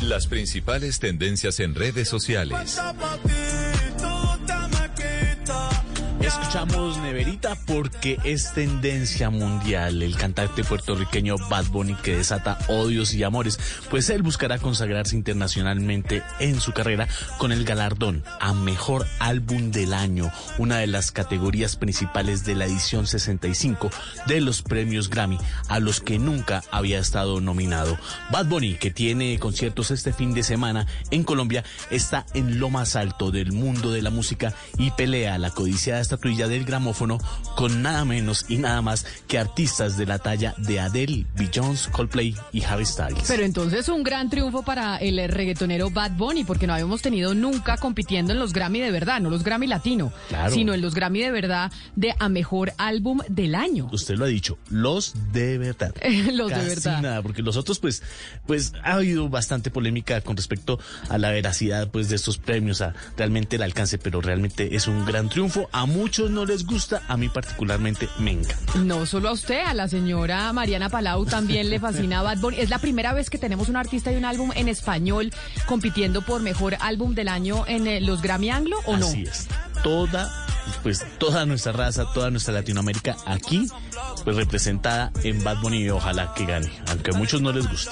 Las principales tendencias en redes sociales. Escuchamos Neverita porque es tendencia mundial el cantante puertorriqueño Bad Bunny que desata odios y amores, pues él buscará consagrarse internacionalmente en su carrera con el galardón a Mejor Álbum del Año, una de las categorías principales de la edición 65 de los premios Grammy, a los que nunca había estado nominado. Bad Bunny, que tiene conciertos este fin de semana en Colombia, está en lo más alto del mundo de la música y pelea la codiciada estatuilla del gramófono con nada menos y nada más que artistas de la talla de Adele, Beyoncé, Coldplay y Harry Styles. Pero entonces un gran triunfo para el reggaetonero Bad Bunny, porque no habíamos tenido nunca compitiendo en los Grammy de verdad, no los Grammy latino, Claro. sino en los Grammy de verdad de a mejor álbum del año. Usted lo ha dicho, los de verdad. [laughs] Los de Casi verdad. nada, porque los otros, pues, pues ha habido bastante polémica con respecto a la veracidad, pues, de estos premios, a realmente el alcance, pero realmente es un gran triunfo. A muchos no les gusta, a mí particularmente me encanta. No solo a usted, a la señora Mariana Palau también le fascina Bad Bunny. Es la primera vez que tenemos un artista y un álbum en español compitiendo por mejor álbum del año en eh, los Grammy Anglo, ¿o no? Así es. Toda, pues, toda nuestra raza, toda nuestra Latinoamérica aquí, pues, representada en Bad Bunny y ojalá que gane, aunque a muchos no les guste.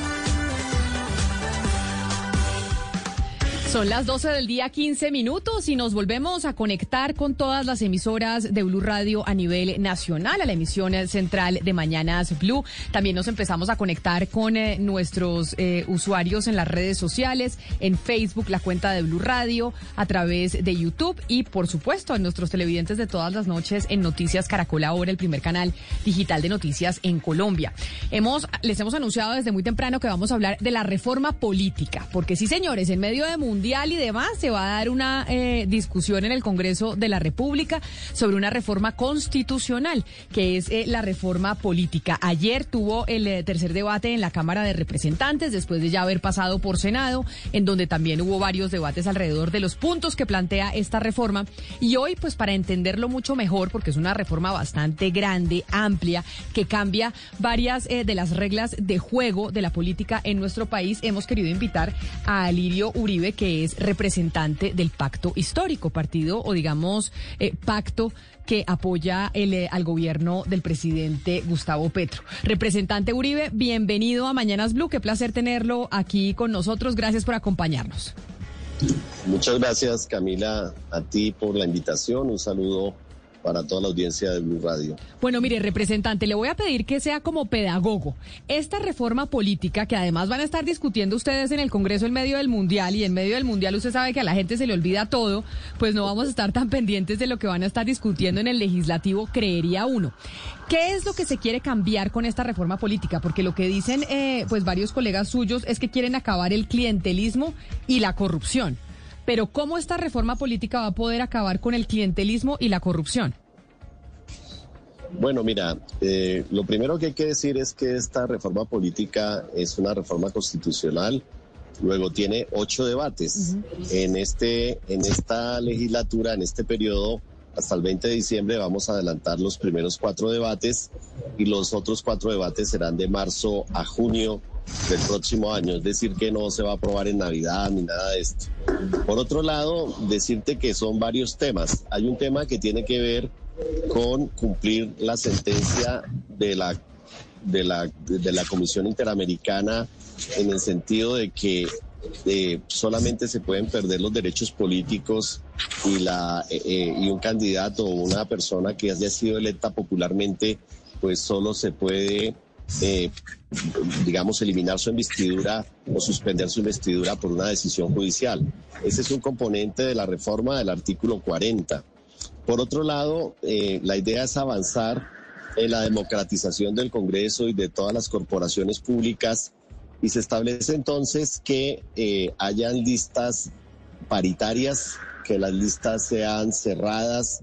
Son las 12 del día, 15 minutos, y nos volvemos a conectar con todas las emisoras de Blue Radio a nivel nacional, a la emisión central de Mañanas Blue. También nos empezamos a conectar con eh, nuestros eh, usuarios en las redes sociales, en Facebook, la cuenta de Blue Radio, a través de YouTube y, por supuesto, a nuestros televidentes de todas las noches en Noticias Caracol Ahora, el primer canal digital de noticias en Colombia. Hemos, les hemos anunciado desde muy temprano que vamos a hablar de la reforma política, porque sí, señores, en medio de mundo y demás, se va a dar una eh, discusión en el Congreso de la República sobre una reforma constitucional, que es eh, la reforma política. Ayer tuvo el eh, tercer debate en la Cámara de Representantes, después de ya haber pasado por Senado, en donde también hubo varios debates alrededor de los puntos que plantea esta reforma. Y hoy, pues para entenderlo mucho mejor, porque es una reforma bastante grande, amplia, que cambia varias de las reglas de juego de la política en nuestro país, hemos querido invitar a Alirio Uribe, que es representante del pacto histórico, partido o digamos eh, pacto que apoya eh, al gobierno del presidente Gustavo Petro. Representante Uribe, bienvenido a Mañanas Blue. Qué placer tenerlo aquí con nosotros. Gracias por acompañarnos. Muchas gracias, Camila, a ti por la invitación. Un saludo para toda la audiencia de Blue Radio. Bueno, mire, representante, le voy a pedir que sea como pedagogo. Esta reforma política, que además van a estar discutiendo ustedes en el Congreso en medio del Mundial, y en medio del Mundial usted sabe que a la gente se le olvida todo, pues no vamos a estar tan pendientes de lo que van a estar discutiendo en el legislativo, creería uno. ¿Qué es lo que se quiere cambiar con esta reforma política? Porque lo que dicen eh, pues varios colegas suyos es que quieren acabar el clientelismo y la corrupción. Pero ¿cómo esta reforma política va a poder acabar con el clientelismo y la corrupción? Bueno, mira, eh, lo primero que hay que decir es que esta reforma política es una reforma constitucional. Luego tiene ocho debates. En este, en esta legislatura, en este periodo, hasta el 20 de diciembre vamos a adelantar los primeros cuatro debates y los otros cuatro debates serán de marzo a junio del próximo año, es decir, que no se va a aprobar en Navidad ni nada de esto. Por otro lado, decirte que son varios temas. Hay un tema que tiene que ver con cumplir la sentencia de la, de la, de la Comisión Interamericana en el sentido de que eh, solamente se pueden perder los derechos políticos y, la, eh, eh, y un candidato o una persona que haya sido electa popularmente, pues solo se puede eh, digamos, eliminar su investidura o suspender su investidura por una decisión judicial. Ese es un componente de la reforma del artículo 40. Por otro lado, eh, la idea es avanzar en la democratización del Congreso y de todas las corporaciones públicas y se establece entonces que eh, hayan listas paritarias, que las listas sean cerradas,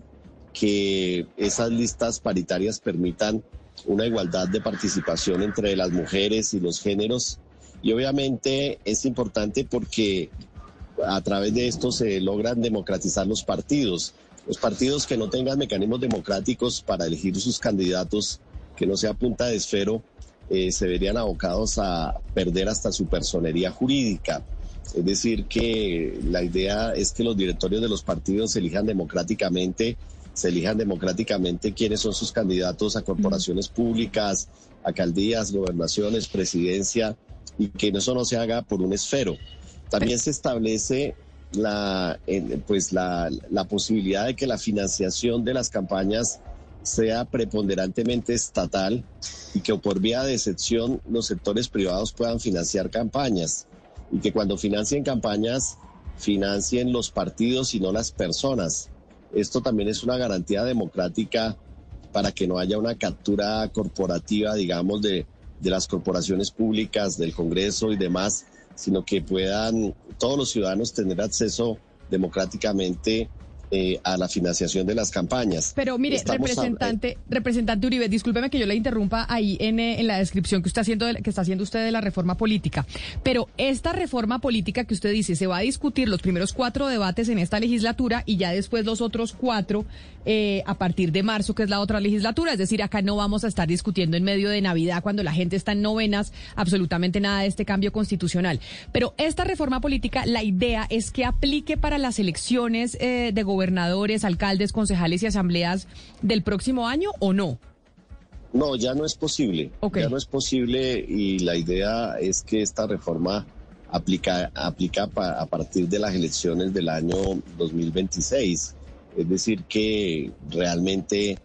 que esas listas paritarias permitan una igualdad de participación entre las mujeres y los géneros. Y obviamente es importante porque a través de esto se logran democratizar los partidos. Los partidos que no tengan mecanismos democráticos para elegir sus candidatos, que no sea punta de esfero, eh, se verían abocados a perder hasta su personería jurídica. Es decir, que la idea es que los directorios de los partidos se elijan democráticamente se elijan democráticamente quiénes son sus candidatos a corporaciones públicas, alcaldías, gobernaciones, presidencia, y que eso no se haga por un esfero. También se establece la, pues la, la posibilidad de que la financiación de las campañas sea preponderantemente estatal y que por vía de excepción los sectores privados puedan financiar campañas y que cuando financien campañas financien los partidos y no las personas. Esto también es una garantía democrática para que no haya una captura corporativa, digamos, de, de las corporaciones públicas, del Congreso y demás, sino que puedan todos los ciudadanos tener acceso democráticamente eh, a la financiación de las campañas. Pero mire, representante, representante Uribe, discúlpeme que yo le interrumpa ahí en, eh, en la descripción que, está haciendo que está haciendo usted de la reforma política. Pero esta reforma política que usted dice, se va a discutir los primeros cuatro debates en esta legislatura y ya después los otros cuatro eh, a partir de marzo, que es la otra legislatura. Es decir, acá no vamos a estar discutiendo en medio de Navidad cuando la gente está en novenas absolutamente nada de este cambio constitucional. Pero esta reforma política, la idea es que aplique para las elecciones de gobierno gobernadores, alcaldes, concejales y asambleas del próximo año o no? No, ya no es posible. Ya no es posible y la idea es que esta reforma aplica, aplica a partir de las elecciones del año 2026. Es decir, que realmente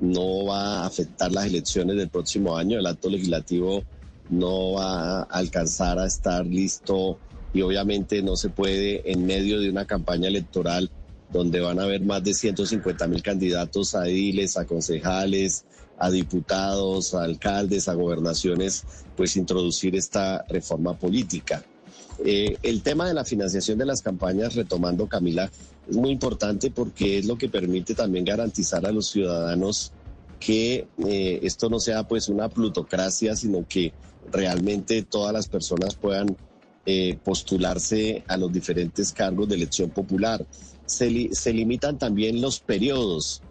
no va a afectar las elecciones del próximo año. El acto legislativo no va a alcanzar a estar listo y obviamente no se puede en medio de una campaña electoral donde van a haber más de 150 mil candidatos a ediles, a concejales, a diputados, a alcaldes, a gobernaciones, pues introducir esta reforma política. Eh, el tema de la financiación de las campañas, retomando Camila, muy importante porque es lo que permite también garantizar a los ciudadanos que eh, esto no sea pues una plutocracia, sino que realmente todas las personas puedan eh, postularse a los diferentes cargos de elección popular. Se, se limitan también los periodos.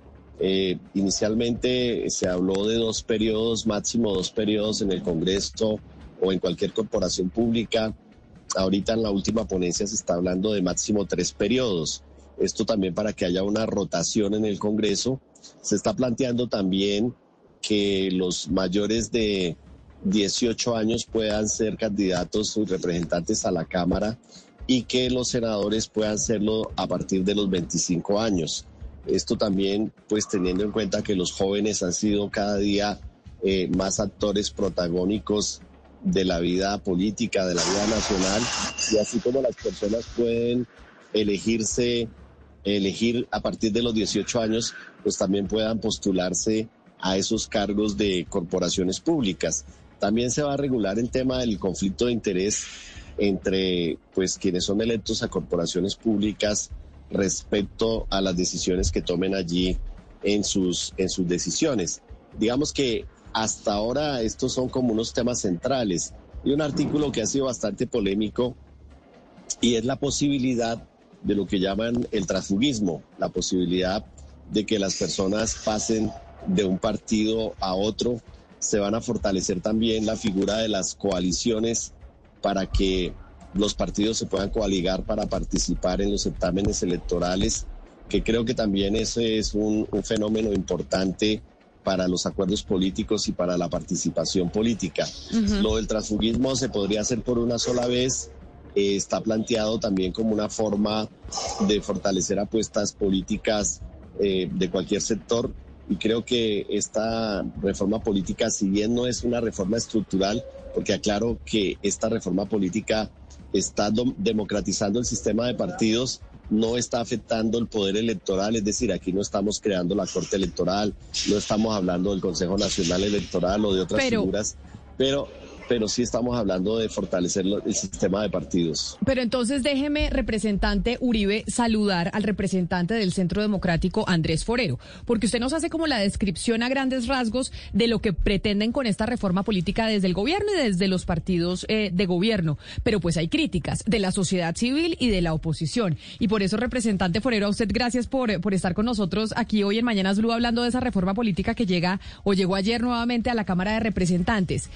inicialmente se habló de dos periodos, máximo dos periodos en el Congreso o en cualquier corporación pública. Ahorita en la última ponencia se está hablando de máximo tres periodos. Esto también para que haya una rotación en el Congreso. Se está planteando también que los mayores de 18 años puedan ser candidatos y representantes a la Cámara y que los senadores puedan serlo a partir de los 25 años. Esto también, pues teniendo en cuenta que los jóvenes han sido cada día eh, más actores protagónicos de la vida política, de la vida nacional, y así como las personas pueden elegirse, elegir a partir de los 18 años, pues también puedan postularse a esos cargos de corporaciones públicas. También se va a regular el tema del conflicto de interés entre pues quienes son electos a corporaciones públicas respecto a las decisiones que tomen allí en sus en sus decisiones. Digamos que hasta ahora estos son como unos temas centrales. Y un artículo que ha sido bastante polémico y es la posibilidad de lo que llaman el transfugismo, la posibilidad de que las personas pasen de un partido a otro. Se van a fortalecer también la figura de las coaliciones para que los partidos se puedan coaligar para participar en los certámenes electorales, que creo que también ese es un, un fenómeno importante para los acuerdos políticos y para la participación política. Lo del transfugismo se podría hacer por una sola vez. Eh, está planteado también como una forma de fortalecer apuestas políticas eh, de cualquier sector. Y creo que esta reforma política, si bien no es una reforma estructural, porque aclaro que esta reforma política está democratizando el sistema de partidos, no está afectando el poder electoral, es decir, aquí no estamos creando la Corte Electoral, no estamos hablando del Consejo Nacional Electoral o de otras figuras, pero pero sí estamos hablando de fortalecer el sistema de partidos. Pero entonces déjeme, representante Uribe, saludar al representante del Centro Democrático, Andrés Forero, porque usted nos hace como la descripción a grandes rasgos de lo que pretenden con esta reforma política desde el gobierno y desde los partidos eh, de gobierno. Pero pues hay críticas de la sociedad civil y de la oposición. Y por eso, representante Forero, a usted gracias por, por estar con nosotros aquí hoy en Mañanas Blue hablando de esa reforma política que llega o llegó ayer nuevamente a la Cámara de Representantes.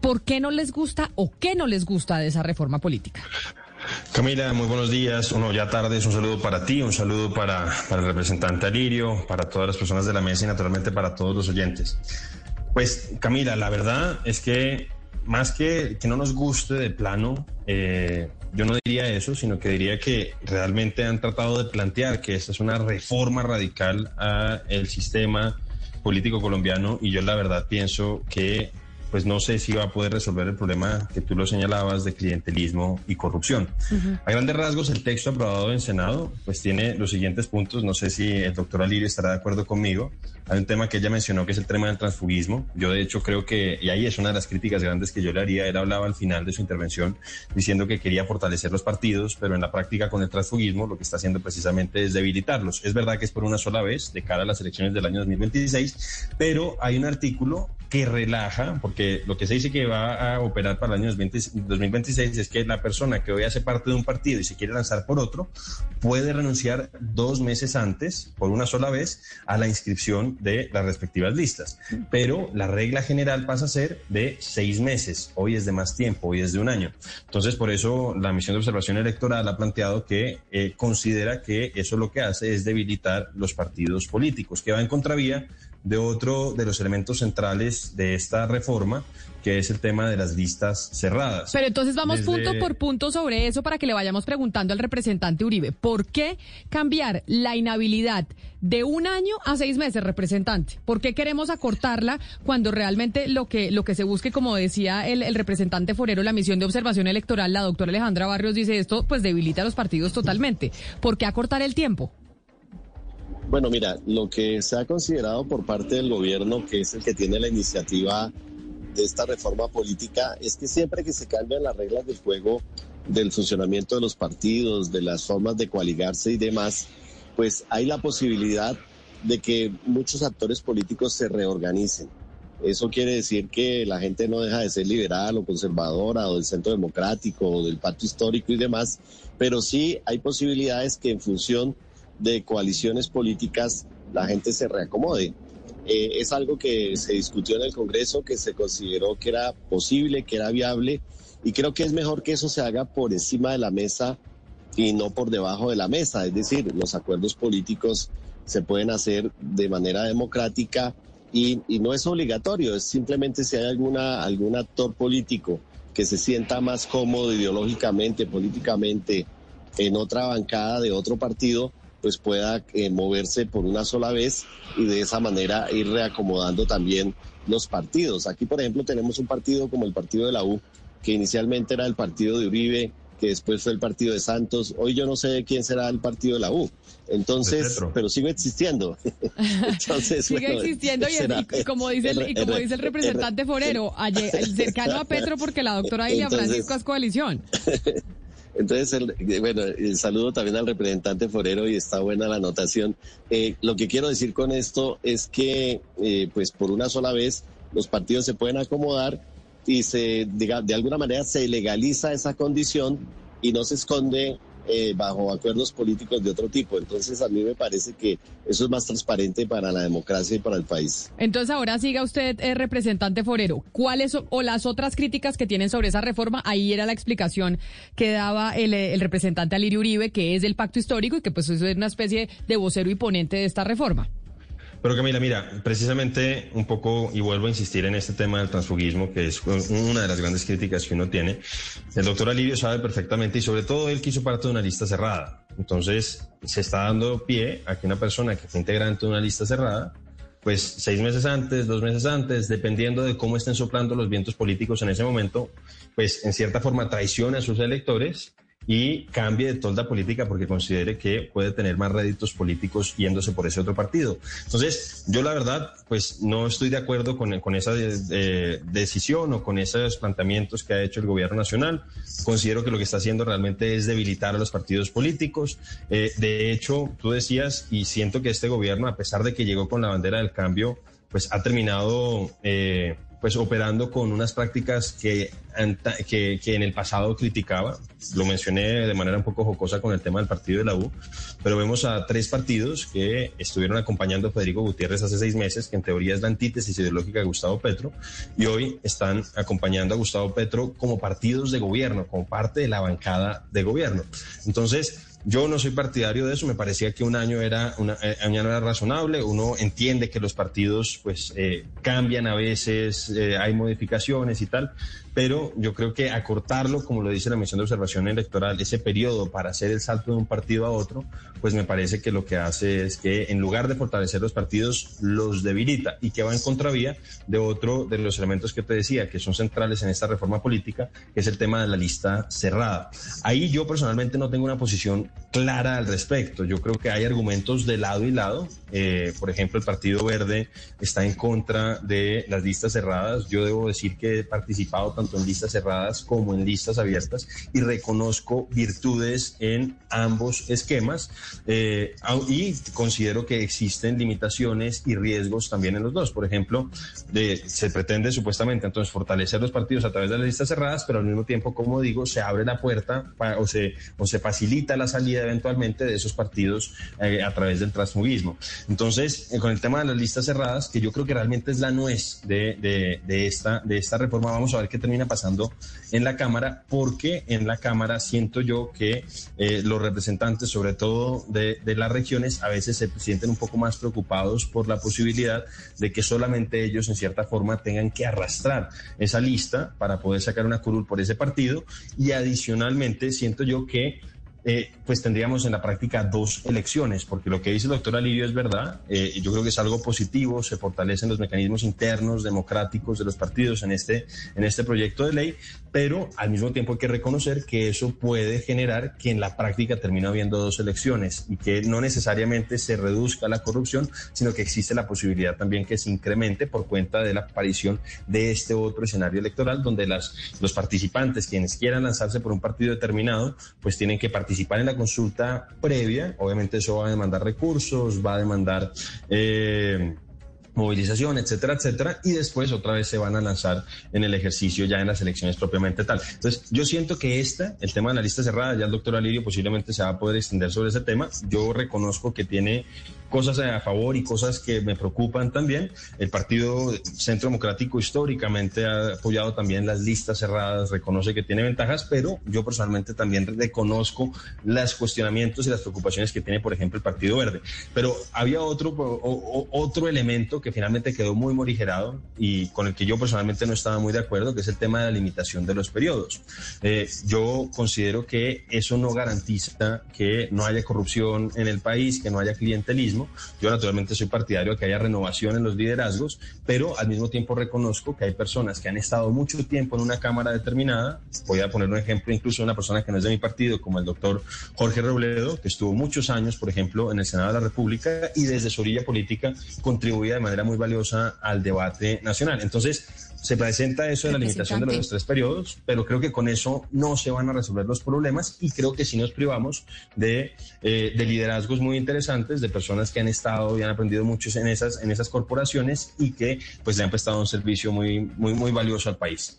¿Por qué no les gusta o qué no les gusta de esa reforma política? Camila, muy buenos días. Uno ya tarde es un saludo para ti, un saludo para, el representante Alirio, para todas las personas de la mesa y naturalmente para todos los oyentes. Pues Camila, la verdad es que más que que no nos guste de plano, eh, yo no diría eso, sino que diría que realmente han tratado de plantear que esta es una reforma radical al sistema político colombiano y yo la verdad pienso que pues no sé si va a poder resolver el problema que tú lo señalabas de clientelismo y corrupción. A grandes rasgos, el texto aprobado en Senado pues tiene los siguientes puntos. No sé si el doctor Alirio estará de acuerdo conmigo. Hay un tema que ella mencionó que es el tema del transfugismo. Yo de hecho creo que, y ahí es una de las críticas grandes que yo le haría, él hablaba al final de su intervención diciendo que quería fortalecer los partidos, pero en la práctica con el transfugismo lo que está haciendo precisamente es debilitarlos. Es verdad que es por una sola vez de cara a las elecciones del año 2026, pero hay un artículo que relaja, porque lo que se dice que va a operar para el año 2026 es que la persona que hoy hace parte de un partido y se quiere lanzar por otro, puede renunciar dos meses antes, por una sola vez, a la inscripción de las respectivas listas. Pero la regla general pasa a ser de seis meses. Hoy es de más tiempo, hoy es de un año. Entonces, por eso la misión de observación electoral ha planteado que eh, considera que eso lo que hace es debilitar los partidos políticos, que va en contravía de otro de los elementos centrales de esta reforma, que es el tema de las listas cerradas. Pero entonces vamos Desde- punto por punto sobre eso para que le vayamos preguntando al representante Uribe. ¿Por qué cambiar la inhabilidad de un año a seis meses, representante? ¿Por qué queremos acortarla cuando realmente lo que, lo que se busque, como decía el, el representante Forero, la misión de observación electoral, la doctora Alejandra Barrios dice esto, pues debilita a los partidos totalmente. ¿Por qué acortar el tiempo? Bueno, mira, lo que se ha considerado por parte del gobierno, que es el que tiene la iniciativa de esta reforma política, es que siempre que se cambian las reglas del juego del funcionamiento de los partidos, de las formas de coaligarse y demás, pues hay la posibilidad de que muchos actores políticos se reorganicen. Eso quiere decir que la gente no deja de ser liberal o conservadora o del centro democrático o del pacto histórico y demás, pero sí hay posibilidades que en función de coaliciones políticas la gente se reacomode. Eh, es algo que se discutió en el Congreso, que se consideró que era posible, que era viable, y creo que es mejor que eso se haga por encima de la mesa y no por debajo de la mesa. Es decir, los acuerdos políticos se pueden hacer de manera democrática y, y no es obligatorio, es simplemente si hay alguna, algún actor político que se sienta más cómodo ideológicamente, políticamente, en otra bancada de otro partido, pues pueda eh, moverse por una sola vez y de esa manera ir reacomodando también los partidos. Aquí, por ejemplo, tenemos un partido como el partido de la U, que inicialmente era el partido de Uribe, que después fue el partido de Santos. Hoy yo no sé quién será el partido de la U. Entonces, pero sigue existiendo. [laughs] Entonces, Sigue bueno, existiendo y, como dice el, y como dice el representante Forero, ayer- el cercano a Petro porque la doctora Ilia Francisco es coalición. [laughs] Entonces, el- eh, bueno, el saludo también al representante Forero y está buena la anotación. Eh, lo que quiero decir con esto es que, eh, pues por una sola vez, los partidos se pueden acomodar y se, diga, de alguna manera se legaliza esa condición y no se esconde eh, bajo acuerdos políticos de otro tipo. Entonces, a mí me parece que eso es más transparente para la democracia y para el país. Entonces ahora siga usted, eh, representante Forero. ¿Cuáles o- las otras críticas que tienen sobre esa reforma? Ahí era la explicación que daba el, eh, el representante Alirio Uribe, que es del pacto histórico y que pues es una especie de vocero y ponente de esta reforma. Pero Camila, mira, precisamente un poco, y vuelvo a insistir en este tema del transfugismo, que es una de las grandes críticas que uno tiene, el doctor Alirio sabe perfectamente, y sobre todo él quiso parte de una lista cerrada. Entonces, se está dando pie a que una persona que fue integrante de una lista cerrada, pues seis meses antes, dos meses antes, dependiendo de cómo estén soplando los vientos políticos en ese momento, pues en cierta forma traicione a sus electores y cambie de tolda política porque considere que puede tener más réditos políticos yéndose por ese otro partido. Entonces, yo la verdad, pues no estoy de acuerdo con, con esa decisión o con esos planteamientos que ha hecho el gobierno nacional. Considero que lo que está haciendo realmente es debilitar a los partidos políticos. Eh, de hecho, tú decías, y siento que este gobierno, a pesar de que llegó con la bandera del cambio, pues ha terminado... Eh, pues operando con unas prácticas que, que en el pasado criticaba. Lo mencioné de manera un poco jocosa con el tema del partido de la U, pero vemos a tres partidos que estuvieron acompañando a Federico Gutiérrez hace seis meses, que en teoría es la antítesis ideológica de Gustavo Petro, y hoy están acompañando a Gustavo Petro como partidos de gobierno, como parte de la bancada de gobierno. Entonces, yo no soy partidario de eso, me parecía que un año era, una, eh, un año era razonable, uno entiende que los partidos pues eh, cambian a veces, eh, hay modificaciones y tal, pero yo creo que acortarlo, como lo dice la misión de observación electoral, ese periodo para hacer el salto de un partido a otro, pues me parece que lo que hace es que en lugar de fortalecer los partidos, los debilita y que va en contravía de otro de los elementos que te decía, que son centrales en esta reforma política, que es el tema de la lista cerrada. Ahí yo personalmente no tengo una posición clara al respecto. Yo creo que hay argumentos de lado y lado. Eh, por ejemplo, el Partido Verde está en contra de las listas cerradas. Yo debo decir que he participado tanto en listas cerradas como en listas abiertas y reconozco virtudes en ambos esquemas eh, y considero que existen limitaciones y riesgos también en los dos. Por ejemplo, de- se pretende supuestamente entonces fortalecer los partidos a través de las listas cerradas, pero al mismo tiempo, como digo, se abre la puerta o, se, o se facilita la salida eventualmente de esos partidos eh, a través del transfugismo. Entonces, eh, con el tema de las listas cerradas, que yo creo que realmente es la nuez de, de- esta, de esta reforma, vamos a ver qué termina termina pasando en la Cámara, porque en la Cámara siento yo que eh, los representantes, sobre todo de, de las regiones, a veces se sienten un poco más preocupados por la posibilidad de que solamente ellos, en cierta forma, tengan que arrastrar esa lista para poder sacar una curul por ese partido. Y adicionalmente, siento yo que eh, pues tendríamos en la práctica dos elecciones, porque lo que dice el doctor Alirio es verdad, eh, yo creo que es algo positivo, se fortalecen los mecanismos internos democráticos de los partidos en este, en este proyecto de ley, pero al mismo tiempo hay que reconocer que eso puede generar que en la práctica termine habiendo dos elecciones y que no necesariamente se reduzca la corrupción, sino que existe la posibilidad también que se incremente por cuenta de la aparición de este otro escenario electoral donde las, los participantes, quienes quieran lanzarse por un partido determinado, pues tienen que participar en la consulta previa. Obviamente eso va a demandar recursos, va a demandar... Eh, movilización, etcétera, etcétera, y después otra vez se van a lanzar en el ejercicio ya en las elecciones propiamente tal. Entonces, yo siento que esta, el tema de la lista cerrada, ya el doctor Alirio posiblemente se va a poder extender sobre ese tema. Yo reconozco que tiene cosas a favor y cosas que me preocupan también. El Partido Centro Democrático históricamente ha apoyado también las listas cerradas, reconoce que tiene ventajas, pero yo personalmente también reconozco los cuestionamientos y las preocupaciones que tiene, por ejemplo, el Partido Verde. Pero había otro, otro elemento que finalmente quedó muy morigerado y con el que yo personalmente no estaba muy de acuerdo, que es el tema de la limitación de los periodos. Eh, yo considero que eso no garantiza que no haya corrupción en el país, que no haya clientelismo yo naturalmente soy partidario de que haya renovación en los liderazgos, pero al mismo tiempo reconozco que hay personas que han estado mucho tiempo en una Cámara determinada. Voy a poner un ejemplo incluso de una persona que no es de mi partido, como el doctor Jorge Robledo, que estuvo muchos años, por ejemplo, en el Senado de la República y desde su orilla política contribuía de manera muy valiosa al debate nacional. Entonces, se presenta eso de la limitación de los tres periodos, pero creo que con eso no se van a resolver los problemas y creo que si nos privamos de, eh, de liderazgos muy interesantes, de personas que han estado y han aprendido mucho en esas, en esas corporaciones y que pues le han prestado un servicio muy, muy, muy valioso al país.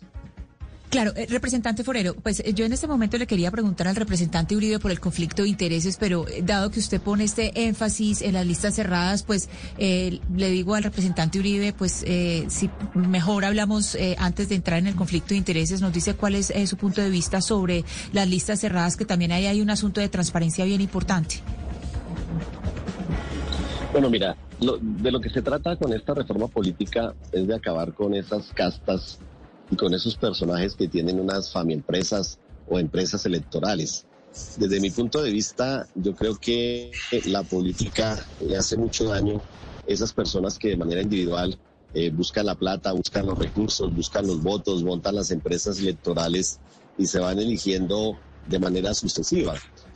Claro, eh, representante Forero, pues eh, yo en este momento le quería preguntar al representante Uribe por el conflicto de intereses, pero eh, dado que usted pone este énfasis en las listas cerradas, pues le digo al representante Uribe, pues si mejor hablamos antes de entrar en el conflicto de intereses, nos dice cuál es su punto de vista sobre las listas cerradas, que también ahí hay un asunto de transparencia bien importante. Bueno, mira, de lo que se trata con esta reforma política es de acabar con esas castas y con esos personajes que tienen unas empresas o empresas electorales. Desde mi punto de vista, yo creo que la política le hace mucho daño a esas personas que de manera individual eh, buscan la plata, buscan los recursos, buscan los votos, montan las empresas electorales y se van eligiendo de manera sucesiva.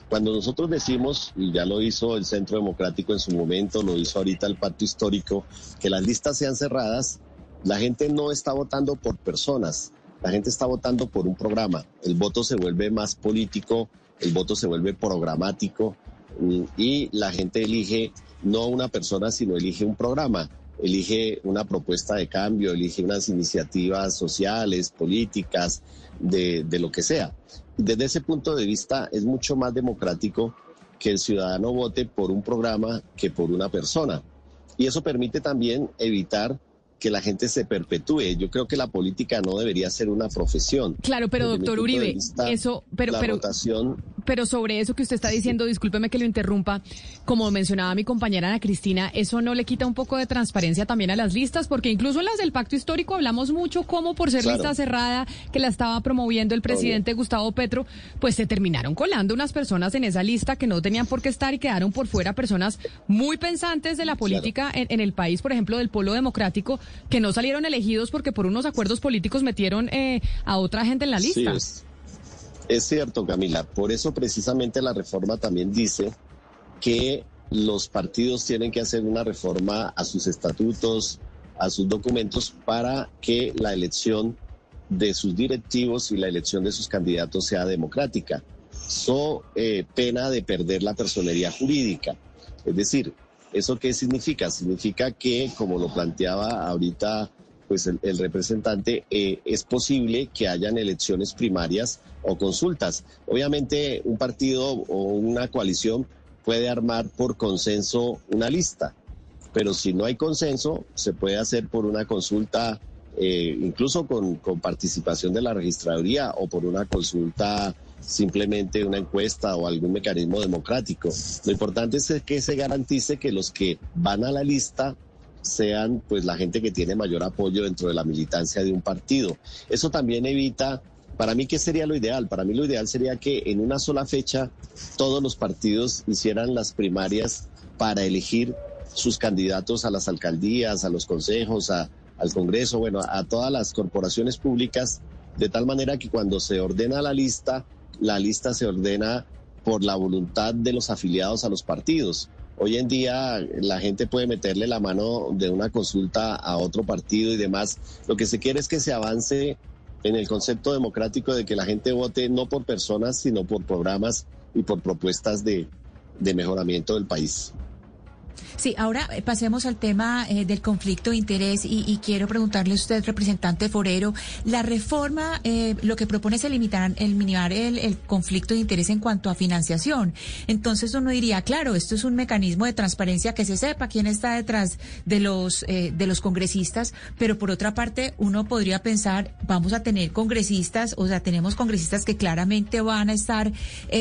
Cuando nosotros decimos, y ya lo hizo el Centro Democrático en su momento, lo hizo ahorita el Pacto Histórico, que las listas sean cerradas, la gente no está votando por personas, la gente está votando por un programa. El voto se vuelve más político, el voto se vuelve programático mm, y la gente elige no una persona, sino elige un programa, elige una propuesta de cambio, elige unas iniciativas sociales, políticas, de, de lo que sea. Desde ese punto de vista es mucho más democrático que el ciudadano vote por un programa que por una persona. Y eso permite también evitar que la gente se perpetúe. Yo creo que la política no debería ser una profesión. Claro, pero doctor Uribe, eso, pero, pero, pero sobre eso que usted está diciendo, discúlpeme que lo interrumpa, como mencionaba mi compañera Ana Cristina, eso no le quita un poco de transparencia también a las listas, porque incluso en las del pacto histórico hablamos mucho como por ser lista cerrada que la estaba promoviendo el presidente Gustavo Petro, pues se terminaron colando unas personas en esa lista que no tenían por qué estar y quedaron por fuera personas muy pensantes de la política en, en el país, por ejemplo, del polo democrático, que no salieron elegidos porque por unos acuerdos políticos metieron eh, a otra gente en la lista. Sí, es, cierto, Camila. Por eso precisamente la reforma también dice que los partidos tienen que hacer una reforma a sus estatutos, a sus documentos, para que la elección de sus directivos y la elección de sus candidatos sea democrática. So eh, pena de perder la personería jurídica. Es decir, ¿Eso qué significa? Significa que, como lo planteaba ahorita pues el, representante, eh, es posible que hayan elecciones primarias o consultas. Obviamente un partido o una coalición puede armar por consenso una lista, pero si no hay consenso, se puede hacer por una consulta eh, incluso con, con participación de la registraduría o por una consulta simplemente una encuesta o algún mecanismo democrático. Lo importante es que se garantice que los que van a la lista sean pues la gente que tiene mayor apoyo dentro de la militancia de un partido. Eso también evita, para mí, ¿qué sería lo ideal? Para mí lo ideal sería que en una sola fecha todos los partidos hicieran las primarias para elegir sus candidatos a las alcaldías, a los consejos, a, al Congreso, bueno, a todas las corporaciones públicas, de tal manera que cuando se ordena la lista, la lista se ordena por la voluntad de los afiliados a los partidos. Hoy en día la gente puede meterle la mano de una consulta a otro partido y demás. Lo que se quiere es que se avance en el concepto democrático de que la gente vote no por personas, sino por programas y por propuestas de, de mejoramiento del país. Sí, ahora eh, pasemos al tema eh, del conflicto de interés y, quiero preguntarle a usted, representante Forero, la reforma eh, lo que propone es eliminar, eliminar el, el, conflicto de interés en cuanto a financiación. Entonces uno diría, claro, esto es un mecanismo de transparencia que se sepa quién está detrás de los de los congresistas, pero por otra parte uno podría pensar, vamos a tener congresistas, o sea, tenemos congresistas que claramente van a estar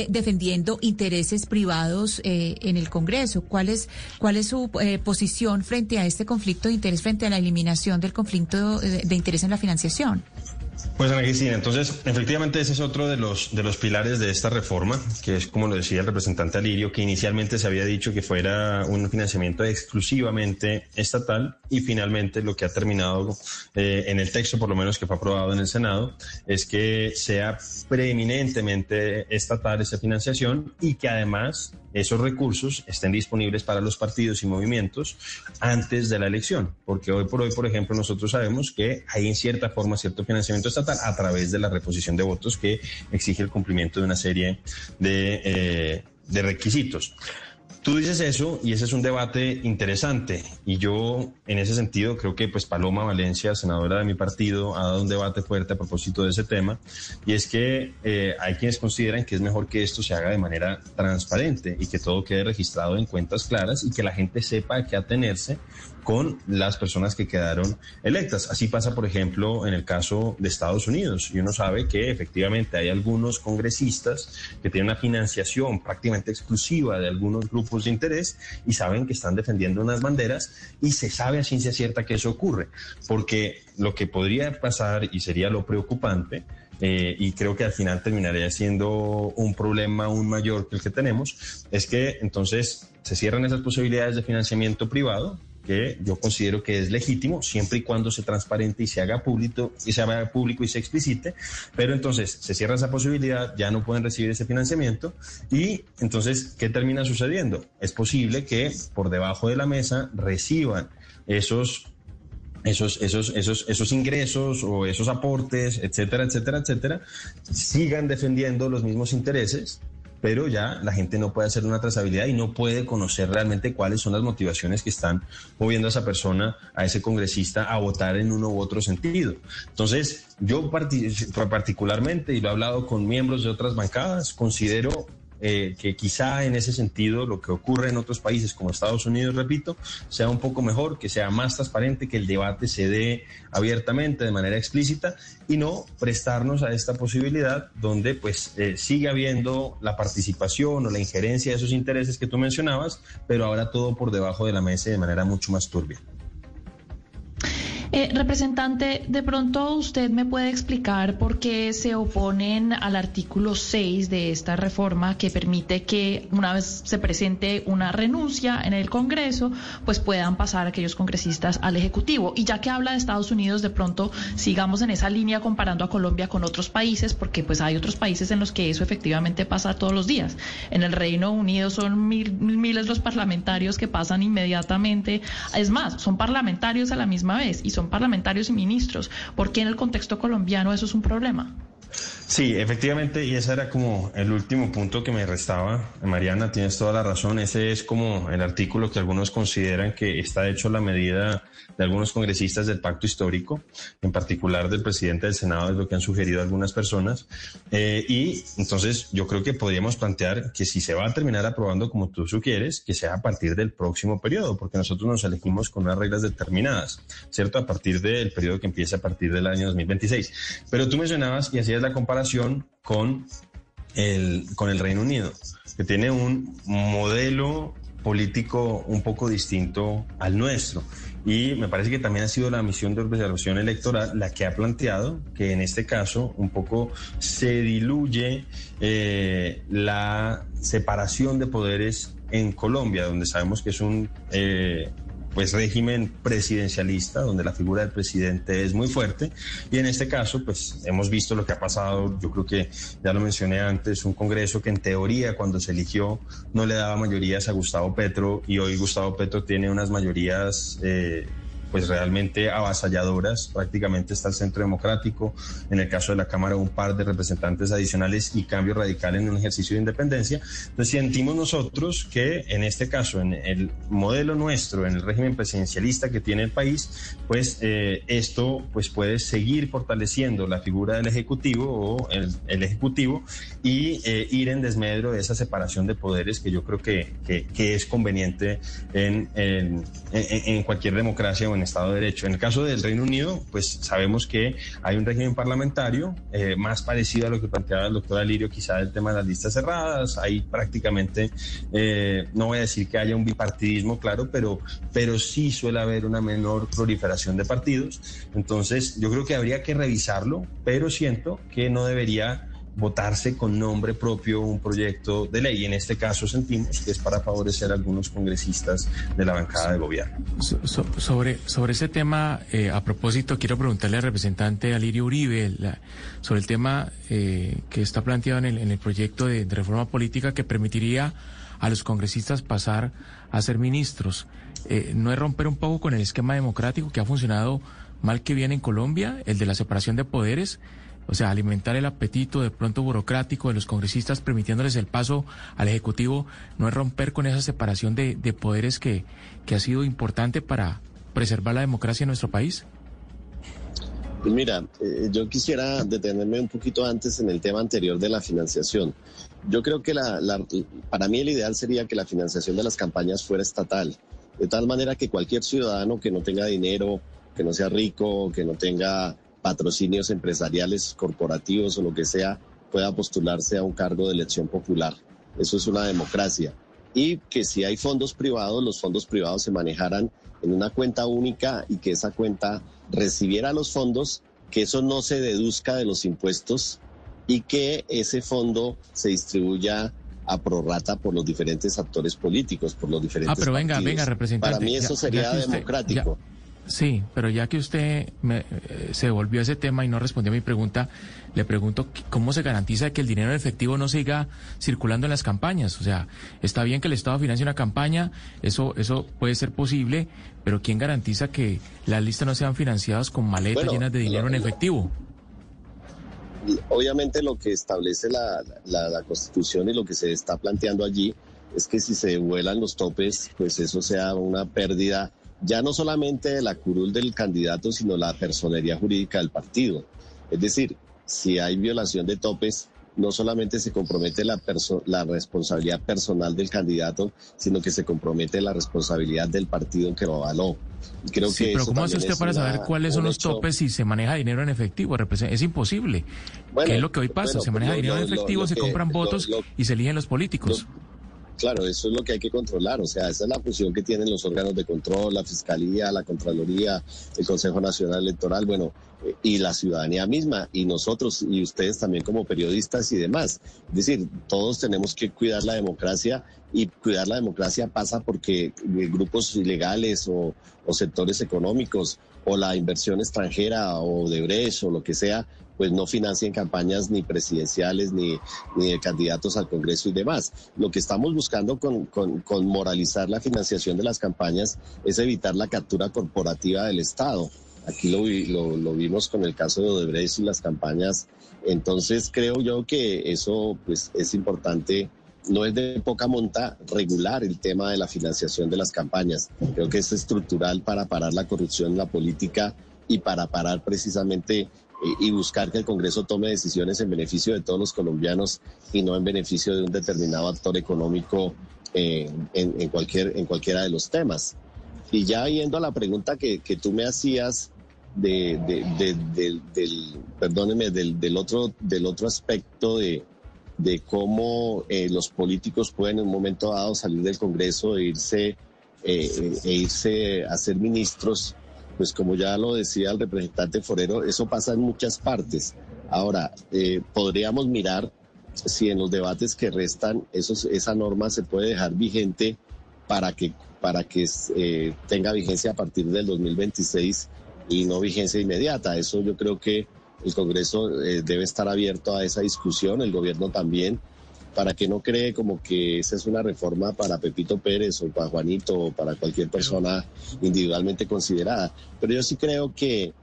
defendiendo intereses privados en el Congreso. ¿Cuál es cuál es su eh, posición frente a este conflicto de interés, frente a la eliminación del conflicto de, interés en la financiación? Pues Ana Cristina, entonces efectivamente ese es otro de los, de los pilares de esta reforma, que es como lo decía el representante Alirio, que inicialmente se había dicho que fuera un financiamiento exclusivamente estatal y finalmente lo que ha terminado eh, en el texto, por lo menos que fue aprobado en el Senado, es que sea preeminentemente estatal esa financiación y que además esos recursos estén disponibles para los partidos y movimientos antes de la elección, porque hoy por hoy, por ejemplo, nosotros sabemos que hay en cierta forma cierto financiamiento estatal a través de la reposición de votos que exige el cumplimiento de una serie de, eh, de requisitos. Tú dices eso y ese es un debate interesante y yo en ese sentido creo que pues Paloma Valencia, senadora de mi partido, ha dado un debate fuerte a propósito de ese tema y es que eh, hay quienes consideran que es mejor que esto se haga de manera transparente y que todo quede registrado en cuentas claras y que la gente sepa a qué atenerse con las personas que quedaron electas. Así pasa, por ejemplo, en el caso de Estados Unidos. Y uno sabe que efectivamente hay algunos congresistas que tienen una financiación prácticamente exclusiva de algunos grupos de interés y saben que están defendiendo unas banderas y se sabe a ciencia cierta que eso ocurre. Porque lo que podría pasar y sería lo preocupante eh, y creo que al final terminaría siendo un problema aún mayor que el que tenemos, es que entonces se cierran esas posibilidades de financiamiento privado, que yo considero que es legítimo siempre y cuando se transparente y se haga público y se haga público y se explicite, pero entonces se cierra esa posibilidad, ya no pueden recibir ese financiamiento y entonces ¿qué termina sucediendo? Es posible que por debajo de la mesa reciban esos esos, esos, esos, esos ingresos o esos aportes, etcétera, etcétera, etcétera, sigan defendiendo los mismos intereses pero ya la gente no puede hacer una trazabilidad y no puede conocer realmente cuáles son las motivaciones que están moviendo a esa persona, a ese congresista, a votar en uno u otro sentido. Entonces, yo particularmente, y lo he hablado con miembros de otras bancadas, considero eh, que quizá en ese sentido lo que ocurre en otros países como Estados Unidos, repito, sea un poco mejor, que sea más transparente, que el debate se dé abiertamente, de manera explícita, y no prestarnos a esta posibilidad donde pues eh, sigue habiendo la participación o la injerencia de esos intereses que tú mencionabas, pero ahora todo por debajo de la mesa de manera mucho más turbia. Eh, representante, de pronto usted me puede explicar por qué se oponen al artículo 6 de esta reforma que permite que una vez se presente una renuncia en el Congreso, pues puedan pasar aquellos congresistas al Ejecutivo. Y ya que habla de Estados Unidos, de pronto sigamos en esa línea comparando a Colombia con otros países, porque pues hay otros países en los que eso efectivamente pasa todos los días. En el Reino Unido son mil, miles los parlamentarios que pasan inmediatamente. Es más, son parlamentarios a la misma vez y son parlamentarios y ministros. ¿Por qué en el contexto colombiano eso es un problema? Sí, efectivamente, y ese era como el último punto que me restaba. Mariana, tienes toda la razón. Ese es como el artículo que algunos consideran que está hecho la medida de algunos congresistas del pacto histórico, en particular del presidente del Senado, es lo que han sugerido algunas personas. Eh, y entonces yo creo que podríamos plantear que si se va a terminar aprobando como tú sugieres, que sea a partir del próximo periodo, porque nosotros nos elegimos con unas reglas determinadas, ¿cierto? A partir del periodo que empieza a partir del año 2026. Pero tú mencionabas y hacías la comparación con el, con el Reino Unido, que tiene un modelo político un poco distinto al nuestro. Y me parece que también ha sido la misión de observación electoral la que ha planteado que en este caso un poco se diluye eh, la separación de poderes en Colombia, donde sabemos que es un eh, pues régimen presidencialista, donde la figura del presidente es muy fuerte. Y en este caso, pues hemos visto lo que ha pasado, yo creo que ya lo mencioné antes, un Congreso que en teoría cuando se eligió no le daba mayorías a Gustavo Petro y hoy Gustavo Petro tiene unas mayorías eh, pues realmente avasalladoras. Prácticamente está el Centro Democrático, en el caso de la Cámara un par de representantes adicionales y cambio radical en un ejercicio de independencia. Entonces sentimos nosotros que en este caso, en el modelo nuestro, en el régimen presidencialista que tiene el país, pues eh, esto pues puede seguir fortaleciendo la figura del Ejecutivo o el, Ejecutivo y eh, ir en desmedro de esa separación de poderes que yo creo que, que, es conveniente en, en, en cualquier democracia o en Estado de Derecho. En el caso del Reino Unido, pues sabemos que hay un régimen parlamentario eh, más parecido a lo que planteaba el doctor Alirio, quizá el tema de las listas cerradas. Hay prácticamente, eh, no voy a decir que haya un bipartidismo, claro, pero, pero sí suele haber una menor proliferación de partidos. Entonces, yo creo que habría que revisarlo, pero siento que no debería votarse con nombre propio un proyecto de ley. En este caso sentimos que es para favorecer a algunos congresistas de la bancada de gobierno. sobre, sobre ese tema, eh, a propósito, quiero preguntarle al representante Alirio Uribe sobre el tema eh, que está planteado en el, en el proyecto de, reforma política que permitiría a los congresistas pasar a ser ministros. Eh, ¿No es romper un poco con el esquema democrático que ha funcionado mal que bien en Colombia, el de la separación de poderes? O sea, alimentar el apetito de pronto burocrático de los congresistas, permitiéndoles el paso al Ejecutivo, no es romper con esa separación de, poderes que, que ha sido importante para preservar la democracia en nuestro país? Pues mira, eh, yo quisiera detenerme un poquito antes en el tema anterior de la financiación. Yo creo que la, para mí el ideal sería que la financiación de las campañas fuera estatal, de tal manera que cualquier ciudadano que no tenga dinero, que no sea rico, que no tenga patrocinios empresariales, corporativos o lo que sea, pueda postularse a un cargo de elección popular. Eso es una democracia. Y que si hay fondos privados, los fondos privados se manejaran en una cuenta única y que esa cuenta recibiera los fondos, que eso no se deduzca de los impuestos y que ese fondo se distribuya a prorrata por los diferentes actores políticos, por los diferentes. Ah, pero venga, venga, representante. Para mí eso sería democrático. Sí, pero ya que usted eh, se volvió a ese tema y no respondió a mi pregunta, le pregunto cómo se garantiza que el dinero en efectivo no siga circulando en las campañas. O sea, está bien que el Estado financie una campaña, eso, eso puede ser posible, pero ¿quién garantiza que las listas no sean financiadas con maletas llenas de dinero en efectivo? Obviamente lo que establece la, la Constitución y lo que se está planteando allí es que si se vuelan los topes, pues eso sea una pérdida ya no solamente de la curul del candidato, sino la personería jurídica del partido. Es decir, si hay violación de topes, no solamente se compromete la, la responsabilidad personal del candidato, sino que se compromete la responsabilidad del en que lo avaló. Creo sí, pero ¿cómo hace usted para saber cuáles son los topes si se maneja dinero en efectivo? Es imposible. ¿Qué es lo que hoy pasa? se maneja dinero en efectivo, se compran votos y se eligen los políticos. Claro, eso es lo que hay que controlar, o sea, esa es la función que tienen los órganos de control, la Fiscalía, la Contraloría, el Consejo Nacional Electoral, bueno, eh, y la ciudadanía misma, y nosotros y ustedes también como periodistas y demás. Es decir, todos tenemos que cuidar la democracia y cuidar la democracia pasa porque eh, grupos ilegales o, sectores económicos o la inversión extranjera o de Brecht o lo que sea, pues no financien campañas ni presidenciales ni, ni de candidatos al Congreso y demás. Lo que estamos buscando con, con, moralizar la financiación de las campañas es evitar la captura corporativa del Estado. Aquí lo, lo, vimos con el caso de Odebrecht y las campañas Entonces creo yo que eso pues es importante no es de poca monta regular el tema de la financiación de las campañas. Creo que es estructural para parar la corrupción en la política y para parar precisamente y buscar que el Congreso tome decisiones en beneficio de todos los colombianos y no en beneficio de un determinado actor económico eh, en, cualquier, en cualquiera de los temas. Y ya yendo a la pregunta que, que tú me hacías de, del, perdóneme, del, del, otro, del otro aspecto de, de cómo eh, los políticos pueden en un momento dado salir del Congreso e irse, eh, e irse a ser ministros, pues como ya lo decía el representante Forero, eso pasa en muchas partes. Ahora, eh, podríamos mirar si en los debates que restan esa norma se puede dejar vigente para que, para que tenga vigencia a partir del 2026 y no vigencia inmediata. Eso yo creo que el Congreso eh, debe estar abierto a esa discusión, el gobierno también, para que no cree como que esa es una reforma para Pepito Pérez o para Juanito o para cualquier persona individualmente considerada. Pero yo sí creo que,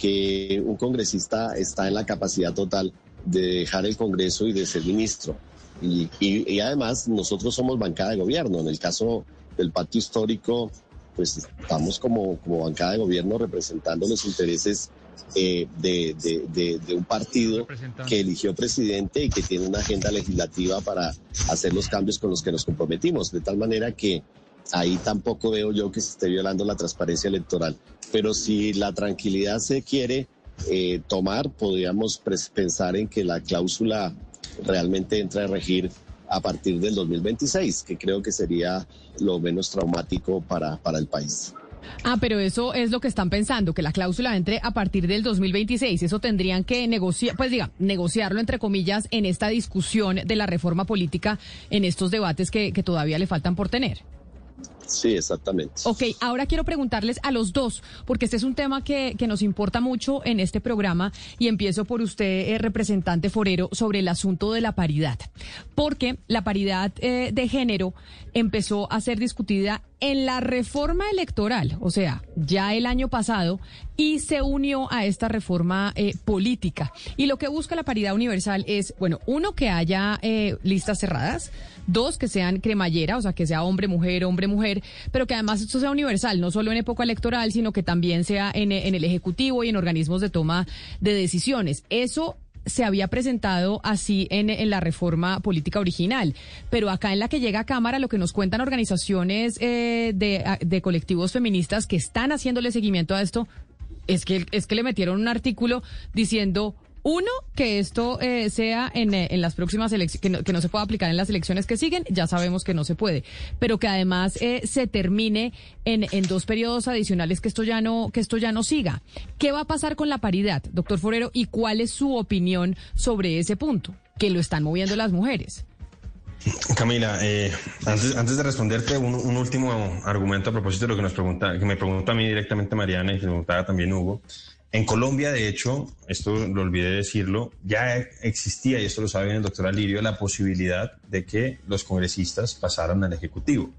que un congresista está en la capacidad total de dejar el Congreso y de ser ministro. Y, y, además nosotros somos bancada de gobierno. En el caso del pacto histórico, pues estamos como, como bancada de gobierno representando los intereses eh, de, un partido que eligió presidente y que tiene una agenda legislativa para hacer los cambios con los que nos comprometimos. De tal manera que ahí tampoco veo yo que se esté violando la transparencia electoral. Pero si la tranquilidad se quiere eh, tomar, podríamos pensar en que la cláusula realmente entra a regir a partir del 2026, que creo que sería lo menos traumático para, para el país. Ah, pero eso es lo que están pensando, que la cláusula entre a partir del 2026. Eso tendrían que negociar, pues diga, negociarlo entre comillas en esta discusión de la reforma política, en estos debates que, que todavía le faltan por tener. Sí, exactamente. Ok, ahora quiero preguntarles a los dos, porque este es un tema que, que nos importa mucho en este programa y empiezo por usted, eh, representante forero, sobre el asunto de la paridad. Porque la paridad eh, de género empezó a ser discutida en la reforma electoral, o sea, ya el año pasado, y se unió a esta reforma eh, política. Y lo que busca la paridad universal es, bueno, uno, que haya eh, listas cerradas, dos, que sean cremallera, o sea, que sea hombre, mujer, hombre, mujer, pero que además esto sea universal, no solo en época electoral, sino que también sea en, en el Ejecutivo y en organismos de toma de decisiones. Eso se había presentado así en, en, la reforma política original, pero acá en la que llega a Cámara lo que nos cuentan organizaciones eh, de, de colectivos feministas que están haciéndole seguimiento a esto es que, es que le metieron un artículo diciendo uno, que esto eh, sea en, eh, en, las próximas elecciones, que no, se pueda aplicar en las elecciones que siguen, ya sabemos que no se puede, pero que además eh, se termine en, en, dos periodos adicionales que esto ya no, que esto ya no siga. ¿Qué va a pasar con la paridad, doctor Forero, y cuál es su opinión sobre ese punto? Que lo están moviendo las mujeres. Camila, eh, antes, antes de responderte, un, último argumento a propósito de lo que nos pregunta, que me pregunta a mí directamente Mariana y preguntaba también Hugo. En Colombia, de hecho, esto lo olvidé decirlo, ya existía, y esto lo sabe el doctor Alirio, la posibilidad de que los congresistas pasaran al Ejecutivo.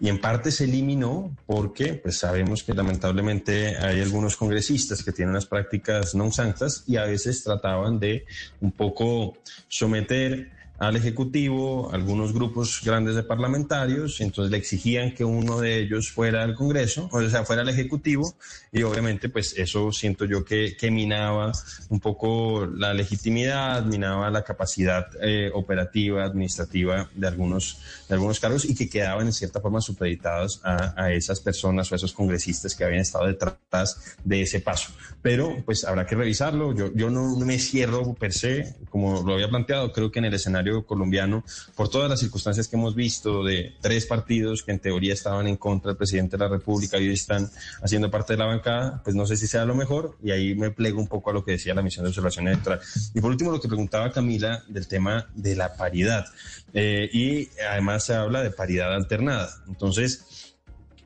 Y en parte se eliminó porque pues sabemos que lamentablemente hay algunos congresistas que tienen unas prácticas no santas y a veces trataban de un poco someter al Ejecutivo, algunos grupos grandes de parlamentarios, entonces le exigían que uno de ellos fuera al Congreso, o sea, fuera al Ejecutivo, y obviamente pues eso siento yo que, que minaba un poco la legitimidad, minaba la capacidad eh, operativa, administrativa de algunos, de algunos cargos y que quedaban en cierta forma supeditados a, a esas personas o a esos congresistas que habían estado detrás de ese paso. Pero pues habrá que revisarlo, yo, yo no me cierro per se, como lo había planteado, creo que en el escenario colombiano, por todas las circunstancias que hemos visto de tres partidos que en teoría estaban en contra del presidente de la República y hoy están haciendo parte de la bancada, pues no sé si sea lo mejor y ahí me plego un poco a lo que decía la misión de observación electoral. Y por último, lo que preguntaba Camila del tema de la paridad. Eh, y además se habla de paridad alternada. Entonces,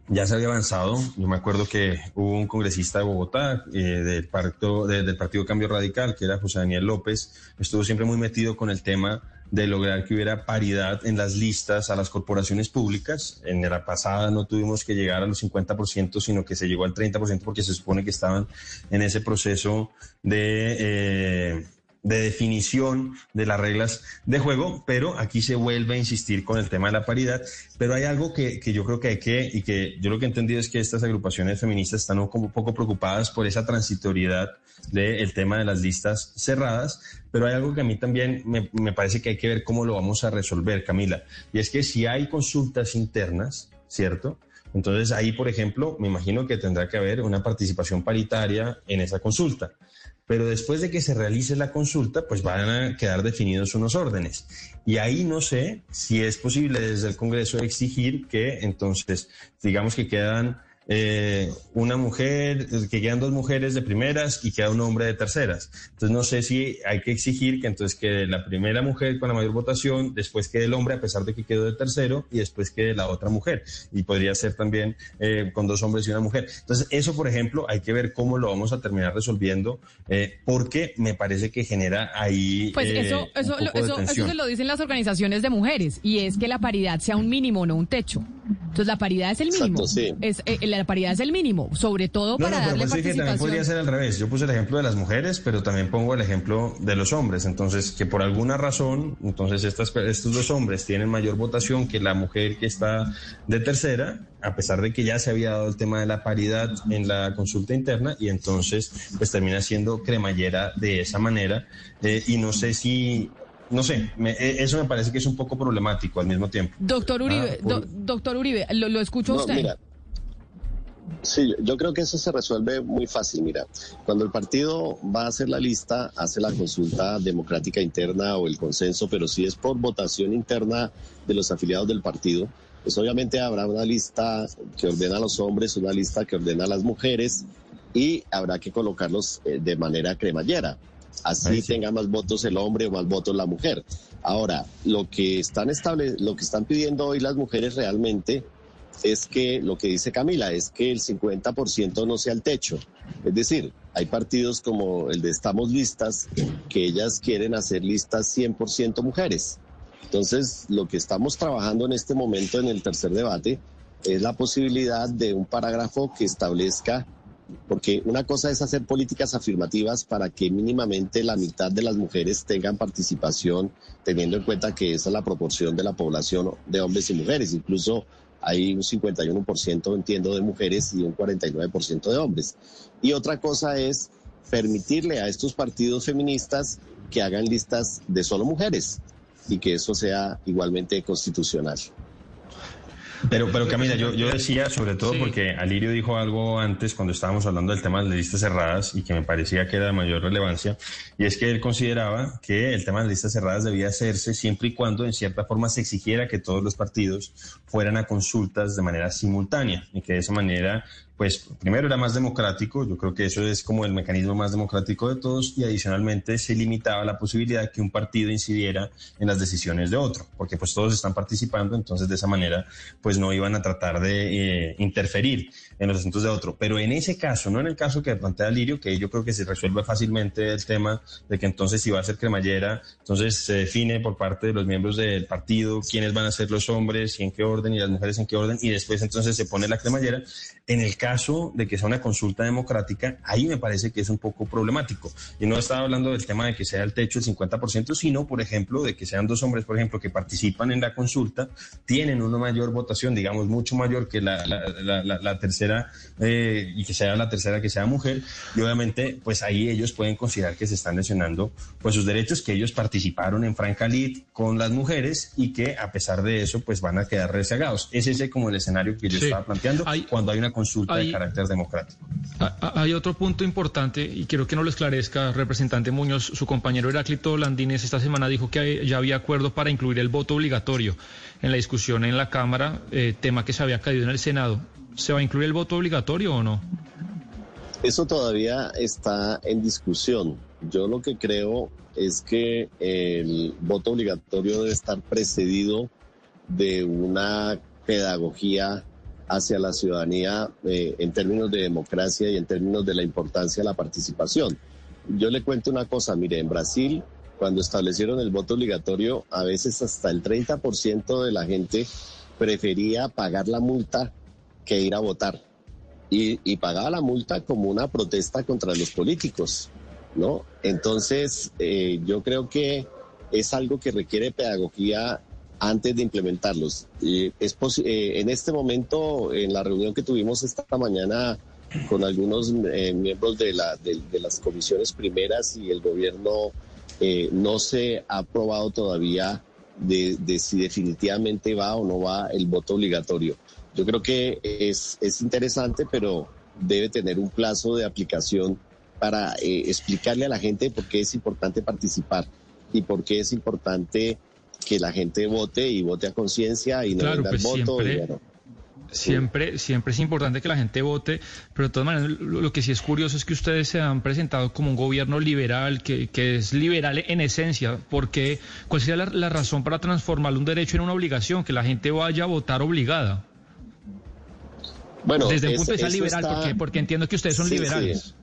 ya se había avanzado. Yo me acuerdo que hubo un congresista de Bogotá eh, del, partido, del Partido Cambio Radical, que era José Daniel López, estuvo siempre muy metido con el tema de lograr que hubiera paridad en las listas a las corporaciones públicas. En la pasada no tuvimos que llegar a los 50%, sino que se llegó al 30% porque se supone que estaban en ese proceso de... Eh, de definición de las reglas de juego, pero aquí se vuelve a insistir con el tema de la paridad. Pero hay algo que, que yo creo que hay que, y que yo lo que he entendido es que estas agrupaciones feministas están un poco preocupadas por esa transitoriedad del tema de las listas cerradas, pero hay algo que a mí también me, me parece que hay que ver cómo lo vamos a resolver, Camila, y es que si hay consultas internas, ¿cierto? Entonces ahí, por ejemplo, me imagino que tendrá que haber una participación paritaria en esa consulta pero después de que se realice la consulta, pues van a quedar definidos unos órdenes. Y ahí no sé si es posible desde el Congreso exigir que entonces, digamos que quedan eh, una mujer, que quedan dos mujeres de primeras y queda un hombre de terceras. Entonces no sé si hay que exigir que entonces quede la primera mujer con la mayor votación, después quede el hombre a pesar de que quedó de tercero y después quede la otra mujer. Y podría ser también eh, con dos hombres y una mujer. Entonces eso, por ejemplo, hay que ver cómo lo vamos a terminar resolviendo eh, porque me parece que genera ahí... Pues eso, eso, eso, eso se lo dicen las organizaciones de mujeres y es que la paridad sea un mínimo, no un techo. Entonces la paridad es el mínimo. es, la paridad es el mínimo, sobre todo para no, darle participación. también podría ser al revés. Yo puse el ejemplo de las mujeres, pero también pongo el ejemplo de los hombres. Entonces, que por alguna razón, entonces estas, estos dos hombres tienen mayor votación que la mujer que está de tercera, a pesar de que ya se había dado el tema de la paridad en la consulta interna, y entonces pues termina siendo cremallera de esa manera. Eh, y no sé si no sé, e, eso me parece que es un poco problemático al mismo tiempo. Doctor Uribe, ah, doctor Uribe, lo, lo escucho usted. Sí, yo creo que eso se resuelve muy fácil. Mira, cuando el partido va a hacer la lista, hace la consulta democrática interna o el consenso, pero si es por votación interna de los afiliados del partido, pues obviamente habrá una lista que ordena a los hombres, una lista que ordena a las mujeres y habrá que colocarlos eh, de manera cremallera. Así tenga más votos el hombre o más votos la mujer. Ahora, lo que están estable, lo que están pidiendo hoy las mujeres realmente es que lo que dice Camila es que el 50% no sea el techo. Es decir, hay partidos como el de Estamos Listas que ellas quieren hacer listas 100% mujeres. Entonces, lo que estamos trabajando en este momento en el tercer debate es la posibilidad de un parágrafo que establezca, porque una cosa es hacer políticas afirmativas para que mínimamente la mitad de las mujeres tengan participación, teniendo en cuenta que esa es la proporción de la población de hombres y mujeres. Incluso hay un 51% entiendo de mujeres y un 49% de hombres. Y otra cosa es permitirle a estos partidos feministas que hagan listas de solo mujeres y que eso sea igualmente constitucional. Pero, pero Camila, yo, yo decía sobre todo porque Alirio dijo algo antes cuando estábamos hablando del tema de las listas cerradas y que me parecía que era de mayor relevancia, y es que él consideraba que el tema de las listas cerradas debía hacerse siempre y cuando en cierta forma se exigiera que todos los partidos fueran a consultas de manera simultánea y que de esa manera pues primero era más democrático, yo creo que eso es como el mecanismo más democrático de todos y adicionalmente se limitaba la posibilidad que un partido incidiera en las decisiones de otro, porque pues todos están participando, entonces de esa manera pues no iban a tratar de eh, interferir en los asuntos de otro. Pero en ese caso, no en el caso que plantea Lirio, que yo creo que se resuelve fácilmente el tema de que entonces si va a ser cremallera, entonces se define por parte de los miembros del partido quiénes van a ser los hombres y en qué orden y las mujeres en qué orden y después entonces se pone la cremallera. En el caso de que sea una consulta democrática, ahí me parece que es un poco problemático. Y no estaba hablando del tema de que sea el techo el 50%, sino, por ejemplo, de que sean dos hombres, por ejemplo, que participan en la consulta, tienen una mayor votación, digamos, mucho mayor que la, la tercera eh, y que sea la tercera que sea mujer, y obviamente pues ahí ellos pueden considerar que se están lesionando pues sus derechos, que ellos participaron en Franca con las mujeres y que a pesar de eso pues van a quedar rezagados. Es ese como el escenario que yo estaba planteando cuando hay una consulta de carácter democrático. Hay otro punto importante y quiero que nos lo esclarezca, representante Muñoz, su compañero Heráclito Landines esta semana dijo que ya había acuerdo para incluir el voto obligatorio en la discusión en la Cámara, eh, tema que se había caído en el Senado. ¿Se va a incluir el voto obligatorio o no? Eso todavía está en discusión. Yo lo que creo es que el voto obligatorio debe estar precedido de una pedagogía hacia la ciudadanía eh, en términos de democracia y en términos de la importancia de la participación. Yo le cuento una cosa, mire, en Brasil, cuando establecieron el voto obligatorio, a veces hasta el 30% de la gente prefería pagar la multa que ir a votar y, pagaba la multa como una protesta contra los políticos. ¿no? Entonces, eh, yo creo que es algo que requiere pedagogía antes de implementarlos. Y es eh, en este momento, en la reunión que tuvimos esta mañana con algunos eh, miembros de, la, de, las comisiones primeras y el gobierno, no se ha aprobado todavía de, de, si definitivamente va o no va el voto obligatorio. Yo creo que es, es interesante, pero debe tener un plazo de aplicación para eh, explicarle a la gente por qué es importante participar y por qué es importante que la gente vote y vote a conciencia y no claro, pues voto. Siempre, siempre es importante que la gente vote, pero de todas maneras lo, que sí es curioso es que ustedes se han presentado como un gobierno liberal, que, que es liberal en esencia, porque ¿cuál sería la, razón para transformar un derecho en una obligación, que la gente vaya a votar obligada? Bueno, desde el punto de vista liberal, porque, porque entiendo que ustedes son liberales.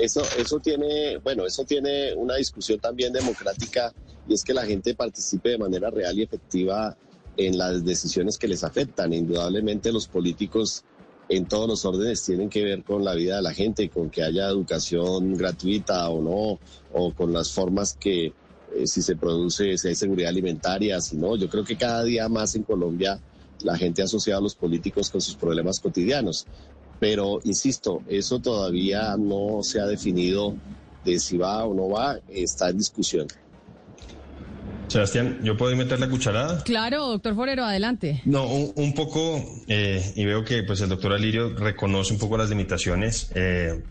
Eso, eso tiene, bueno, eso tiene una discusión también democrática y es que la gente participe de manera real y efectiva en las decisiones que les afectan. Indudablemente los políticos en todos los órdenes tienen que ver con la vida de la gente, con que haya educación gratuita o no, o con las formas que eh, si se produce, si hay seguridad alimentaria, si no. Yo creo que cada día más en Colombia la gente ha asociado a los políticos con sus problemas cotidianos. Pero, insisto, eso todavía no se ha definido de si va o no va, está en discusión. Sebastián, ¿yo puedo meter la cucharada? Claro, doctor Forero, adelante. No, un, poco, eh, y veo que pues el doctor Alirio reconoce un poco las limitaciones. Eh,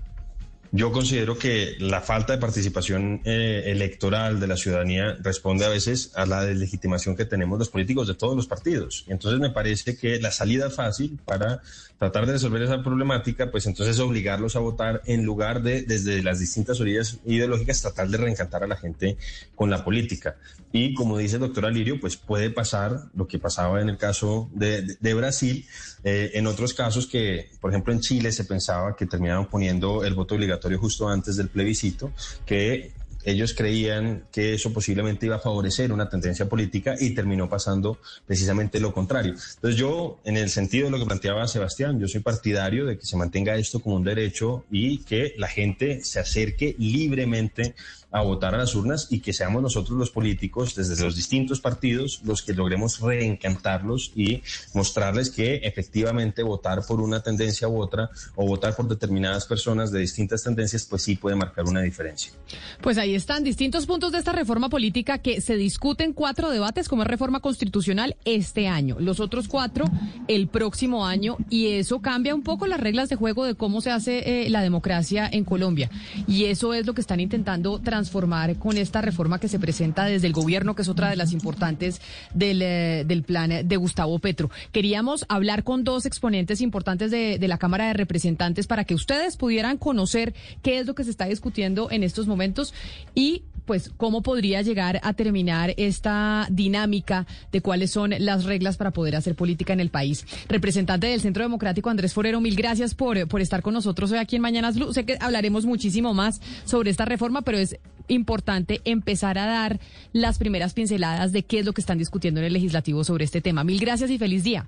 yo considero que la falta de participación eh, electoral de la ciudadanía responde a veces a la deslegitimación que tenemos los políticos de todos los partidos. Entonces me parece que la salida fácil para tratar de resolver esa problemática, pues entonces es obligarlos a votar en lugar de desde las distintas orillas ideológicas tratar de reencantar a la gente con la política. Y como dice el doctor Alirio, pues puede pasar lo que pasaba en el caso de, Brasil, eh, en otros casos que, por ejemplo, en Chile se pensaba que terminaron poniendo el voto obligatorio justo antes del plebiscito, que ellos creían que eso posiblemente iba a favorecer una tendencia política y terminó pasando precisamente lo contrario. Entonces yo, en el sentido de lo que planteaba Sebastián, yo soy partidario de que se mantenga esto como un derecho y que la gente se acerque libremente a votar a las urnas y que seamos nosotros los políticos, desde los distintos partidos, los que logremos reencantarlos y mostrarles que efectivamente votar por una tendencia u otra o votar por determinadas personas de distintas tendencias, pues sí puede marcar una diferencia. Pues ahí están distintos puntos de esta reforma política que se discuten cuatro debates como reforma constitucional este año, los otros cuatro el próximo año y eso cambia un poco las reglas de juego de cómo se hace eh, la democracia en Colombia y eso es lo que están intentando transformar transformar con esta reforma que se presenta desde el gobierno, que es otra de las importantes del, eh, del plan de Gustavo Petro. Queríamos hablar con dos exponentes importantes de, de la Cámara de Representantes para que ustedes pudieran conocer qué es lo que se está discutiendo en estos momentos y pues cómo podría llegar a terminar esta dinámica de cuáles son las reglas para poder hacer política en el país. Representante del Centro Democrático Andrés Forero, mil gracias por, por estar con nosotros hoy aquí en Mañanas Blue. Sé que hablaremos muchísimo más sobre esta reforma, pero es importante empezar a dar las primeras pinceladas de qué es lo que están discutiendo en el legislativo sobre este tema. Mil gracias y feliz día.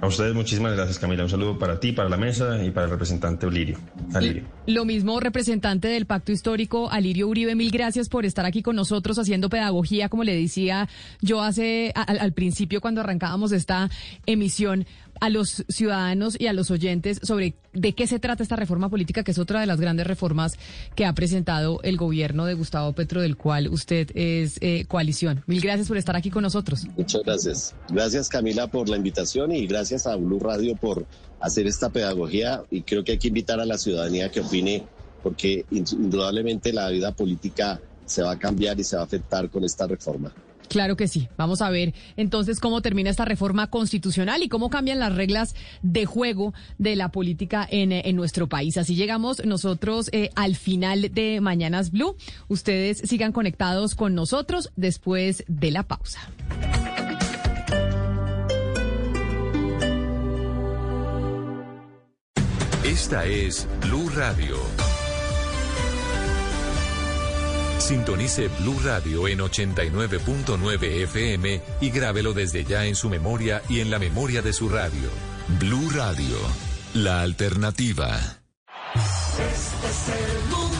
A ustedes muchísimas gracias, Camila. Un saludo para ti, para la mesa y para el representante Olirio. Alirio. Lo mismo, representante del Pacto Histórico, Alirio Uribe, mil gracias por estar aquí con nosotros haciendo pedagogía, como le decía yo hace al, principio cuando arrancábamos esta emisión a los ciudadanos y a los oyentes sobre de qué se trata esta reforma política, que es otra de las grandes reformas que ha presentado el gobierno de Gustavo Petro, del cual usted es eh, coalición. Mil gracias por estar aquí con nosotros. Muchas gracias. Gracias Camila por la invitación y gracias a Blue Radio por hacer esta pedagogía y creo que hay que invitar a la ciudadanía que opine porque indudablemente la vida política se va a cambiar y se va a afectar con esta reforma. Claro que sí. Vamos a ver entonces cómo termina esta reforma constitucional y cómo cambian las reglas de juego de la política en, en nuestro país. Así llegamos nosotros eh, al final de Mañanas Blue. Ustedes sigan conectados con nosotros después de la pausa. Esta es Blue Radio. Sintonice Blue Radio en 89.9 FM y grábelo desde ya en su memoria y en la memoria de su radio. Blue Radio, la alternativa. Este es el mundial.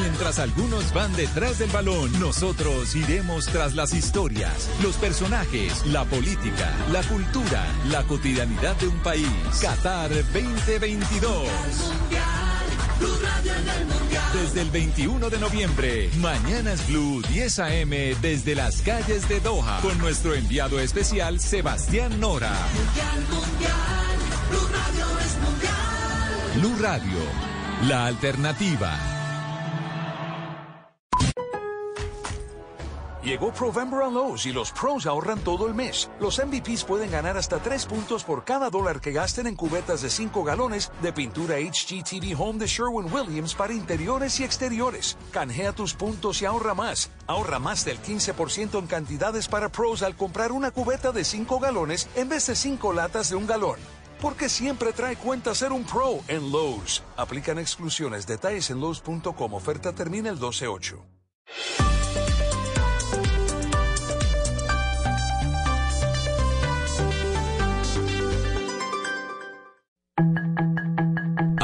Mientras algunos van detrás del balón, nosotros iremos tras las historias, los personajes, la política, la cultura, la cotidianidad de un país. Qatar 2022. Desde el 21 de noviembre, Mañanas Blue 10 AM desde las calles de Doha con nuestro enviado especial Sebastián Nora. Blue Radio, la alternativa. Llegó Provember a Lowe's y los pros ahorran todo el mes. Los MVPs pueden ganar hasta 3 puntos por cada dólar que gasten en cubetas de 5 galones de pintura HGTV Home de Sherwin Williams para interiores y exteriores. Canjea tus puntos y ahorra más. Ahorra más del 15% en cantidades para pros al comprar una cubeta de 5 galones en vez de 5 latas de un galón. Porque siempre trae cuenta ser un pro en Lowe's. Aplican exclusiones. Detalles en Lowe's.com. Oferta termina el 12-8.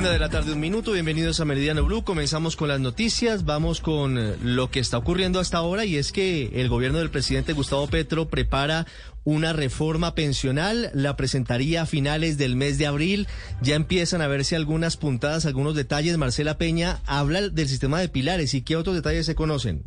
Una de la tarde, un minuto. Bienvenidos a Meridiano Blue. Comenzamos con las noticias. Vamos con eh, lo que está ocurriendo hasta ahora y es que el gobierno del presidente Gustavo Petro prepara una reforma pensional. La presentaría a finales del mes de abril. Ya empiezan a verse algunas puntadas, algunos detalles. Marcela Peña habla del sistema de pilares y qué otros detalles se conocen.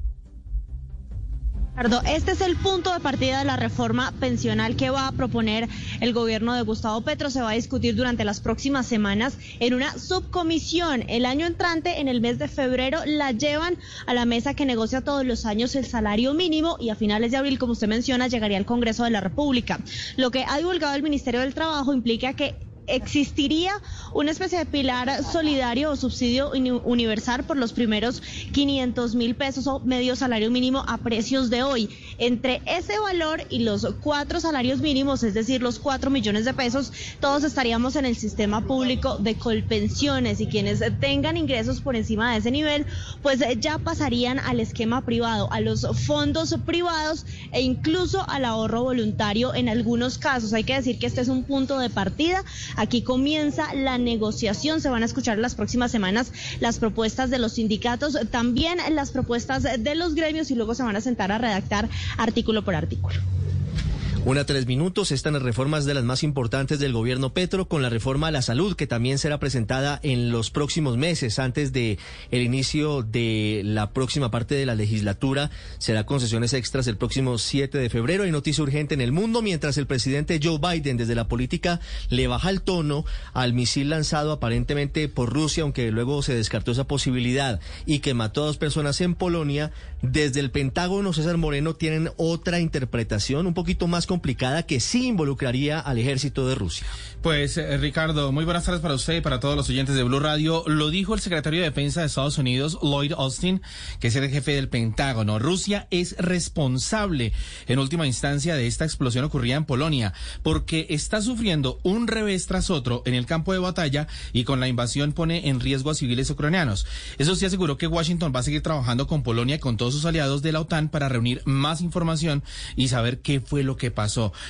Este es el punto de partida de la reforma pensional que va a proponer el gobierno de Gustavo Petro. Se va a discutir durante las próximas semanas en una subcomisión. El año entrante, en el mes de febrero, la llevan a la mesa que negocia todos los años el salario mínimo y a finales de abril, como usted menciona, llegaría al Congreso de la República. Lo que ha divulgado el Ministerio del Trabajo implica que existiría una especie de pilar solidario o subsidio universal por los primeros 500 mil pesos o medio salario mínimo a precios de hoy. Entre ese valor y los cuatro salarios mínimos, es decir, los cuatro millones de pesos, todos estaríamos en el sistema público de colpensiones y quienes tengan ingresos por encima de ese nivel, pues ya pasarían al esquema privado, a los fondos privados e incluso al ahorro voluntario en algunos casos. Hay que decir que este es un punto de partida Aquí comienza la negociación. Se van a escuchar las próximas semanas las propuestas de los sindicatos, también las propuestas de los gremios y luego se van a sentar a redactar artículo por artículo. Una tres minutos, están las reformas de las más importantes del gobierno Petro con la reforma a la salud que también será presentada en los próximos meses antes de el inicio de la próxima parte de la legislatura. Será concesiones extras el próximo 7 de febrero. Hay noticia urgente en el mundo mientras el presidente Joe Biden desde la política le baja el tono al misil lanzado aparentemente por Rusia, aunque luego se descartó esa posibilidad y que mató a dos personas en Polonia. Desde el Pentágono, César Moreno tienen otra interpretación un poquito más complicada que sí involucraría al ejército de Rusia. Pues eh, Ricardo, muy buenas tardes para usted y para todos los oyentes de Blue Radio. Lo dijo el secretario de Defensa de Estados Unidos, Lloyd Austin, que es el jefe del Pentágono. Rusia es responsable en última instancia de esta explosión ocurrida en Polonia, porque está sufriendo un revés tras otro en el campo de batalla y con la invasión pone en riesgo a civiles ucranianos. Eso sí aseguró que Washington va a seguir trabajando con Polonia y con todos sus aliados de la OTAN para reunir más información y saber qué fue lo que pasó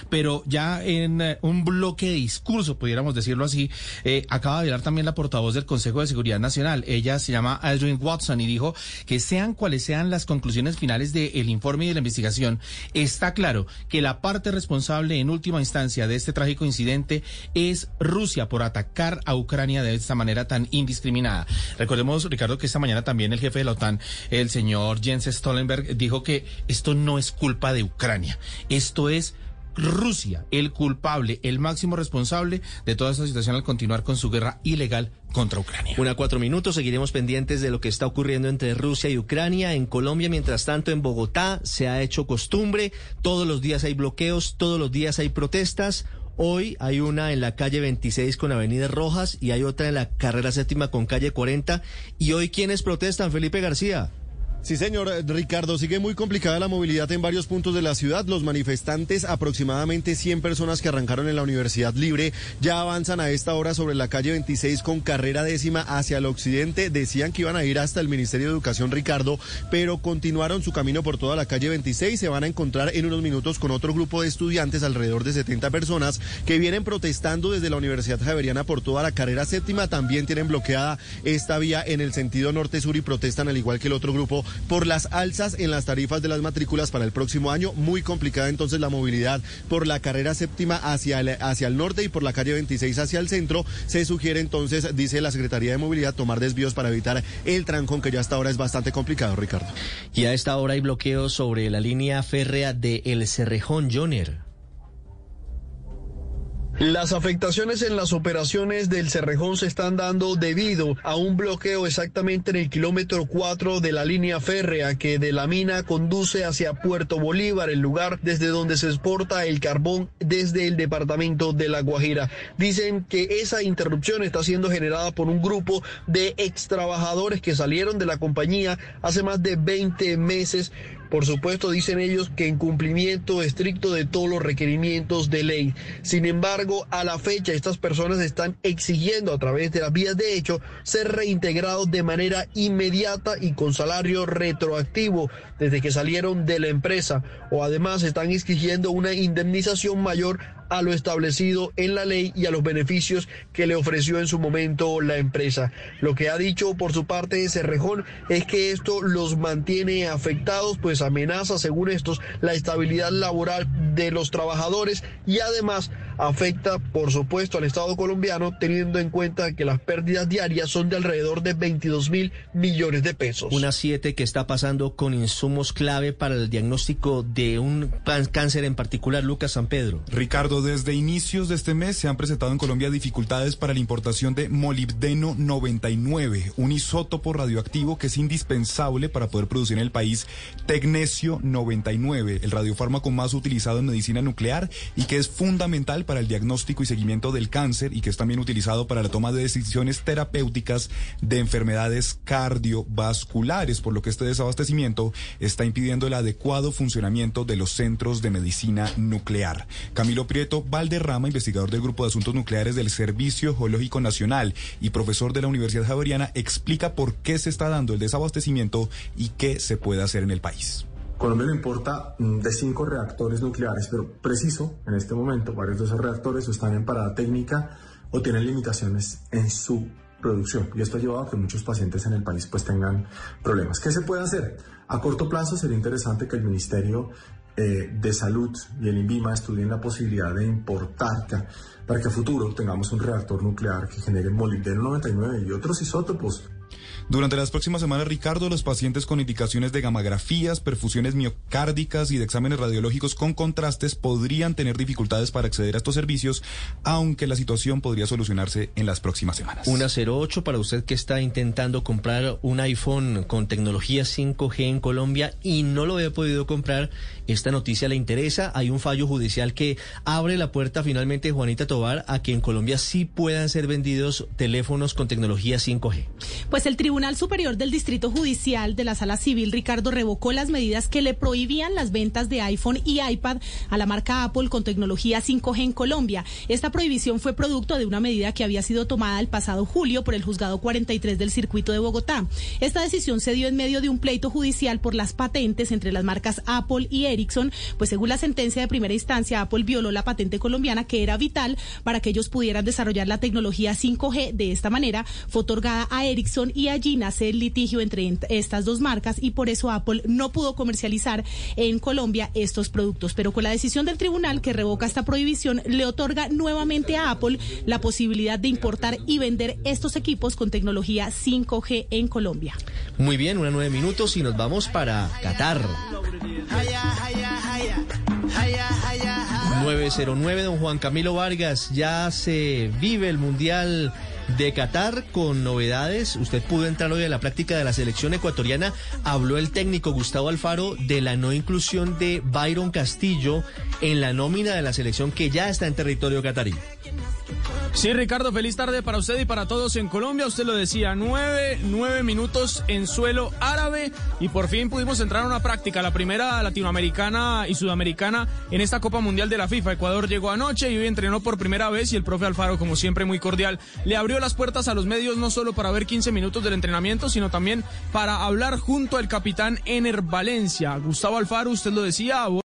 Pero ya en eh, un bloque de discurso, pudiéramos decirlo así, eh, acaba de hablar también la portavoz del Consejo de Seguridad Nacional. Ella se llama Aldrin Watson y dijo que sean cuales sean las conclusiones finales del informe y de la investigación, está claro que la parte responsable en última instancia de este trágico incidente es Rusia por atacar a Ucrania de esta manera tan indiscriminada. Recordemos, Ricardo, que esta mañana también el jefe de la OTAN, el señor Jens Stoltenberg, dijo que esto no es culpa de Ucrania, esto es Rusia, el culpable, el máximo responsable de toda esta situación al continuar con su guerra ilegal contra Ucrania. Una cuatro minutos, seguiremos pendientes de lo que está ocurriendo entre Rusia y Ucrania. En Colombia, mientras tanto, en Bogotá se ha hecho costumbre, todos los días hay bloqueos, todos los días hay protestas. Hoy hay una en la calle 26 con Avenida Rojas y hay otra en la carrera séptima con calle 40. ¿Y hoy quiénes protestan, Felipe García? Sí, señor Ricardo, sigue muy complicada la movilidad en varios puntos de la ciudad. Los manifestantes, aproximadamente 100 personas que arrancaron en la Universidad Libre, ya avanzan a esta hora sobre la calle 26 con carrera décima hacia el occidente. Decían que iban a ir hasta el Ministerio de Educación, Ricardo, pero continuaron su camino por toda la calle 26. Se van a encontrar en unos minutos con otro grupo de estudiantes, alrededor de 70 personas, que vienen protestando desde la Universidad Javeriana por toda la carrera séptima. También tienen bloqueada esta vía en el sentido norte-sur y protestan al igual que el otro grupo por las alzas en las tarifas de las matrículas para el próximo año. Muy complicada entonces la movilidad por la carrera séptima hacia el, hacia el norte y por la calle 26 hacia el centro. Se sugiere entonces, dice la Secretaría de Movilidad, tomar desvíos para evitar el trancón que ya hasta ahora es bastante complicado, Ricardo. Y a esta hora hay bloqueos sobre la línea férrea de El Cerrejón Joner. Las afectaciones en las operaciones del Cerrejón se están dando debido a un bloqueo exactamente en el kilómetro 4 de la línea férrea que de la mina conduce hacia Puerto Bolívar, el lugar desde donde se exporta el carbón desde el departamento de La Guajira. Dicen que esa interrupción está siendo generada por un grupo de extrabajadores que salieron de la compañía hace más de 20 meses por supuesto, dicen ellos que en cumplimiento estricto de todos los requerimientos de ley. Sin embargo, a la fecha, estas personas están exigiendo a través de las vías de hecho ser reintegrados de manera inmediata y con salario retroactivo desde que salieron de la empresa. O además están exigiendo una indemnización mayor a lo establecido en la ley y a los beneficios que le ofreció en su momento la empresa. Lo que ha dicho por su parte Cerrejón es que esto los mantiene afectados, pues amenaza, según estos, la estabilidad laboral de los trabajadores y además afecta, por supuesto, al Estado colombiano, teniendo en cuenta que las pérdidas diarias son de alrededor de 22 mil millones de pesos. Una siete que está pasando con insumos clave para el diagnóstico de un cáncer en particular, Lucas San Pedro. Ricardo, desde inicios de este mes se han presentado en Colombia dificultades para la importación de molibdeno 99, un isótopo radioactivo que es indispensable para poder producir en el país tecnesio 99, el radiofármaco más utilizado en medicina nuclear y que es fundamental para el diagnóstico y seguimiento del cáncer y que es también utilizado para la toma de decisiones terapéuticas de enfermedades cardiovasculares, por lo que este desabastecimiento está impidiendo el adecuado funcionamiento de los centros de medicina nuclear. Camilo Valderrama, investigador del Grupo de Asuntos Nucleares del Servicio Geológico Nacional y profesor de la Universidad Javeriana, explica por qué se está dando el desabastecimiento y qué se puede hacer en el país. Colombia le importa mm, de cinco reactores nucleares, pero preciso, en este momento, varios de esos reactores están en parada técnica o tienen limitaciones en su producción. Y esto ha llevado a que muchos pacientes en el país pues tengan problemas. ¿Qué se puede hacer? A corto plazo sería interesante que el Ministerio eh, de Salud y el INVIMA estudien la posibilidad de importar para que a futuro tengamos un reactor nuclear que genere molibdeno 99 y otros isótopos durante las próximas semanas, Ricardo, los pacientes con indicaciones de gamografías, perfusiones miocárdicas y de exámenes radiológicos con contrastes podrían tener dificultades para acceder a estos servicios, aunque la situación podría solucionarse en las próximas semanas. Una 08 para usted que está intentando comprar un iPhone con tecnología 5G en Colombia y no lo había podido comprar. Esta noticia le interesa. Hay un fallo judicial que abre la puerta finalmente, Juanita Tobar, a que en Colombia sí puedan ser vendidos teléfonos con tecnología 5G. Pues el Tribunal Superior del Distrito Judicial de la Sala Civil, Ricardo, revocó las medidas que le prohibían las ventas de iPhone y iPad a la marca Apple con tecnología 5G en Colombia. Esta prohibición fue producto de una medida que había sido tomada el pasado julio por el juzgado 43 del circuito de Bogotá. Esta decisión se dio en medio de un pleito judicial por las patentes entre las marcas Apple y Ericsson, pues según la sentencia de primera instancia, Apple violó la patente colombiana que era vital para que ellos pudieran desarrollar la tecnología 5G. De esta manera, fue otorgada a Ericsson y a allí nace el litigio entre estas dos marcas y por eso Apple no pudo comercializar en Colombia estos productos. Pero con la decisión del tribunal que revoca esta prohibición, le otorga nuevamente a Apple la posibilidad de importar y vender estos equipos con tecnología 5G en Colombia. Muy bien, una nueve minutos y nos vamos para Qatar. 909, don Juan Camilo Vargas, ya se vive el Mundial de Qatar con novedades. Usted pudo entrar hoy a la práctica de la selección ecuatoriana. Habló el técnico Gustavo Alfaro de la no inclusión de Byron Castillo en la nómina de la selección que ya está en territorio catarí. Sí, Ricardo, feliz tarde para usted y para todos en Colombia. Usted lo decía, nueve, nueve minutos en suelo árabe y por fin pudimos entrar a una práctica, la primera latinoamericana y sudamericana en esta Copa Mundial de la FIFA. Ecuador llegó anoche y hoy entrenó por primera vez y el profe Alfaro, como siempre, muy cordial, le abrió las puertas a los medios no solo para ver 15 minutos del entrenamiento, sino también para hablar junto al capitán Ener Valencia. Gustavo Alfaro, usted lo decía,